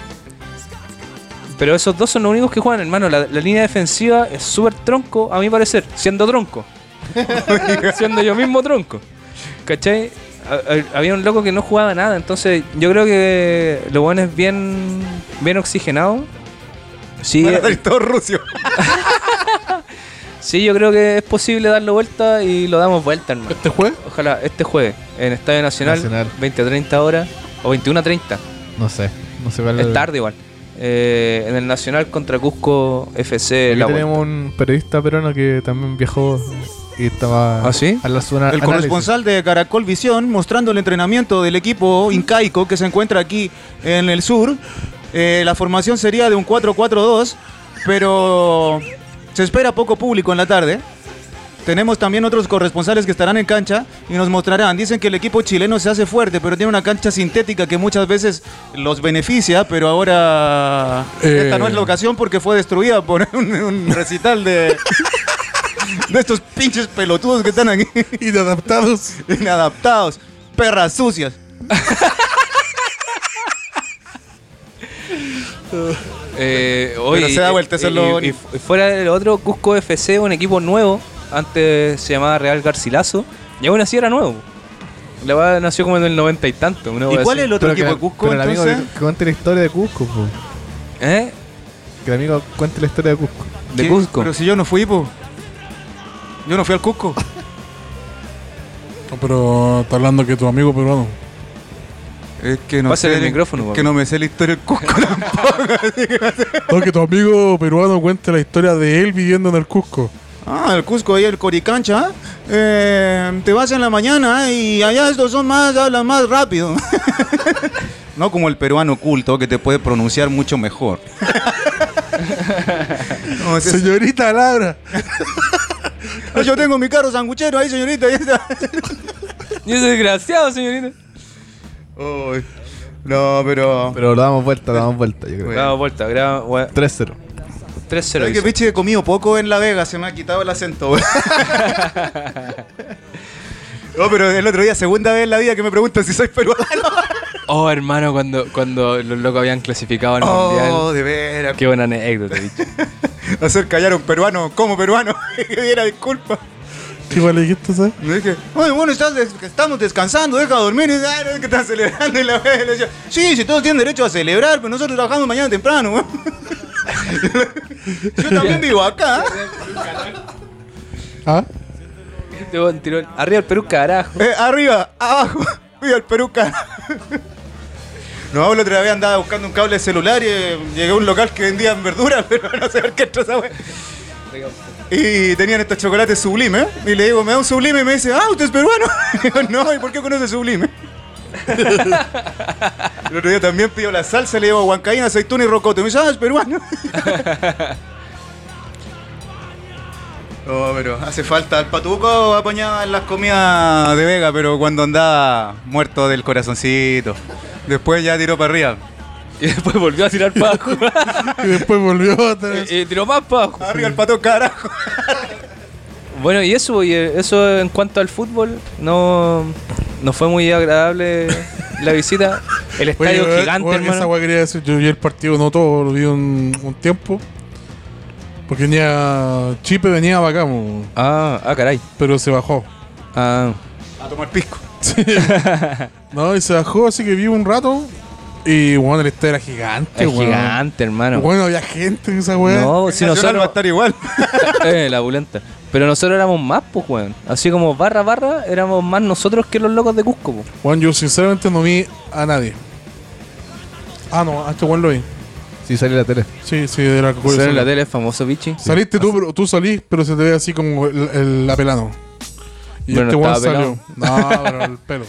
Speaker 2: Pero esos dos son los únicos que juegan, hermano. La, la línea defensiva es súper tronco, a mi parecer, siendo tronco. siendo yo mismo tronco. ¿Cachai? Había un loco que no jugaba nada, entonces yo creo que los buenos bien, bien oxigenados. Sí,
Speaker 4: Van a
Speaker 2: eh,
Speaker 4: salir todos rusios.
Speaker 2: sí, yo creo que es posible darlo vuelta y lo damos vuelta, hermano.
Speaker 1: ¿Este jueves?
Speaker 2: Ojalá este jueves en Estadio Nacional,
Speaker 3: Nacional.
Speaker 2: 20 a 30 horas o 21 a 30.
Speaker 3: No sé. No sé cuál
Speaker 2: Es tarde igual. Eh, en el Nacional contra Cusco FC.
Speaker 3: Aquí
Speaker 2: La
Speaker 3: tenemos
Speaker 2: vuelta.
Speaker 3: un periodista peruano que también viajó y estaba
Speaker 2: ¿Ah, sí?
Speaker 3: a la zona
Speaker 4: El corresponsal de Caracol Visión mostrando el entrenamiento del equipo incaico que se encuentra aquí en el sur. Eh, la formación sería de un 4-4-2, pero se espera poco público en la tarde. Tenemos también otros corresponsales que estarán en cancha y nos mostrarán. Dicen que el equipo chileno se hace fuerte, pero tiene una cancha sintética que muchas veces los beneficia, pero ahora
Speaker 1: Eh.
Speaker 4: esta no es la ocasión porque fue destruida por un, un recital de, de estos pinches pelotudos que están aquí.
Speaker 1: Inadaptados.
Speaker 4: Inadaptados, perras sucias.
Speaker 2: Eh, hoy,
Speaker 4: Pero se da vuelta, eso es lo
Speaker 2: y, y- y fuera del otro, Cusco FC, un equipo nuevo. Antes se llamaba Real Garcilaso. Y aún así era nuevo. La verdad nació como en el noventa y tanto.
Speaker 4: ¿Y cuál
Speaker 2: así.
Speaker 4: es el otro
Speaker 3: Pero que,
Speaker 4: equipo de Cusco?
Speaker 3: pero el amigo que cuente la historia de Cusco, po.
Speaker 2: ¿Eh?
Speaker 3: Que el amigo cuente la historia de Cusco.
Speaker 2: De
Speaker 4: ¿Qué?
Speaker 2: Cusco.
Speaker 4: Pero si yo no fui, po. Yo no fui al Cusco.
Speaker 1: No, pero está hablando que tu amigo peruano.
Speaker 4: Es que no
Speaker 2: Pásale
Speaker 4: sé.
Speaker 2: el micrófono,
Speaker 4: que no me sé la historia del Cusco tampoco.
Speaker 1: No, que tu amigo peruano cuente la historia de él viviendo en el Cusco.
Speaker 4: Ah, el Cusco ahí, el Coricancha. eh, te vas en la mañana y allá estos son más, hablan más rápido. no como el peruano culto que te puede pronunciar mucho mejor. No,
Speaker 1: Señorita Laura.
Speaker 4: yo tengo mi carro sanguchero ahí, señorita. ahí está.
Speaker 2: Y ese desgraciado, señorita.
Speaker 4: Uy, No, pero.
Speaker 3: Pero lo damos vuelta, lo damos vuelta, yo creo.
Speaker 2: Damos vuelta, graba, wea,
Speaker 3: 3-0.
Speaker 2: 3-0.
Speaker 4: ¿Sabes que piche he comido poco en La Vega? Se me ha quitado el acento. No, pero el otro día, segunda vez en la vida que me preguntan si soy peruano.
Speaker 2: Oh, hermano, cuando, cuando los locos habían clasificado al
Speaker 4: Oh,
Speaker 2: mundial.
Speaker 4: de veras.
Speaker 2: Qué buena anécdota, bicho.
Speaker 4: Hacer callar a un peruano como peruano. que diera disculpa.
Speaker 1: ¿Qué igual le dijiste, sabes?
Speaker 4: Me dije, oye, bueno, estás des- que estamos descansando, deja dormir. Y dice, "Ay, no, es que están celebrando. Y la vez le decía, sí, si todos tienen derecho a celebrar, pero nosotros trabajamos mañana temprano. güey". Yo también vivo acá.
Speaker 1: ¿Ah?
Speaker 2: El- Arriba el Perú, carajo.
Speaker 4: Eh, arriba, abajo. Fui al Perú, cara. No, la otra vez andaba buscando un cable de celular y eh, llegué a un local que vendían verduras, pero no sé qué entró esa. Y tenían estos chocolates sublime. Y le digo, me da un sublime y me dice, ah, usted es peruano. Y digo, no, ¿y por qué conoce sublime? El otro día también pidió la salsa, le digo huancaína, aceituna y rocoto. Me dice, ah, es peruano. No, pero hace falta. El patuco apañaba en las comidas de Vega, pero cuando andaba muerto del corazoncito. Después ya tiró para arriba.
Speaker 2: Y después volvió a tirar para abajo.
Speaker 1: Y después volvió a tener...
Speaker 2: y, y tiró más para abajo.
Speaker 4: Arriba el pato carajo.
Speaker 2: Bueno, y eso, y eh, eso en cuanto al fútbol, no, no fue muy agradable la visita. El estadio
Speaker 1: Oye,
Speaker 2: gigante,
Speaker 1: oye, Esa
Speaker 2: hermano.
Speaker 1: quería decir, yo vi el partido, no todo, lo vi un, un tiempo. Porque venía. Chipe venía para acá, mo,
Speaker 2: Ah, ah, caray.
Speaker 1: pero se bajó.
Speaker 2: Ah,
Speaker 4: A tomar pisco.
Speaker 1: No, y se bajó, así que vi un rato. Y bueno, el estadio era gigante,
Speaker 2: es
Speaker 1: weón.
Speaker 2: gigante, hermano.
Speaker 1: Bueno, había gente en esa weá.
Speaker 2: No, si
Speaker 4: Nacional va a
Speaker 2: nosotros.
Speaker 4: estar igual.
Speaker 2: eh, la bulenta. Pero nosotros éramos más, pues, weón. Así como barra barra, éramos más nosotros que los locos de Cusco, pues.
Speaker 1: Juan, yo sinceramente no vi a nadie. Ah, no, a este Juan lo vi.
Speaker 3: Sí, sale la tele.
Speaker 1: Sí, sí, de la
Speaker 2: Sale en la tele, famoso bichi.
Speaker 1: Saliste tú, pero tú salís, pero se te ve así como el, el apelano. Y
Speaker 2: Bueno,
Speaker 1: este
Speaker 2: estaba
Speaker 1: salió. No, pero el pelo.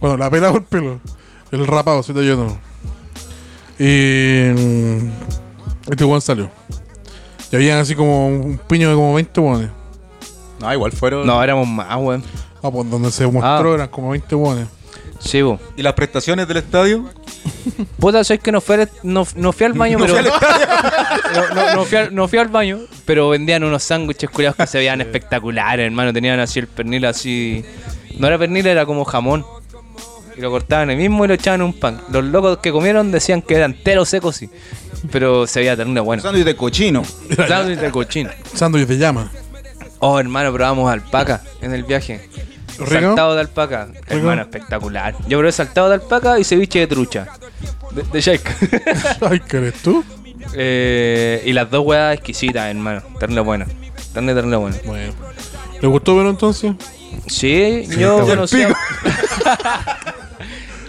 Speaker 1: Bueno, la pela o el pelo. El rapado, se te llenó. Y. mm, Este Juan salió. Y habían así como un piño de como 20 guanes.
Speaker 4: No, igual fueron.
Speaker 2: No, éramos más, weón.
Speaker 1: Ah, pues donde se mostró
Speaker 2: Ah.
Speaker 1: eran como 20 guanes.
Speaker 2: Sí, po.
Speaker 4: ¿Y las prestaciones del estadio?
Speaker 2: Puta, sabes que no fui, al- no, no fui al baño, pero. no, no- no fui al, no fui al baño, pero vendían unos sándwiches curados que se veían espectaculares, hermano. Tenían así el pernil así. No era pernil, era como jamón. Y lo cortaban ahí mismo y lo echaban en un pan. Los locos que comieron decían que era entero seco, sí. Pero se veía ternura bueno.
Speaker 4: Sándwich de cochino.
Speaker 2: Sándwich de cochino.
Speaker 1: Sándwich de llama.
Speaker 2: Oh, hermano, probamos alpaca en el viaje. Saltado de alpaca. Hermano, espectacular. Yo probé saltado de alpaca y ceviche de trucha. De, de shake.
Speaker 1: Ay, ¿qué eres tú?
Speaker 2: Eh, y las dos huevas exquisitas, hermano. Ternura buena. Ternura, ternura buena.
Speaker 1: Bueno. ¿Le gustó ver entonces?
Speaker 2: Sí, yo conocía.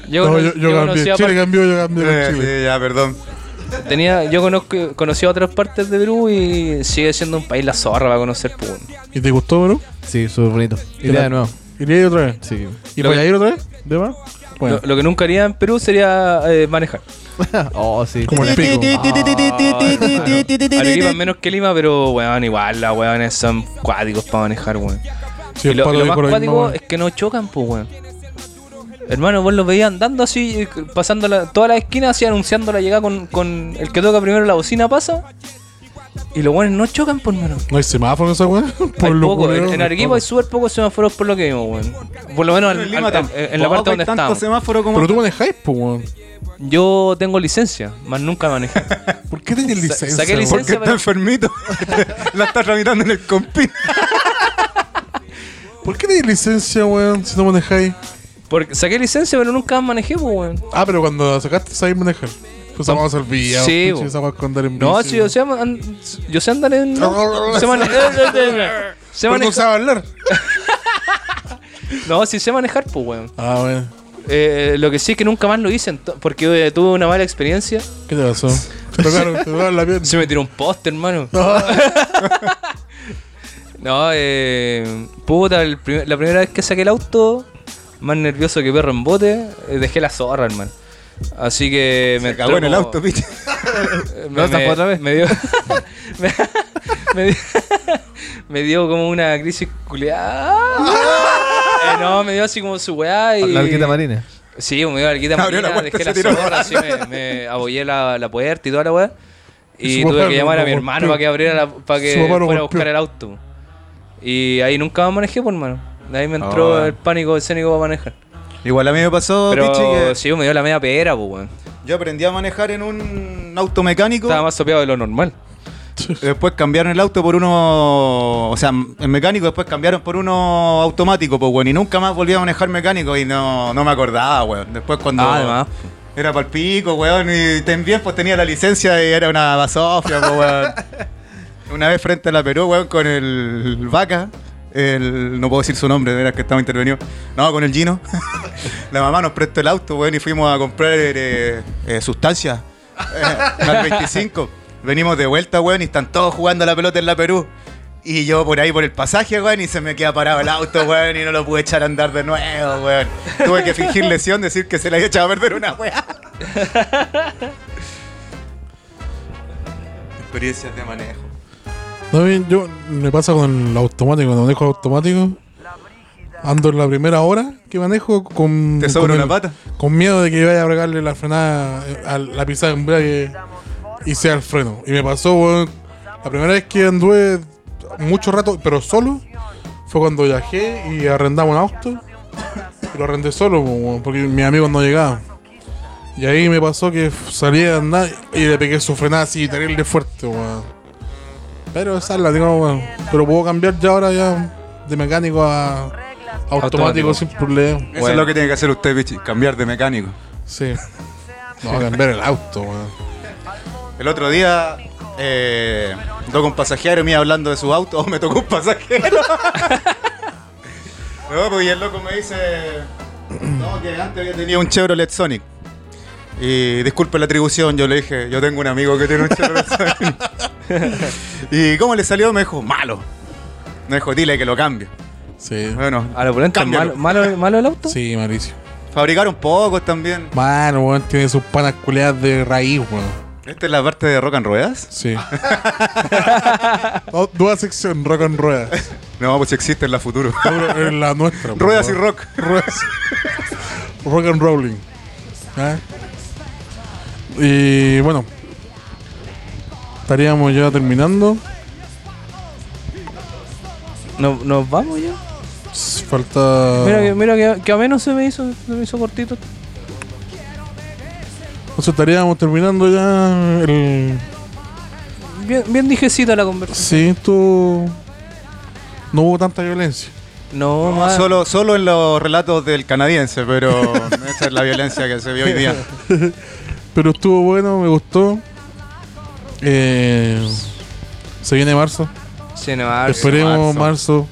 Speaker 2: yo,
Speaker 1: No, yo, yo
Speaker 2: yo
Speaker 1: cambié.
Speaker 2: conocía
Speaker 1: Chile
Speaker 2: par-
Speaker 1: cambió, yo cambié con
Speaker 4: Eh,
Speaker 1: Chile.
Speaker 4: sí, ya, perdón.
Speaker 2: tenía, yo conozco, conocí otras partes de Perú y sigue siendo un país la zorra para conocer pues, bueno.
Speaker 1: ¿Y te gustó, bro?
Speaker 3: Sí, súper bonito.
Speaker 1: ¿Qué
Speaker 3: Iría
Speaker 1: tal?
Speaker 3: de nuevo.
Speaker 1: ¿Iría a ir otra vez?
Speaker 3: Sí.
Speaker 1: ¿Y
Speaker 2: Lo
Speaker 1: voy a ir otra vez? ¿De más? Bueno,
Speaker 2: Lo, lo que nunca haría en Perú sería eh, manejar.
Speaker 3: oh, sí.
Speaker 1: como el pico.
Speaker 2: Arequipa es menos que Lima, pero weón, igual las weones son cuáticos para manejar, weón.
Speaker 1: Sí,
Speaker 2: y lo, lo
Speaker 1: ahí
Speaker 2: más
Speaker 1: ahí,
Speaker 2: cuático
Speaker 1: no,
Speaker 2: es que no chocan, pues, weón. Hermano, vos los veías andando así, eh, pasando la, toda la esquina, así anunciando la llegada con, con el que toca primero la bocina pasa. Y los buenos no chocan, pues, hermano.
Speaker 1: ¿No hay semáforo en esa weá?
Speaker 2: Hay
Speaker 1: lo
Speaker 2: poco,
Speaker 1: culero,
Speaker 2: en, en Arequipa hay súper pocos semáforos por lo que vimos, weón. Por lo menos al-
Speaker 4: En Lima
Speaker 2: al- al- en la parte donde
Speaker 4: tanto
Speaker 2: estábamos.
Speaker 4: semáforo como.
Speaker 1: Pero tú manejáis, pues, weón.
Speaker 2: Yo tengo licencia, más nunca manejé.
Speaker 1: ¿Por qué tenés
Speaker 2: Sa-
Speaker 1: licencia?
Speaker 2: saqué
Speaker 1: weón?
Speaker 4: Porque
Speaker 2: licencia,
Speaker 4: está enfermito. la está tramitando en el compín.
Speaker 1: ¿Por qué tenés licencia, weón, si no manejáis?
Speaker 2: Porque saqué licencia, pero nunca manejé, pues, weón.
Speaker 1: Ah, pero cuando sacaste sabes manejar. Pues vamos al video.
Speaker 2: Sí, No, sí, yo sé, yo sé andar en. sé manejar.
Speaker 1: no
Speaker 2: manejar.
Speaker 1: hablar.
Speaker 2: No, sí sé manejar, pues, weón.
Speaker 1: Ah, bueno.
Speaker 2: Eh, lo que sí es que nunca más lo hice, porque eh, tuve una mala experiencia.
Speaker 1: ¿Qué te pasó? Te tocaron, tocaron la pierna.
Speaker 2: Se me tiró un poste, hermano.
Speaker 1: No.
Speaker 2: No, eh. Puta, el la primera vez que saqué el auto, más nervioso que perro en bote, eh, dejé la zorra, hermano. Así que me
Speaker 4: Se cagó en el auto,
Speaker 3: ¿No estás por otra vez?
Speaker 2: Me dio, me, me dio, me dio como una crisis culiada. Eh, no, me dio así como su weá y...
Speaker 3: La alquita marina.
Speaker 2: Sí, me dio la alquita
Speaker 4: la
Speaker 2: marina,
Speaker 4: puerta,
Speaker 2: dejé la zorra, así me, me abollé la, la puerta y toda la weá.
Speaker 1: Y
Speaker 2: tuve que llamar a mi hermano para que abriera la, para que fuera a buscar el auto. Y ahí nunca más manejé, por hermano. De ahí me entró
Speaker 4: Ah.
Speaker 2: el pánico escénico para manejar.
Speaker 4: Igual a mí me pasó,
Speaker 2: Pero
Speaker 4: que
Speaker 2: sí, me dio la media pera, pues, weón.
Speaker 4: yo aprendí a manejar en un auto mecánico.
Speaker 2: Estaba más sopeado de lo normal.
Speaker 4: Después cambiaron el auto por uno, o sea, en mecánico, después cambiaron por uno automático, pues, weón. Y nunca más volví a manejar mecánico y no, no me acordaba, weón. Después cuando
Speaker 2: Ah, además.
Speaker 4: era para el pico, weón, y también pues tenía la licencia y era una basofia, pues, weón. Una vez frente a la Perú, weón, con el vaca, no puedo decir su nombre, de veras que estaba intervenido. No, con el Gino. la mamá nos prestó el auto, weón, y fuimos a comprar eh, eh, sustancias eh, al 25. Venimos de vuelta, weón, y están todos jugando la pelota en la Perú. Y yo por ahí por el pasaje, weón, y se me queda parado el auto, weón, y no lo pude echar a andar de nuevo, weón. Tuve que fingir lesión, decir que se le había echado a perder una weá. Experiencias de manejo.
Speaker 1: No, bien, yo me pasa con el automático, cuando manejo automático. Ando en la primera hora que manejo con.
Speaker 4: ¿Te sobra una pata?
Speaker 1: Con miedo de que vaya a bregarle la frenada eh, a la pisada de embrague y sea el freno. Y me pasó, weón, la primera vez que anduve mucho rato, pero solo, fue cuando viajé y arrendamos un auto. Y lo arrendé solo, weón, porque mis amigos no llegaban. Y ahí me pasó que salí a andar y le pegué su frenada así terrible fuerte, weón. Pero esa es la tengo, weón. Pero puedo cambiar ya ahora ya de mecánico a automático,
Speaker 2: Automático.
Speaker 1: sin problema.
Speaker 4: Eso
Speaker 2: Bueno.
Speaker 4: es lo que tiene que hacer usted, Pichi, cambiar de mecánico.
Speaker 1: Sí. No, cambiar el auto, weón.
Speaker 4: El otro día, eh, tocó un pasajero me iba hablando de su auto, o me tocó un pasajero. no, pues y el loco me dice, no, que antes había tenido un Chevrolet Sonic. Y disculpe la atribución, yo le dije, yo tengo un amigo que tiene un Sonic. y cómo le salió, me dijo, malo. Me dijo, dile que lo cambie.
Speaker 1: Sí.
Speaker 4: Bueno,
Speaker 2: A la polenta, malo, malo, malo el auto.
Speaker 1: Sí, Mauricio.
Speaker 4: Fabricaron pocos también.
Speaker 1: Mano, weón, tiene sus panas culeadas de raíz, weón.
Speaker 4: Esta es la parte de Rock and Ruedas.
Speaker 1: Sí. Oh, nueva sección, rock and ruedas.
Speaker 4: No, pues si existe en la futuro.
Speaker 1: Es la nuestra.
Speaker 4: Ruedas y rock.
Speaker 1: Ruedas. rock and rolling. ¿Ah? Y bueno. Estaríamos ya terminando.
Speaker 2: ¿Nos, nos vamos ya?
Speaker 1: Falta.
Speaker 2: Mira, que, mira que, que a menos se me hizo, se me hizo cortito.
Speaker 1: Entonces estaríamos terminando ya el.
Speaker 2: Bien, bien dijecita la conversación.
Speaker 1: Sí, tú. No hubo tanta violencia.
Speaker 2: No,
Speaker 4: No,
Speaker 2: más.
Speaker 4: solo, solo en los relatos del canadiense, pero esa es la violencia que se vio hoy día.
Speaker 1: Pero estuvo bueno, me gustó. Eh, se viene marzo.
Speaker 2: Sí, no, marzo,
Speaker 1: Esperemos
Speaker 2: marzo.
Speaker 1: marzo.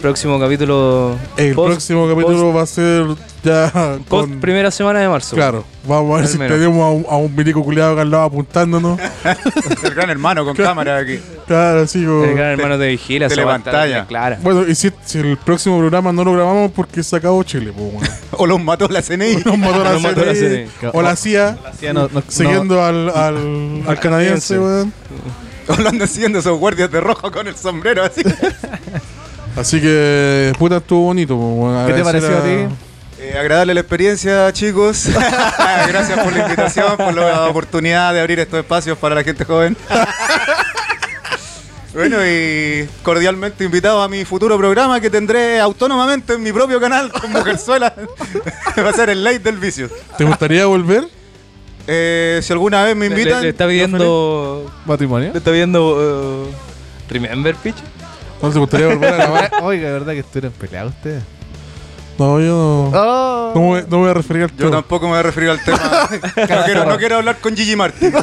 Speaker 2: Próximo capítulo.
Speaker 1: El
Speaker 2: post-
Speaker 1: próximo capítulo va a ser ya
Speaker 2: Post
Speaker 1: con.
Speaker 2: primera semana de marzo.
Speaker 1: Claro, vamos a ver si
Speaker 2: menos.
Speaker 1: tenemos a un, a un milico culiado acá al lado apuntándonos.
Speaker 4: El gran hermano con cámara aquí.
Speaker 1: claro, así como.
Speaker 2: El gran hermano de Vigila.
Speaker 4: telepantalla.
Speaker 2: pantalla Clara.
Speaker 1: Bueno, y si, si el próximo programa no lo grabamos porque se acabó Chile, pues, bueno.
Speaker 4: O los mató la CNI.
Speaker 1: Mató la
Speaker 2: Nos mató la
Speaker 1: CNI,
Speaker 2: CNI.
Speaker 1: O la CIA,
Speaker 3: Sí, no- no-
Speaker 1: siguiendo al, al, al canadiense,
Speaker 2: canadiense.
Speaker 1: weón.
Speaker 4: O lo andan siguiendo esos guardias de rojo con el sombrero así.
Speaker 1: Así que, puta, estuvo bonito. bueno.
Speaker 3: ¿Qué te pareció a ti?
Speaker 4: Eh, agradable la experiencia, chicos. Gracias por la invitación, por la oportunidad de abrir estos espacios para la gente joven. bueno, y cordialmente invitado a mi futuro programa que tendré autónomamente en mi propio canal con Mujerzuela. Va a ser el late del vicio.
Speaker 1: ¿Te gustaría volver?
Speaker 4: Eh, si alguna vez me
Speaker 2: Le,
Speaker 4: invitan.
Speaker 2: le- le está pidiendo.
Speaker 3: ¿Matrimonio?
Speaker 2: Le está pidiendo. uh, Remember, pitch.
Speaker 1: ¿No te gustaría volver a grabar?
Speaker 3: Oiga, ¿verdad que estuvieron peleados ustedes?
Speaker 1: No, yo no.
Speaker 3: ¡Oh!
Speaker 1: No me, no me voy a referir al
Speaker 4: Yo
Speaker 1: tema.
Speaker 4: tampoco me voy a referir al tema. No quiero, no quiero hablar con Gigi Martin.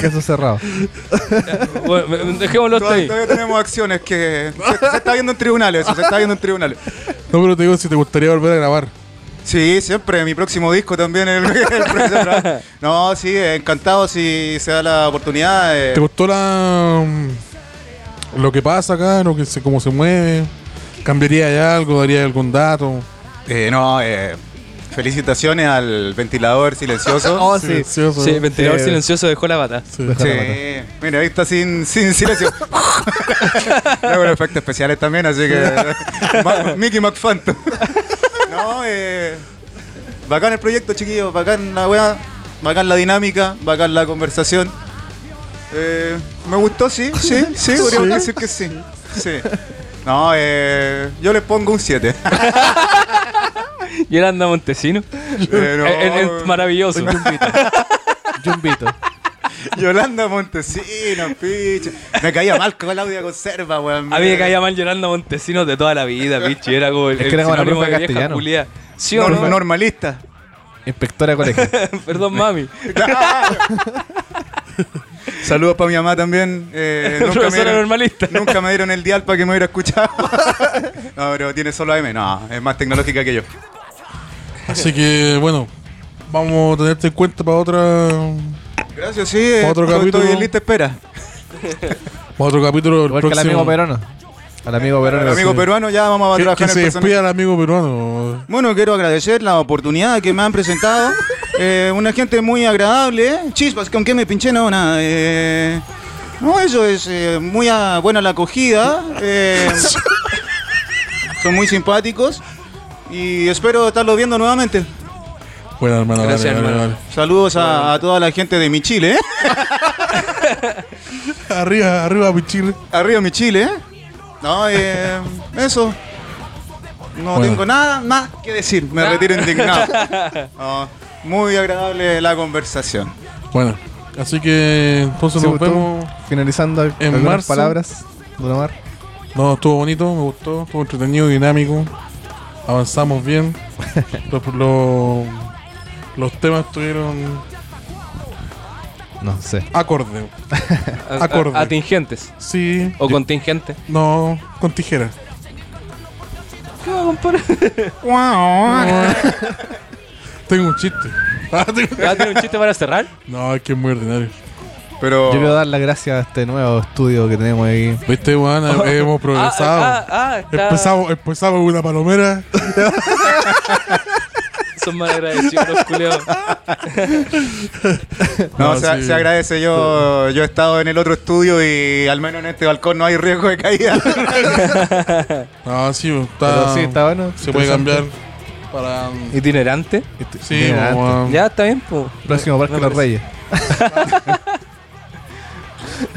Speaker 3: Caso cerrado.
Speaker 2: Bueno, dejémoslo hasta
Speaker 4: Todavía,
Speaker 2: ahí.
Speaker 4: todavía tenemos acciones que. Se, se está viendo en tribunales, eso, se está viendo en tribunales.
Speaker 1: No, pero te digo si te gustaría volver a grabar.
Speaker 4: Sí, siempre. Mi próximo disco también. El, el no, sí, encantado si se da la oportunidad. eh.
Speaker 1: ¿Te gustó la mm, lo que pasa acá, lo que se, cómo se mueve? ¿Cambiaría ya algo? ¿Daría algún dato?
Speaker 4: Eh, no, eh, felicitaciones al ventilador silencioso.
Speaker 3: Oh, sí.
Speaker 1: Silencioso.
Speaker 2: Sí, ventilador
Speaker 3: Sí.
Speaker 2: silencioso dejó la bata.
Speaker 1: Sí.
Speaker 3: Deja-
Speaker 4: Sí,
Speaker 3: la pata.
Speaker 4: mira, ahí está sin, sin silencio. Luego los efectos especiales también, así que. Mickey McPhantom. No, eh. Bacán el proyecto, chiquillos. Bacán la weá. Bacán la dinámica. Bacán la conversación. Eh, me gustó, sí, sí, sí, podríamos
Speaker 1: Sí.
Speaker 4: decir que sí. Sí. No, eh, yo les pongo un 7.
Speaker 2: Yolanda Montesino.
Speaker 4: Eh, no,
Speaker 2: el maravilloso.
Speaker 3: Jumbito.
Speaker 4: Yolanda Montesino, picha. Me caía mal con Claudia Conserva, weón.
Speaker 2: A mí me caía mal Yolanda Montesinos de toda la vida, pichi. Era como el,
Speaker 3: Es que era como la profe castellano.
Speaker 2: culiá. ¿Sí o
Speaker 4: Nor-
Speaker 2: no?
Speaker 4: normalista.
Speaker 3: Inspectora de colegio.
Speaker 2: Perdón, mami.
Speaker 4: Saludos para mi mamá también. Eh, nunca, me dieron,
Speaker 2: normalista.
Speaker 4: nunca me dieron el dial para que me hubiera escuchado. no, pero tiene solo AM. No, es más tecnológica que yo.
Speaker 1: Así que, bueno, vamos a tenerte en cuenta para otra
Speaker 4: Gracias, sí. eh,
Speaker 1: Otro
Speaker 4: estoy-
Speaker 1: capítulo.
Speaker 4: Estoy en lista espera.
Speaker 1: otro capítulo
Speaker 3: que el amigo peruano. Al amigo peruano.
Speaker 4: El amigo peruano ya vamos a trabajar
Speaker 1: que se despida al amigo peruano.
Speaker 4: Bueno, quiero agradecer la oportunidad que me han presentado. Eh, una gente muy agradable. ¿eh? Chispas, ¿con qué me pinché? No, nada. eh, no, eso es eh, muy ah, buena la acogida. eh, son muy simpáticos. Y espero estarlos viendo nuevamente.
Speaker 1: Bueno, hermano,
Speaker 2: Gracias,
Speaker 1: vale,
Speaker 2: hermano.
Speaker 1: vale.
Speaker 4: Saludos a, a toda la gente de mi Chile. ¿eh?
Speaker 1: arriba, arriba, Pichile.
Speaker 4: Arriba mi Chile, ¿eh? No, eh, eso. No
Speaker 1: Bueno.
Speaker 4: tengo nada más que decir. Me retiro indignado. No, muy agradable la conversación.
Speaker 1: Bueno, así que entonces
Speaker 3: Sí,
Speaker 1: nos
Speaker 3: pues,
Speaker 1: vemos.
Speaker 3: Finalizando algunas
Speaker 1: marzo.
Speaker 3: palabras, Don Omar.
Speaker 1: No, estuvo bonito, me gustó, estuvo entretenido, dinámico. Avanzamos bien. los, los temas estuvieron
Speaker 3: No sé.
Speaker 1: acorde. Acorde.
Speaker 2: a- Atingentes.
Speaker 1: Sí.
Speaker 2: O contingentes.
Speaker 1: No, con tijera.
Speaker 2: ¿Qué va, compadre?
Speaker 1: Tengo un chiste. Ah, tengo-
Speaker 2: ¿Ya tiene un chiste para cerrar?
Speaker 1: No, es que es muy ordinario.
Speaker 4: Pero.
Speaker 3: Yo quiero dar las gracias a este nuevo estudio que tenemos ahí.
Speaker 1: ¿Viste, weón? Hemos progresado.
Speaker 2: Ah, ah, ah, está-
Speaker 1: Empezamos, empezamos con una palomera.
Speaker 2: Son mal agradecidos los culeados.
Speaker 4: No,
Speaker 1: No,
Speaker 4: se,
Speaker 1: sí.
Speaker 4: se agradece. Yo, yo he estado en el otro estudio y al menos en este balcón no hay riesgo de caída.
Speaker 1: No, sí, está,
Speaker 3: Pero sí, está bueno.
Speaker 1: se puede cambiar para.
Speaker 2: ¿Itinerante?
Speaker 3: Este-
Speaker 1: Sí,
Speaker 3: itinerante.
Speaker 1: weón.
Speaker 2: Ya, está bien, pues.
Speaker 3: Próximo Parque
Speaker 2: Me
Speaker 3: Los
Speaker 2: parece.
Speaker 3: Reyes.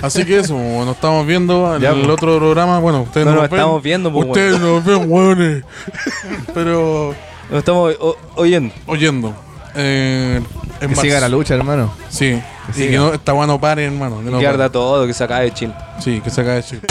Speaker 1: Así que eso, bueno, nos estamos viendo en
Speaker 3: Ya,
Speaker 1: el
Speaker 3: pues.
Speaker 1: otro programa. Bueno, ustedes
Speaker 2: No
Speaker 1: nos
Speaker 2: nos
Speaker 1: ven.
Speaker 2: estamos viendo, pues,
Speaker 1: Ustedes nos ven, weones. Pero
Speaker 2: Nos estamos o- oyendo.
Speaker 1: oyendo. Eh, en
Speaker 3: Que
Speaker 1: marzo.
Speaker 3: siga la lucha, hermano.
Speaker 1: Sí.
Speaker 3: Que
Speaker 1: y
Speaker 3: siga.
Speaker 1: que no, esta weá no pare, hermano. Que no
Speaker 2: que arda
Speaker 1: pare.
Speaker 2: todo, que se acabe chill.
Speaker 1: Sí, que se acabe chico.